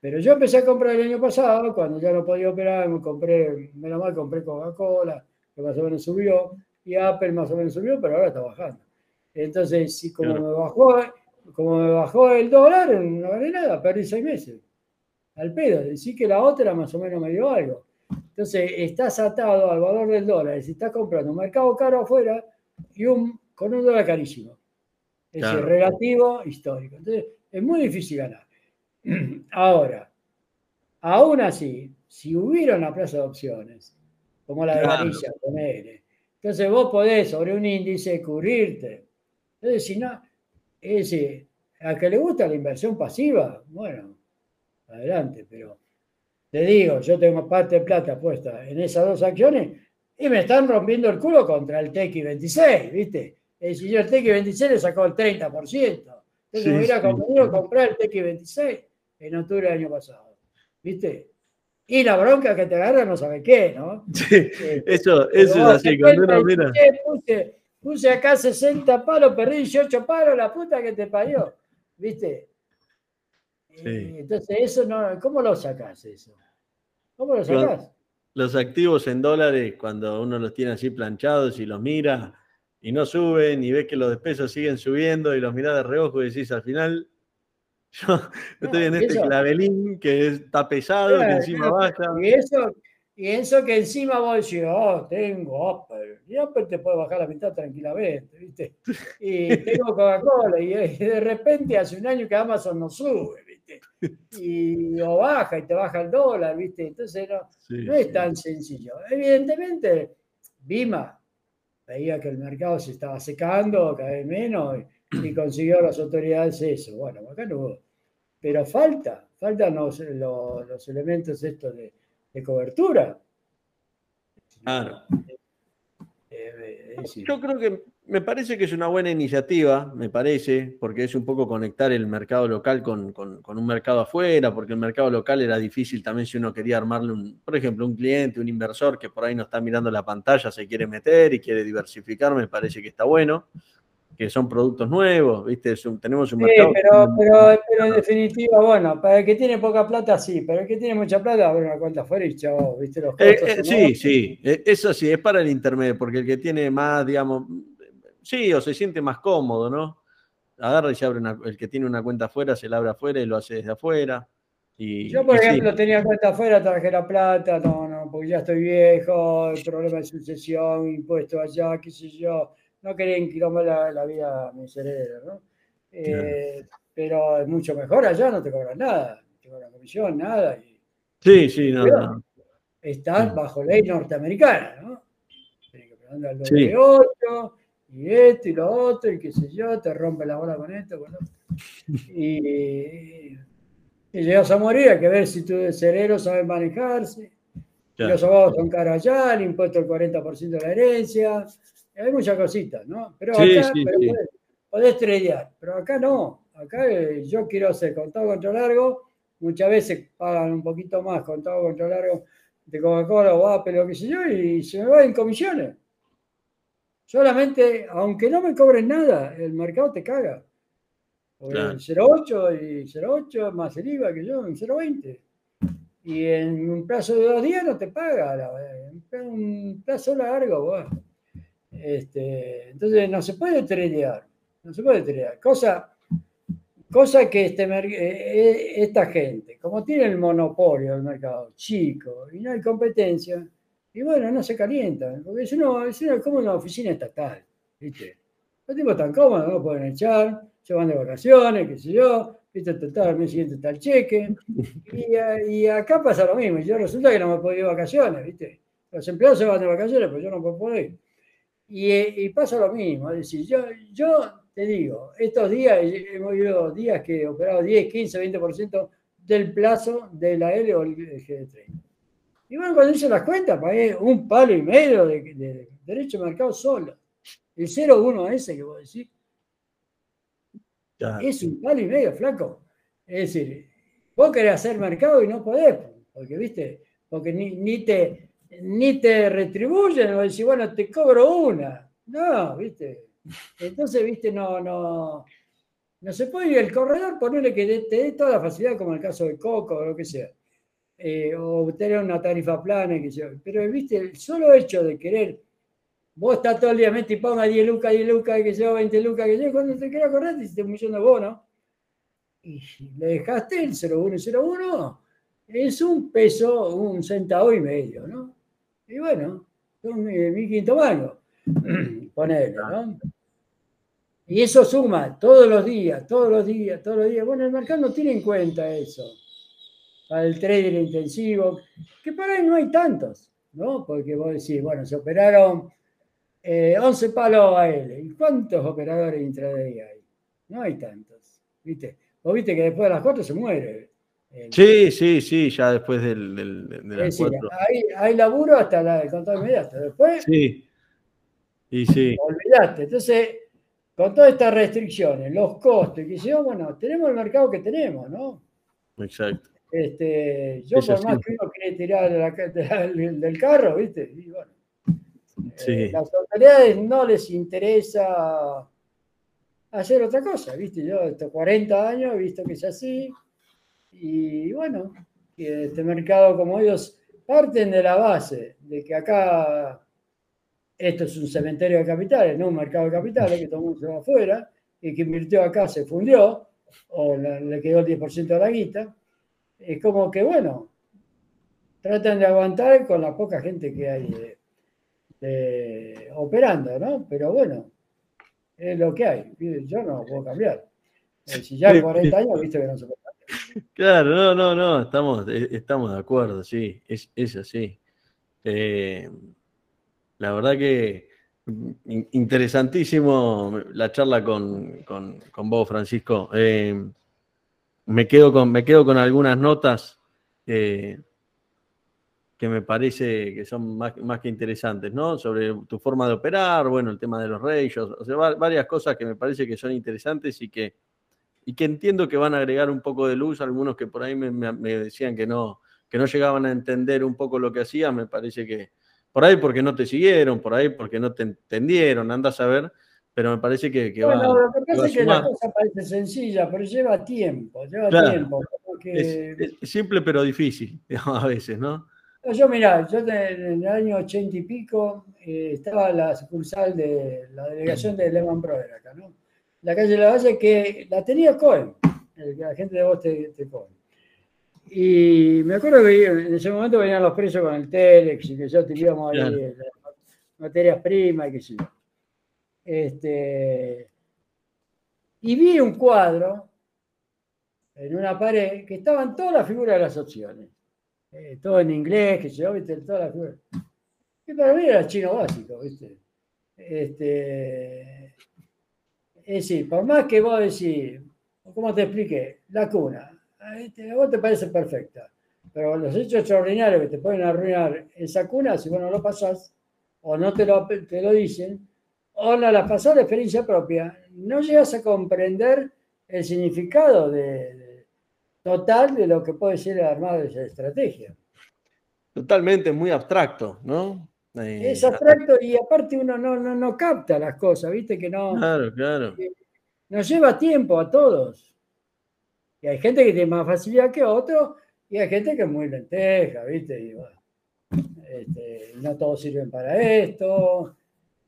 Pero yo empecé a comprar el año pasado, cuando ya no podía operar, me compré, menos mal, compré Coca-Cola, que más o menos subió, y Apple más o menos subió, pero ahora está bajando. Entonces, si como me bajó, como me bajó el dólar, no gané nada, perdí seis meses. Al pedo, decir que la otra más o menos me dio algo. Entonces, estás atado al valor del dólar. Si estás comprando un mercado caro afuera y un, con un dólar carísimo. Es relativo histórico. Entonces, es muy difícil ganar. Ahora, aún así, si hubiera una plaza de opciones, como la de claro. con N, entonces vos podés sobre un índice cubrirte. Entonces, si no, es decir, a que le gusta la inversión pasiva, bueno, adelante, pero te digo, yo tengo parte de plata puesta en esas dos acciones y me están rompiendo el culo contra el TX26, ¿viste? Es decir, yo el TX26 le sacó el 30%. Entonces me hubiera convenido comprar el TX26 en octubre del año pasado, ¿viste? Y la bronca que te agarra no sabe qué, ¿no? Sí, eh, eso, eso es así, cuando uno mira. Puse, puse acá 60 palos, perdí 18 palos, la puta que te parió, ¿viste? entonces, eso no, ¿cómo lo sacás eso? ¿Cómo lo sacás? Los activos en dólares, cuando uno los tiene así planchados y los mira y no suben y ves que los pesos siguen subiendo y los mirás de reojo y decís al final, yo estoy en este clavelín que está pesado, que encima baja. Y eso, y eso que encima vos decís, oh, tengo Apple. Y Apple te puede bajar la mitad tranquilamente, ¿viste? Y tengo Coca-Cola. Y de repente hace un año que Amazon no sube, ¿viste? Y o baja y te baja el dólar, ¿viste? Entonces no, no es tan sencillo. Evidentemente, Bima veía que el mercado se estaba secando cada vez menos y, consiguió las autoridades eso. Bueno, acá no Pero falta, faltan los, los elementos estos de de cobertura. Claro. Yo creo que me parece que es una buena iniciativa, me parece, porque es un poco conectar el mercado local con, un mercado afuera, porque el mercado local era difícil también si uno quería armarle, un, por ejemplo, un cliente, un inversor que por ahí no está mirando la pantalla, se quiere meter y quiere diversificar, me parece que está bueno que son productos nuevos, ¿viste? tenemos un mercado. Sí, pero, pero, en definitiva, bueno, para el que tiene poca plata, sí, para el que tiene mucha plata, abre una cuenta afuera y chao, ¿viste? Los eh, eh, sí, sí, eh, eso sí, es para el intermedio, porque el que tiene más, digamos, sí, o se siente más cómodo, ¿no? Agarra y se abre una, el que tiene una cuenta afuera, se la abre afuera y lo hace desde afuera. Y, Yo, por ejemplo, tenía cuenta afuera, traje la plata, no, no, porque ya estoy viejo, el problema de sucesión, impuesto allá, qué sé yo no quería inquilarme la, la, vida a mi cerebro, ¿no? Eh, pero es mucho mejor allá, no te cobran nada, no te cobran comisión, nada. sí, sí, nada. Estás bajo ley norteamericana, ¿no? Tienes que preguntar al sí. 8 y esto y lo otro, y qué sé yo, te rompe la bola con esto, con Y, y llegas a morir, hay que ver si tu cerebro sabe manejarse. Los abogados son caros allá, el impuesto del 40% de la herencia, hay muchas cositas, ¿no? Pero acá Podés, pero acá no. Acá eh, yo quiero hacer contado contra largo, muchas veces pagan un poquito más contado contra largo de Coca-Cola o Apple o qué sé yo, y se me va en comisiones. Solamente, aunque no me cobren nada, el mercado te caga. Claro. 0,8 y 0,8 más el IVA que yo en 0,20. Y en un plazo de dos días no te paga. En un plazo largo, bueno. Este, entonces no se puede tradear, no se puede tradear. Cosa, cosa que este, eh, eh, esta gente, como tiene el monopolio del mercado chico y no hay competencia, y bueno, no se calientan, porque es, uno, es como una oficina estatal, ¿viste? Los tipos están cómodos, no pueden echar, se van de vacaciones, qué sé yo, ¿viste? Total, el mes siguiente está el cheque, y, y, acá pasa lo mismo, yo resulta que no me puedo ir de vacaciones, ¿viste? Los empleados se van de vacaciones, pero yo no puedo ir. Y, pasa lo mismo, es decir, yo, yo te digo, estos días hemos ido días que he operado 10, 15, 20% del plazo de la L o el GD30. Y bueno, cuando hice las cuentas, pagué un palo y medio de, derecho de mercado solo. El 0,1 ese que vos decís. Es un palo y medio, flaco. Es decir, vos querés hacer mercado y no podés, porque, viste, porque ni, ni te, ni te retribuyen, o decís, bueno, te cobro una. No, viste. Entonces, viste, no, no, no se puede ir el corredor, ponerle que te dé toda la facilidad, como el caso de Coco o lo que sea. Eh, o tener una tarifa plana, que pero viste, el solo hecho de querer, vos estás todo el día, mete y ponga 10 lucas, 10 lucas, que sea 20 lucas, que sea, cuando te quieras correr, te hiciste un millón de bonos, y le dejaste el 0101, es un peso, un centavo y medio, ¿no? Y bueno, son mi quinto mano, ponele, ¿no? Y eso suma todos los días, todos los días, todos los días. Bueno, el mercado no tiene en cuenta eso. Para el trader intensivo, que para él no hay tantos, ¿no? Porque vos decís, bueno, se operaron 11 eh, palos a él. ¿Y cuántos operadores intraday hay? No hay tantos, ¿viste? Vos viste que después de las 4 se muere. Sí, sí, sí, ya después del, del, de las Hay, hay, laburo hasta la, el contado inmediato. Después. Sí. Y sí. Olvidaste. Entonces, con todas estas restricciones, los costos, que yo, bueno, tenemos el mercado que tenemos, ¿no? Exacto. Este, yo por más que uno quiere tirar del carro, ¿viste? Y bueno, sí. eh, las autoridades no les interesa hacer otra cosa, ¿viste? Yo estos 40 años he visto que es así y bueno, que este mercado como ellos parten de la base de que acá esto es un cementerio de capitales, no un mercado de capitales, que todo el mundo se va afuera, y que invirtió acá se fundió, o le quedó el 10% de la guita. Es como que, bueno, tratan de aguantar con la poca gente que hay operando, ¿no? Pero bueno, es lo que hay. Yo no puedo cambiar. Eh, si ya hay 40 años, viste que no se puede. Claro, no, no, no, estamos, eh, estamos de acuerdo, sí, es, es así. Eh, la verdad que interesantísimo la charla con, vos, Francisco. Eh, me, quedo con, me quedo con algunas notas que me parece que son más, que interesantes, ¿no? Sobre tu forma de operar, bueno, el tema de los reyes, o sea, varias cosas que me parece que son interesantes y que, y que entiendo que van a agregar un poco de luz. Algunos que por ahí me, me decían que no, que no llegaban a entender un poco lo que hacía, me parece que, por ahí porque no te siguieron, por ahí porque no te entendieron, andas a ver, pero me parece que, que bueno, Lo que pasa es que la cosa parece sencilla, pero lleva tiempo, lleva tiempo. Es, simple pero difícil, a veces, ¿no? Yo, mira, yo en el año ochenta y pico eh, estaba la sucursal de la delegación de Lehman Brothers acá, ¿no? La calle de la Valle que la tenía Cohen, la gente de vos te, te Cohen. Y me acuerdo que en ese momento venían los precios con el Telex y que ya teníamos ahí materias primas y qué sé yo. Este, y vi un cuadro en una pared que estaban todas las figuras de las opciones. Eh, todo en inglés, que yo, viste, todas las figuras. Y para mí era chino básico, viste. Este, es decir, por más que vos decís, ¿cómo te expliqué? La cuna, a vos te parece perfecta, pero los hechos extraordinarios que te pueden arruinar esa cuna, si vos no lo pasás, o no te lo, te lo dicen, o no la pasás de experiencia propia, no llegas a comprender el significado de, total de lo que puede ser el armado de esa estrategia. Totalmente, muy abstracto, ¿no? Eh, es abstracto y aparte uno no, no, no capta las cosas, ¿viste? Que no. Claro, claro. nos lleva tiempo a todos. Y hay gente que tiene más facilidad que otro, y hay gente que es muy lenteja, ¿viste? Y este, no todos sirven para esto.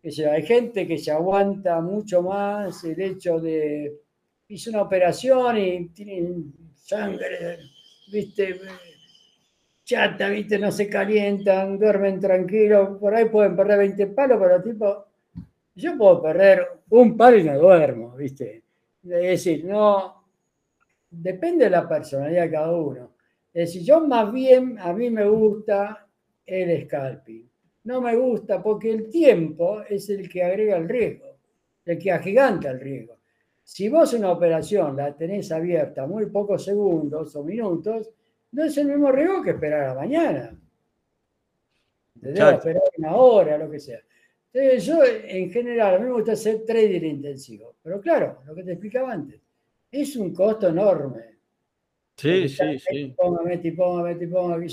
hay gente que se aguanta mucho más el hecho de hizo una operación y tienen sangre, ¿viste? Chata, ¿viste? No se calientan, duermen tranquilos. Por ahí pueden perder 20 palos, pero tipo, yo puedo perder un palo y no duermo, ¿viste? Es decir, no, depende de la personalidad de cada uno. Es decir, yo más bien, a mí me gusta el scalping. No me gusta porque el tiempo es el que agrega el riesgo. el que agiganta el riesgo. Si vos una operación la tenés abierta muy pocos segundos o minutos, no es el mismo riesgo que esperar a mañana. ¿Entendés? Esperar una hora, lo que sea. Entonces, yo, en general, a mí me gusta hacer trading intensivo. Pero claro, lo que te explicaba antes, es un costo enorme. Sí, sí, sí. Ponga, meti, ponga, meti, ponga,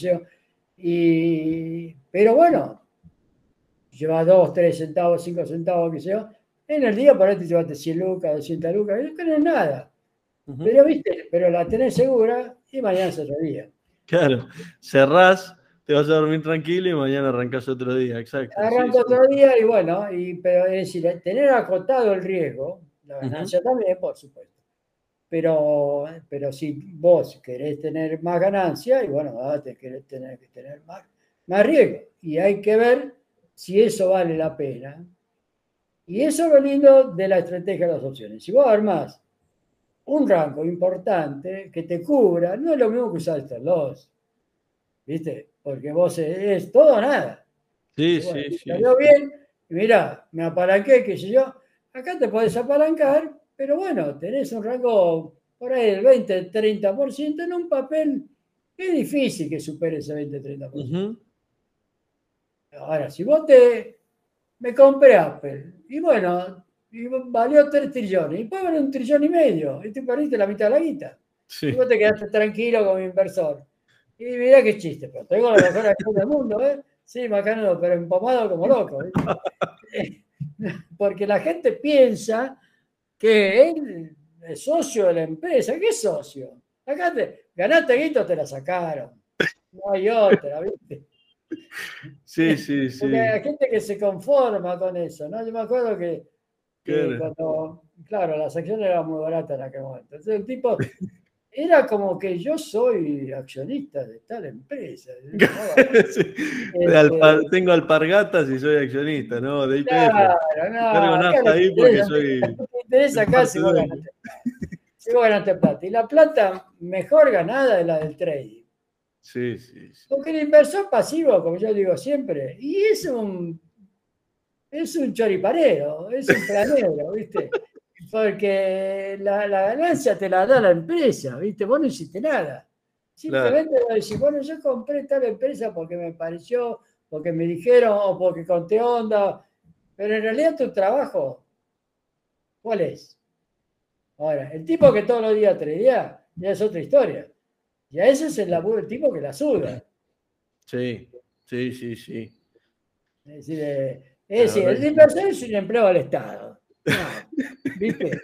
Y, pero bueno, lleva 2, 3 centavos, 5 centavos, qué sé yo. En el día por ahí te llevaste 100 lucas, 200 lucas, no no es nada. Pero viste, pero la tenés segura y mañana es otro día. Claro, cerrás, te vas a dormir tranquilo y mañana arrancas otro día, exacto. Arranco otro día y bueno, y, pero es decir, tener acotado el riesgo, la ganancia también, por supuesto. Pero, pero si vos querés tener más ganancia, y bueno, te querés tener que tener más, más riesgo. Y hay que ver si eso vale la pena. Y eso es lo lindo de la estrategia de las opciones. Si vos armás un rango importante que te cubra, no es lo mismo que usar estos dos. ¿Viste? Porque vos es, todo o nada. Sí, sí, sí. Salió bien, y mirá, me apalanqué, qué sé yo. Acá te podés apalancar, pero bueno, tenés un rango por ahí del 20-30% en un papel. Es difícil que supere ese 20-30%. Ahora, si vos te. Me compré Apple, y bueno, y valió 3 trillones, y puede valer un trillón y medio, y te perdiste la mitad de la guita. Y vos te quedaste tranquilo como inversor. Y mirá qué chiste, pero tengo la mejor acción del mundo, ¿eh? Sí, Macano, pero empomado como loco. Porque la gente piensa que él es socio de la empresa. ¿Qué socio? Acá te ganaste guito, te la sacaron. No hay otra, ¿viste? Sí, sí, sí. Porque hay gente que se conforma con eso, ¿no? Yo me acuerdo que, cuando, claro, las acciones eran muy baratas en aquel momento. Entonces el tipo era como que yo soy accionista de tal empresa. Este, tengo alpargatas y soy accionista, ¿no? De IPF. Claro, no. ahí porque soy. Me interesa acá si vos, ganaste, si vos ganaste plata. Y la plata mejor ganada es la del trading. Sí, sí, Porque el inversor pasivo, como yo digo siempre, y es un, es un choriparero, es un planero, ¿viste? Porque la, ganancia te la da la empresa, ¿viste? Vos no hiciste nada. Simplemente claro. decís, bueno, yo compré tal empresa porque me pareció, porque me dijeron o porque conté onda, pero en realidad tu trabajo, ¿cuál es? Ahora, el tipo que todos los días tradea, ya es otra historia. Y a ese es el laburo tipo que la suda. Sí, sí, sí, sí. Es decir, eh, es decir el inversor es un empleo del Estado. ¿Viste?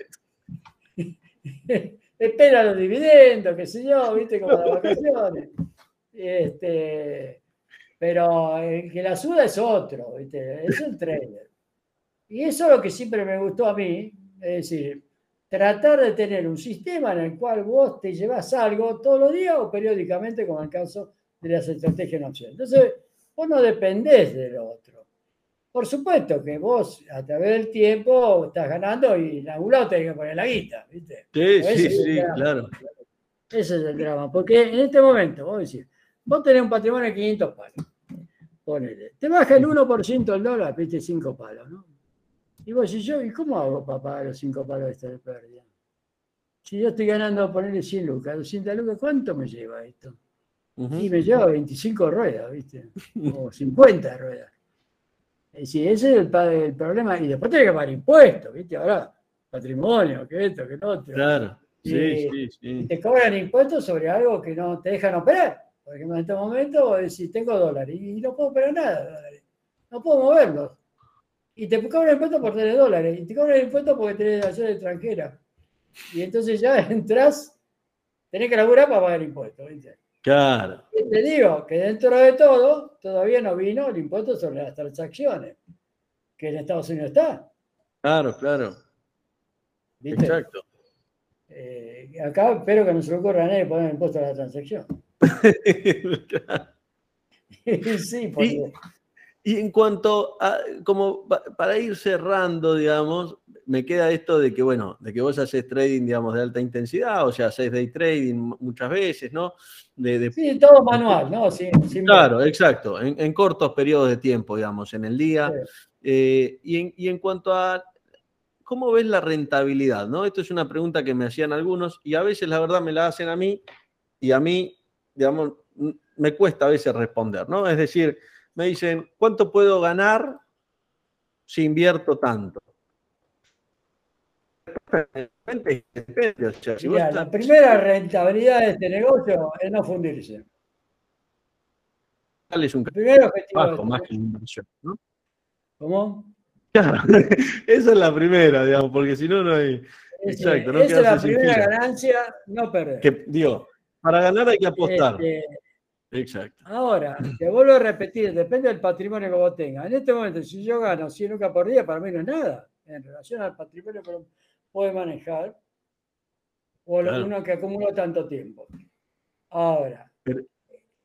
Espera los dividendos, qué sé yo, ¿viste? Como las vacaciones. Este, pero el que la suda es otro, ¿viste? Es el trader. Y eso es lo que siempre me gustó a mí, es decir, tratar de tener un sistema en el cual vos te llevas algo todos los días o periódicamente, como en el caso de las estrategias en opción. Entonces, vos no dependés del otro. Por supuesto que vos a través del tiempo estás ganando y en algún lado tenés que poner la guita, ¿viste? Sí, sí, sí, claro. Ese es el drama, porque en este momento, vos decís, vos tenés un patrimonio de 500 palos, ponele, te baja el 1% el dólar, viste 5 palos, ¿no? Y vos decís, yo, ¿y cómo hago para pagar los 5 palos de esta de pérdida? Si yo estoy ganando, ponerle 100 lucas, 200 lucas, ¿cuánto me lleva esto? Y me lleva 25 ruedas, ¿viste? O 50 ruedas. Es decir, ese es el, problema. Y después tenés que pagar impuestos, ¿viste? Ahora, patrimonio, que esto, que lo otro. Claro. Sí, sí, sí. Te cobran impuestos sobre algo que no te dejan operar. Por ejemplo, en este momento vos decís, tengo dólares y no puedo operar nada de dólares. No puedo moverlos y te cobran impuestos por tener dólares, y te cobran impuestos porque tenés acción extranjera. Y entonces ya entras, tenés que laburar para pagar impuestos. ¿viste? Claro. Y te digo que dentro de todo, todavía no vino el impuesto sobre las transacciones, que en Estados Unidos está. Claro, claro. Exacto. Eh, acá espero que no se le ocurra a nadie poner impuesto a la transacción. sí, porque... Y en cuanto a, como para ir cerrando, digamos, me queda esto de que, bueno, de que vos haces trading, digamos, de alta intensidad, o sea, haces day trading muchas veces, ¿no? De, sí, todo manual, ¿no? claro, exacto, en, cortos periodos de tiempo, digamos, en el día. Eh, y, en, y en cuanto a ¿cómo ves la rentabilidad? ¿no? Esto es una pregunta que me hacían algunos y a veces la verdad me la hacen a mí y a mí, digamos, me cuesta a veces responder, ¿no? Es decir, me dicen, ¿cuánto puedo ganar si invierto tanto? La primera rentabilidad de este negocio es no fundirse. Es un primer objetivo más que inversión, ¿no? ¿Cómo? Claro, esa es la primera, digamos, porque si no, no hay. Exacto, no esa es la primera ganancia, no perder. Que, digo, para ganar hay que apostar. Este, Exacto. Ahora, te vuelvo a repetir, depende del patrimonio que vos tengas. En este momento, si yo gano 100 lucas por día, para mí no es nada en relación al patrimonio que puede manejar o uno que acumuló tanto tiempo. Ahora,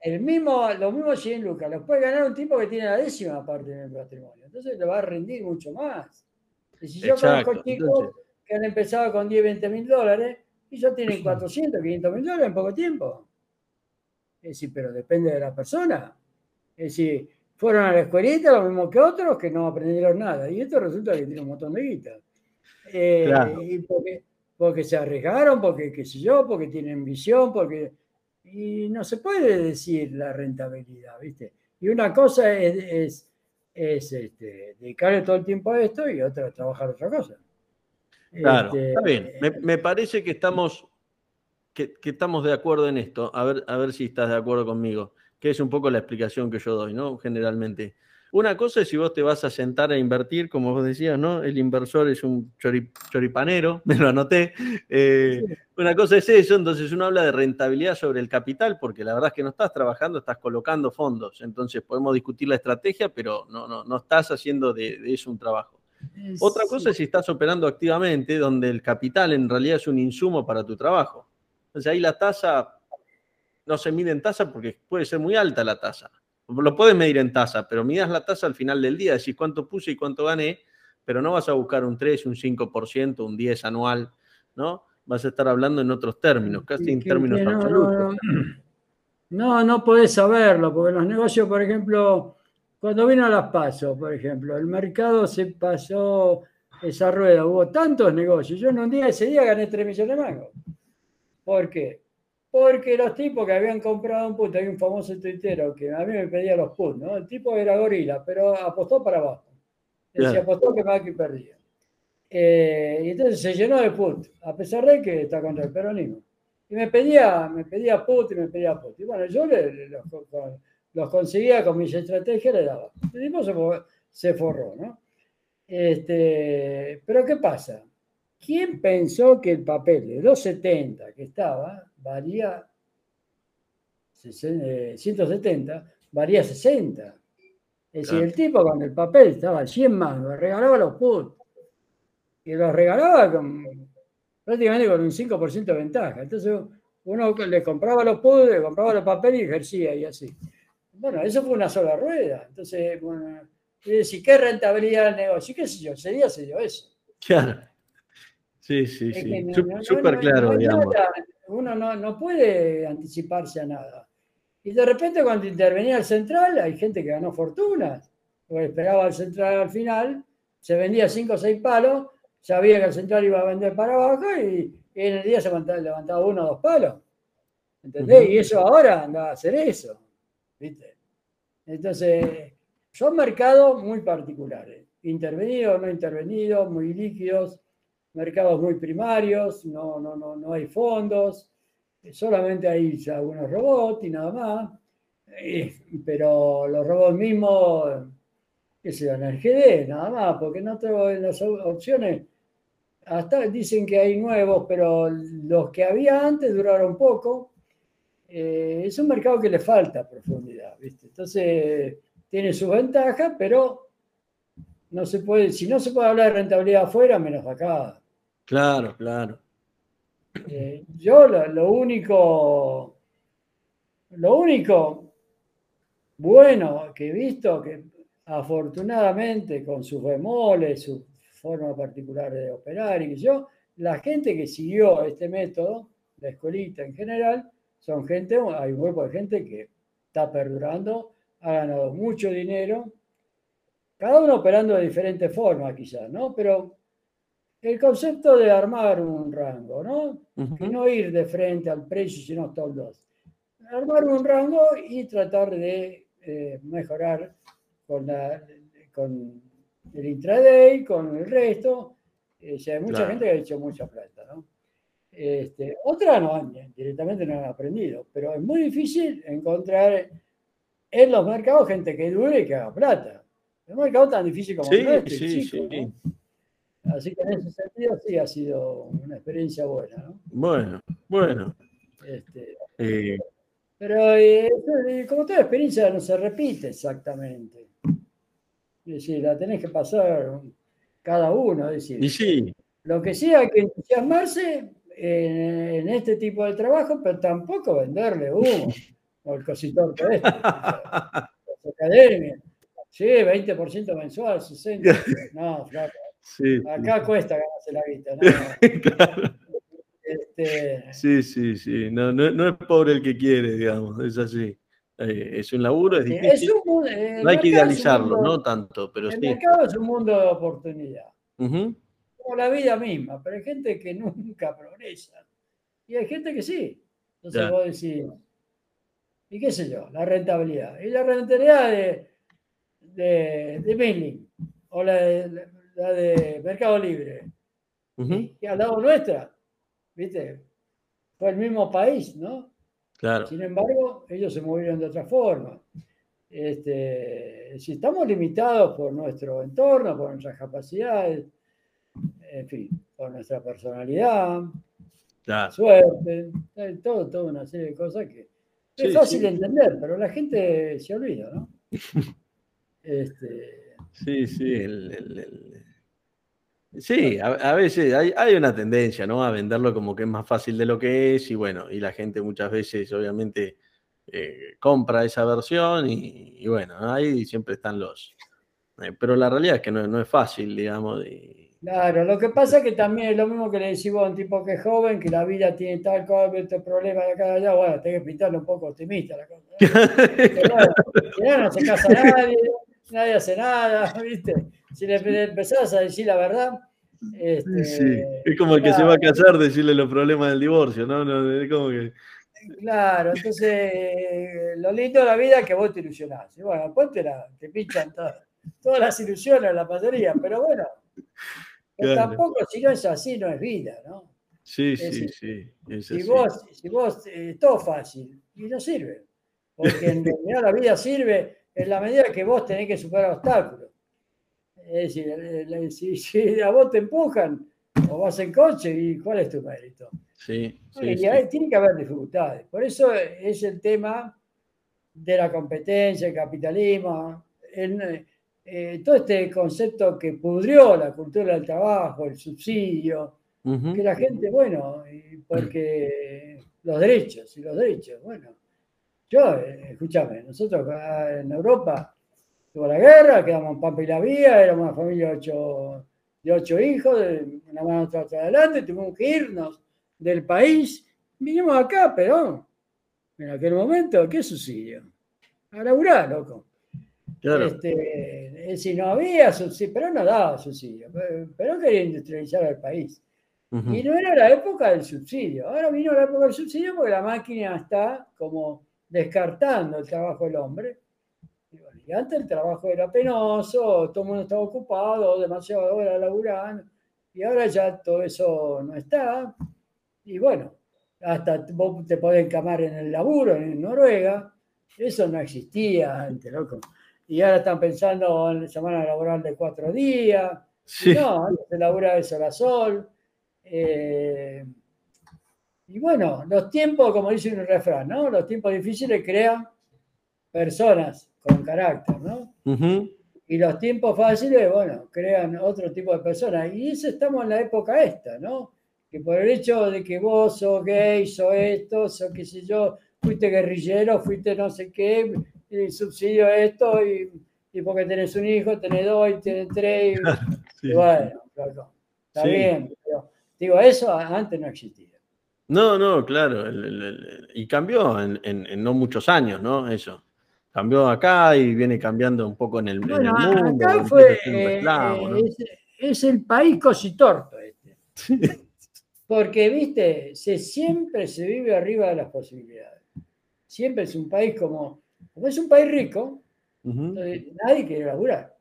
el mismo, los mismos 100 lucas los puede ganar un tipo que tiene la décima parte del patrimonio. Entonces le va a rendir mucho más. Y si yo conozco chicos que han empezado con 10, 20 mil dólares y ya tienen 400, 500 mil dólares en poco tiempo. Es decir, pero depende de la persona. Es decir, fueron a la escuelita lo mismo que otros que no aprendieron nada. Y esto resulta que tiene un montón de guita. Eh, y porque, porque, se arriesgaron, porque qué sé yo, porque tienen visión, porque y no se puede decir la rentabilidad, ¿viste? Y una cosa es, es, este, dedicarle todo el tiempo a esto y otra es trabajar otra cosa. Claro, este, está bien. Me, parece que estamos, que, estamos de acuerdo en esto. A ver, a ver si estás de acuerdo conmigo, que es un poco la explicación que yo doy, ¿no? Generalmente. Una cosa es si vos te vas a sentar a invertir, como vos decías, ¿no? El inversor es un choripanero, me lo anoté. Eh, una cosa es eso, entonces uno habla de rentabilidad sobre el capital, porque la verdad es que no estás trabajando, estás colocando fondos. Entonces podemos discutir la estrategia, pero no, no, no estás haciendo de, eso un trabajo. Otra cosa es si estás operando activamente, donde el capital en realidad es un insumo para tu trabajo. Entonces ahí la tasa no se mide en tasa porque puede ser muy alta la tasa lo puedes medir en tasa, pero midas la tasa al final del día, decís cuánto puse y cuánto gané, pero no vas a buscar un 3, un 5%, un 10 anual, ¿no? Vas a estar hablando en otros términos, casi en términos absolutos. No, no, podés saberlo, porque los negocios, por ejemplo, cuando vino a las pasos, por ejemplo, el mercado se pasó esa rueda, hubo tantos negocios. Yo en un día, ese día gané 3 millones de mangos. ¿Por qué? Porque los tipos que habían comprado un put, hay un famoso tuitero que a mí me pedía los puts, ¿no? El tipo era gorila, pero apostó para abajo. Decía, apostó que que perdía. Eh, y entonces se llenó de put, a pesar de que está contra el peronismo. Y me pedía, me pedía put y me pedía put. Y bueno, yo los, conseguía con mis estrategias, le daba. El tipo se, forró, ¿no? Este, pero ¿qué pasa? ¿Quién pensó que el papel de 270 que estaba varía 170, eh, varía 60. Es decir, el tipo cuando el papel estaba al 100 más, regalaba los puts. Y los regalaba con, prácticamente con un 5% de ventaja. Entonces uno le compraba los puts, le compraba los papeles y ejercía y así. Bueno, eso fue una sola rueda. Entonces, bueno, decir, ¿qué rentabilidad del negocio? ¿Qué sé yo? Ese día se dio eso. Claro. Sí, sí, sí. Súper claro, digamos uno no, puede anticiparse a nada. Y de repente cuando intervenía el central, hay gente que ganó fortunas, porque esperaba el central al final, se vendía cinco o seis palos, sabía que el central iba a vender para abajo y, en el día se levantaba, uno o dos palos. ¿Entendés? Y eso ahora anda a hacer eso. ¿Viste? Entonces, son mercados muy particulares, intervenidos, no intervenidos, muy líquidos, mercados muy primarios, no, no, no, no hay fondos, solamente hay algunos robots y nada más. Eh, pero los robots mismos, que se dan el GD, nada más, porque no tengo en las opciones, hasta dicen que hay nuevos, pero los que había antes duraron poco. Eh, es un mercado que le falta profundidad, ¿viste? Entonces, tiene sus ventajas, pero no se puede, si no se puede hablar de rentabilidad afuera, menos acá. Claro, claro. Eh, yo lo, único, lo único bueno que he visto, que afortunadamente con sus bemoles, su forma particular de operar y yo, la gente que siguió este método, la escuelita en general, son gente, hay un grupo de gente que está perdurando, ha ganado mucho dinero, cada uno operando de diferente forma quizás, ¿no? Pero el concepto de armar un rango, ¿no? Y no ir de frente al precio, sino todos. Armar un rango y tratar de eh, mejorar con, la, con el intraday, con el resto. Eh, hay mucha gente que ha hecho mucha plata, ¿no? Este, otra no, directamente no han aprendido, pero es muy difícil encontrar en los mercados gente que dure y que haga plata. El mercado tan difícil como este, sí, sí. Así que en ese sentido sí ha sido una experiencia buena. ¿no? Bueno, bueno. Este, eh, pero eh, como toda experiencia no se repite exactamente. Es decir, la tenés que pasar cada uno. Es decir, y sí. Lo que sí hay que entusiasmarse en, este tipo de trabajo, pero tampoco venderle humo, o el cositor que es. academia. Sí, 20% mensual, 60%. No, flaco. Acá cuesta ganarse la guita. ¿no? claro. Este... Sí, sí, sí. No, no, no, es pobre el que quiere, digamos, es así. Eh, es un laburo, es difícil. Es un, no hay que idealizarlo, no tanto, pero el sí. El mercado es un mundo de oportunidad. Como la vida misma, pero hay gente que nunca progresa. Y hay gente que sí. Entonces vos decís, ¿y qué sé yo? La rentabilidad. Y la rentabilidad de, de, de mailing, o la de, la de Mercado Libre, y al lado nuestra, ¿viste? Fue el mismo país, ¿no? Claro. Sin embargo, ellos se movieron de otra forma. Este, si estamos limitados por nuestro entorno, por nuestras capacidades, en fin, por nuestra personalidad, suerte, todo, toda una serie de cosas que es fácil de entender, pero la gente se olvida, ¿no? Este, sí, sí, el, Sí, a, veces hay, una tendencia, ¿no? A venderlo como que es más fácil de lo que es y bueno, y la gente muchas veces obviamente eh, compra esa versión y, bueno, ahí siempre están los... Eh, pero la realidad es que no, es fácil, digamos. Claro, lo que pasa es que también es lo mismo que le decimos a un tipo que es joven, que la vida tiene tal cosa, este problema de acá allá, bueno, tenés que pintarlo un poco optimista la cosa. ¿no? no se casa nadie, nadie hace nada, ¿viste? Si le empezás a decir la verdad. Este, es como el que se va a casar, decirle los problemas del divorcio, ¿no? es como que. Claro, entonces lo lindo de la vida es que vos te ilusionás. Y bueno, después te, te pinchan todas, las ilusiones, la mayoría, pero bueno, tampoco si no es así, no es vida, ¿no? Sí, sí, sí. si, vos, si vos, eh, todo fácil, y no sirve. Porque en realidad la vida sirve en la medida que vos tenés que superar obstáculos. Es decir, si, a vos te empujan o vas en coche, ¿y cuál es tu mérito? Sí, sí, tiene que haber dificultades. Por eso es el tema de la competencia, el capitalismo, eh, todo este concepto que pudrió la cultura del trabajo, el subsidio, que la gente, bueno, porque los derechos y los derechos, bueno, yo, eh, escúchame, nosotros en Europa tuvo la guerra, quedamos en Pampa y la Vía, éramos una familia de ocho, de ocho hijos, de una mano otra adelante, tuvimos que irnos del país, vinimos acá, pero en aquel momento, ¿qué subsidio? A laburar, loco. Claro. Este, es decir, no había subsidio, pero no daba subsidio, pero, quería industrializar al país. Y no era la época del subsidio. Ahora vino la época del subsidio porque la máquina está como descartando el trabajo del hombre y antes el trabajo era penoso, todo el mundo estaba ocupado, demasiado horas laburando, y ahora ya todo eso no está. Y bueno, hasta vos te podés encamar en el laburo en Noruega, eso no existía antes, loco. Y ahora están pensando en la semana laboral de cuatro días. No, antes se labura de sol a sol. Eh, y bueno, los tiempos, como dice un refrán, ¿no? Los tiempos difíciles crean personas con carácter, ¿no? Y los tiempos fáciles, bueno, crean otro tipo de personas. Y eso estamos en la época esta, ¿no? Que por el hecho de que vos sos gay, sos esto, sos qué sé yo, fuiste guerrillero, fuiste no sé qué, y subsidio esto, y, y porque tenés un hijo, tenés dos, y tenés tres, y, bueno, está bien. Pero, digo, eso antes no existía. No, no, claro. y cambió en, en, no muchos años, ¿no? Eso cambió acá y viene cambiando un poco en el, mundo. Acá fue, eh, es, el país cositorto este. Porque, viste, se, siempre se vive arriba de las posibilidades. Siempre es un país como, como es un país rico, nadie quiere laburar.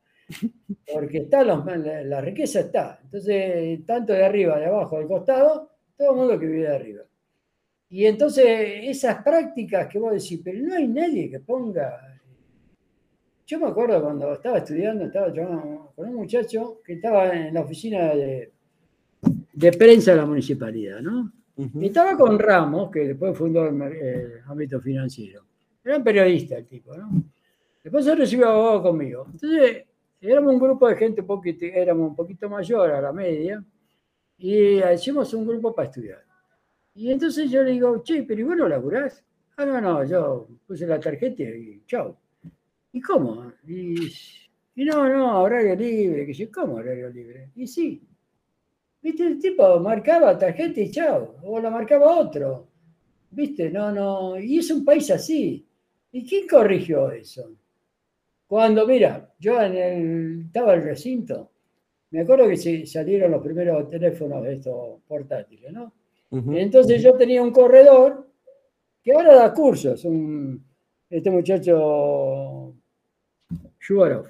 Porque está la, riqueza está. Entonces, tanto de arriba, de abajo, del costado, todo el mundo que vive de arriba. Y entonces esas prácticas que vos decís, pero no hay nadie que ponga... Yo me acuerdo cuando estaba estudiando, estaba con un muchacho que estaba en la oficina de, de prensa de la municipalidad, ¿no? Y estaba con Ramos, que después fundó el, ámbito financiero. Era un periodista el tipo, ¿no? Después se recibió abogado conmigo. Entonces, éramos un grupo de gente, poquito, éramos un poquito mayor a la media, y hicimos un grupo para estudiar. Y entonces yo le digo, che, pero ¿y vos no laburás? Ah, no, no, yo puse la tarjeta y chao. ¿Y cómo? Y, no, no, horario libre. Que ¿cómo horario libre? Y sí. ¿Viste? El tipo marcaba tarjeta y chao. O la marcaba otro. ¿Viste? No, no. Y es un país así. ¿Y quién corrigió eso? Cuando, mira, yo en el, estaba en el recinto, me acuerdo que salieron los primeros teléfonos de estos portátiles, ¿no? Entonces yo tenía un corredor que ahora da cursos, este muchacho Shuarov.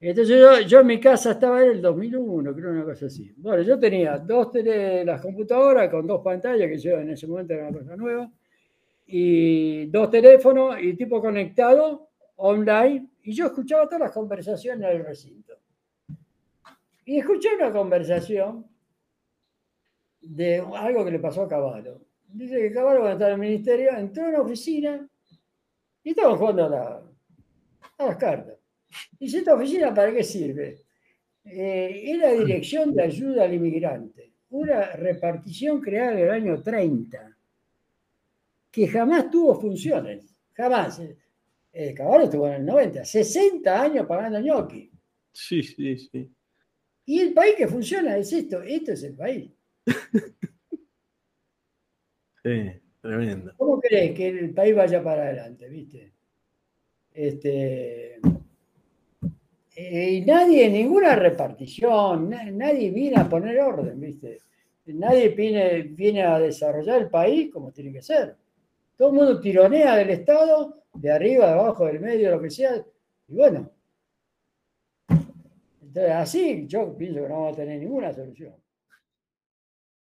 Entonces yo, en mi casa estaba en el 2001, creo una cosa así. Bueno, yo tenía dos tele, las computadoras con dos pantallas, que yo en ese momento era una cosa nueva, y dos teléfonos y tipo conectado online, y yo escuchaba todas las conversaciones del recinto. Y escuché una conversación de algo que le pasó a Caballo. Dice que Caballo, cuando estaba en el ministerio, entró en una oficina y estaba jugando a, las cartas. Dice, ¿esta oficina para qué sirve? Eh, es la Dirección de Ayuda al Inmigrante, una repartición creada en el año 30, que jamás tuvo funciones, jamás. El Caballo estuvo en el 90, 60 años pagando ñoqui. Sí, sí, sí. Y el país que funciona es esto, esto es el país. Sí, tremendo. ¿Cómo crees que el país vaya para adelante, viste? Este, eh, y nadie, ninguna repartición, nadie viene a poner orden, viste. Nadie viene, viene a desarrollar el país como tiene que ser. Todo el mundo tironea del Estado, de arriba, de abajo, del medio, lo que sea. Y bueno, entonces así yo pienso que no vamos a tener ninguna solución.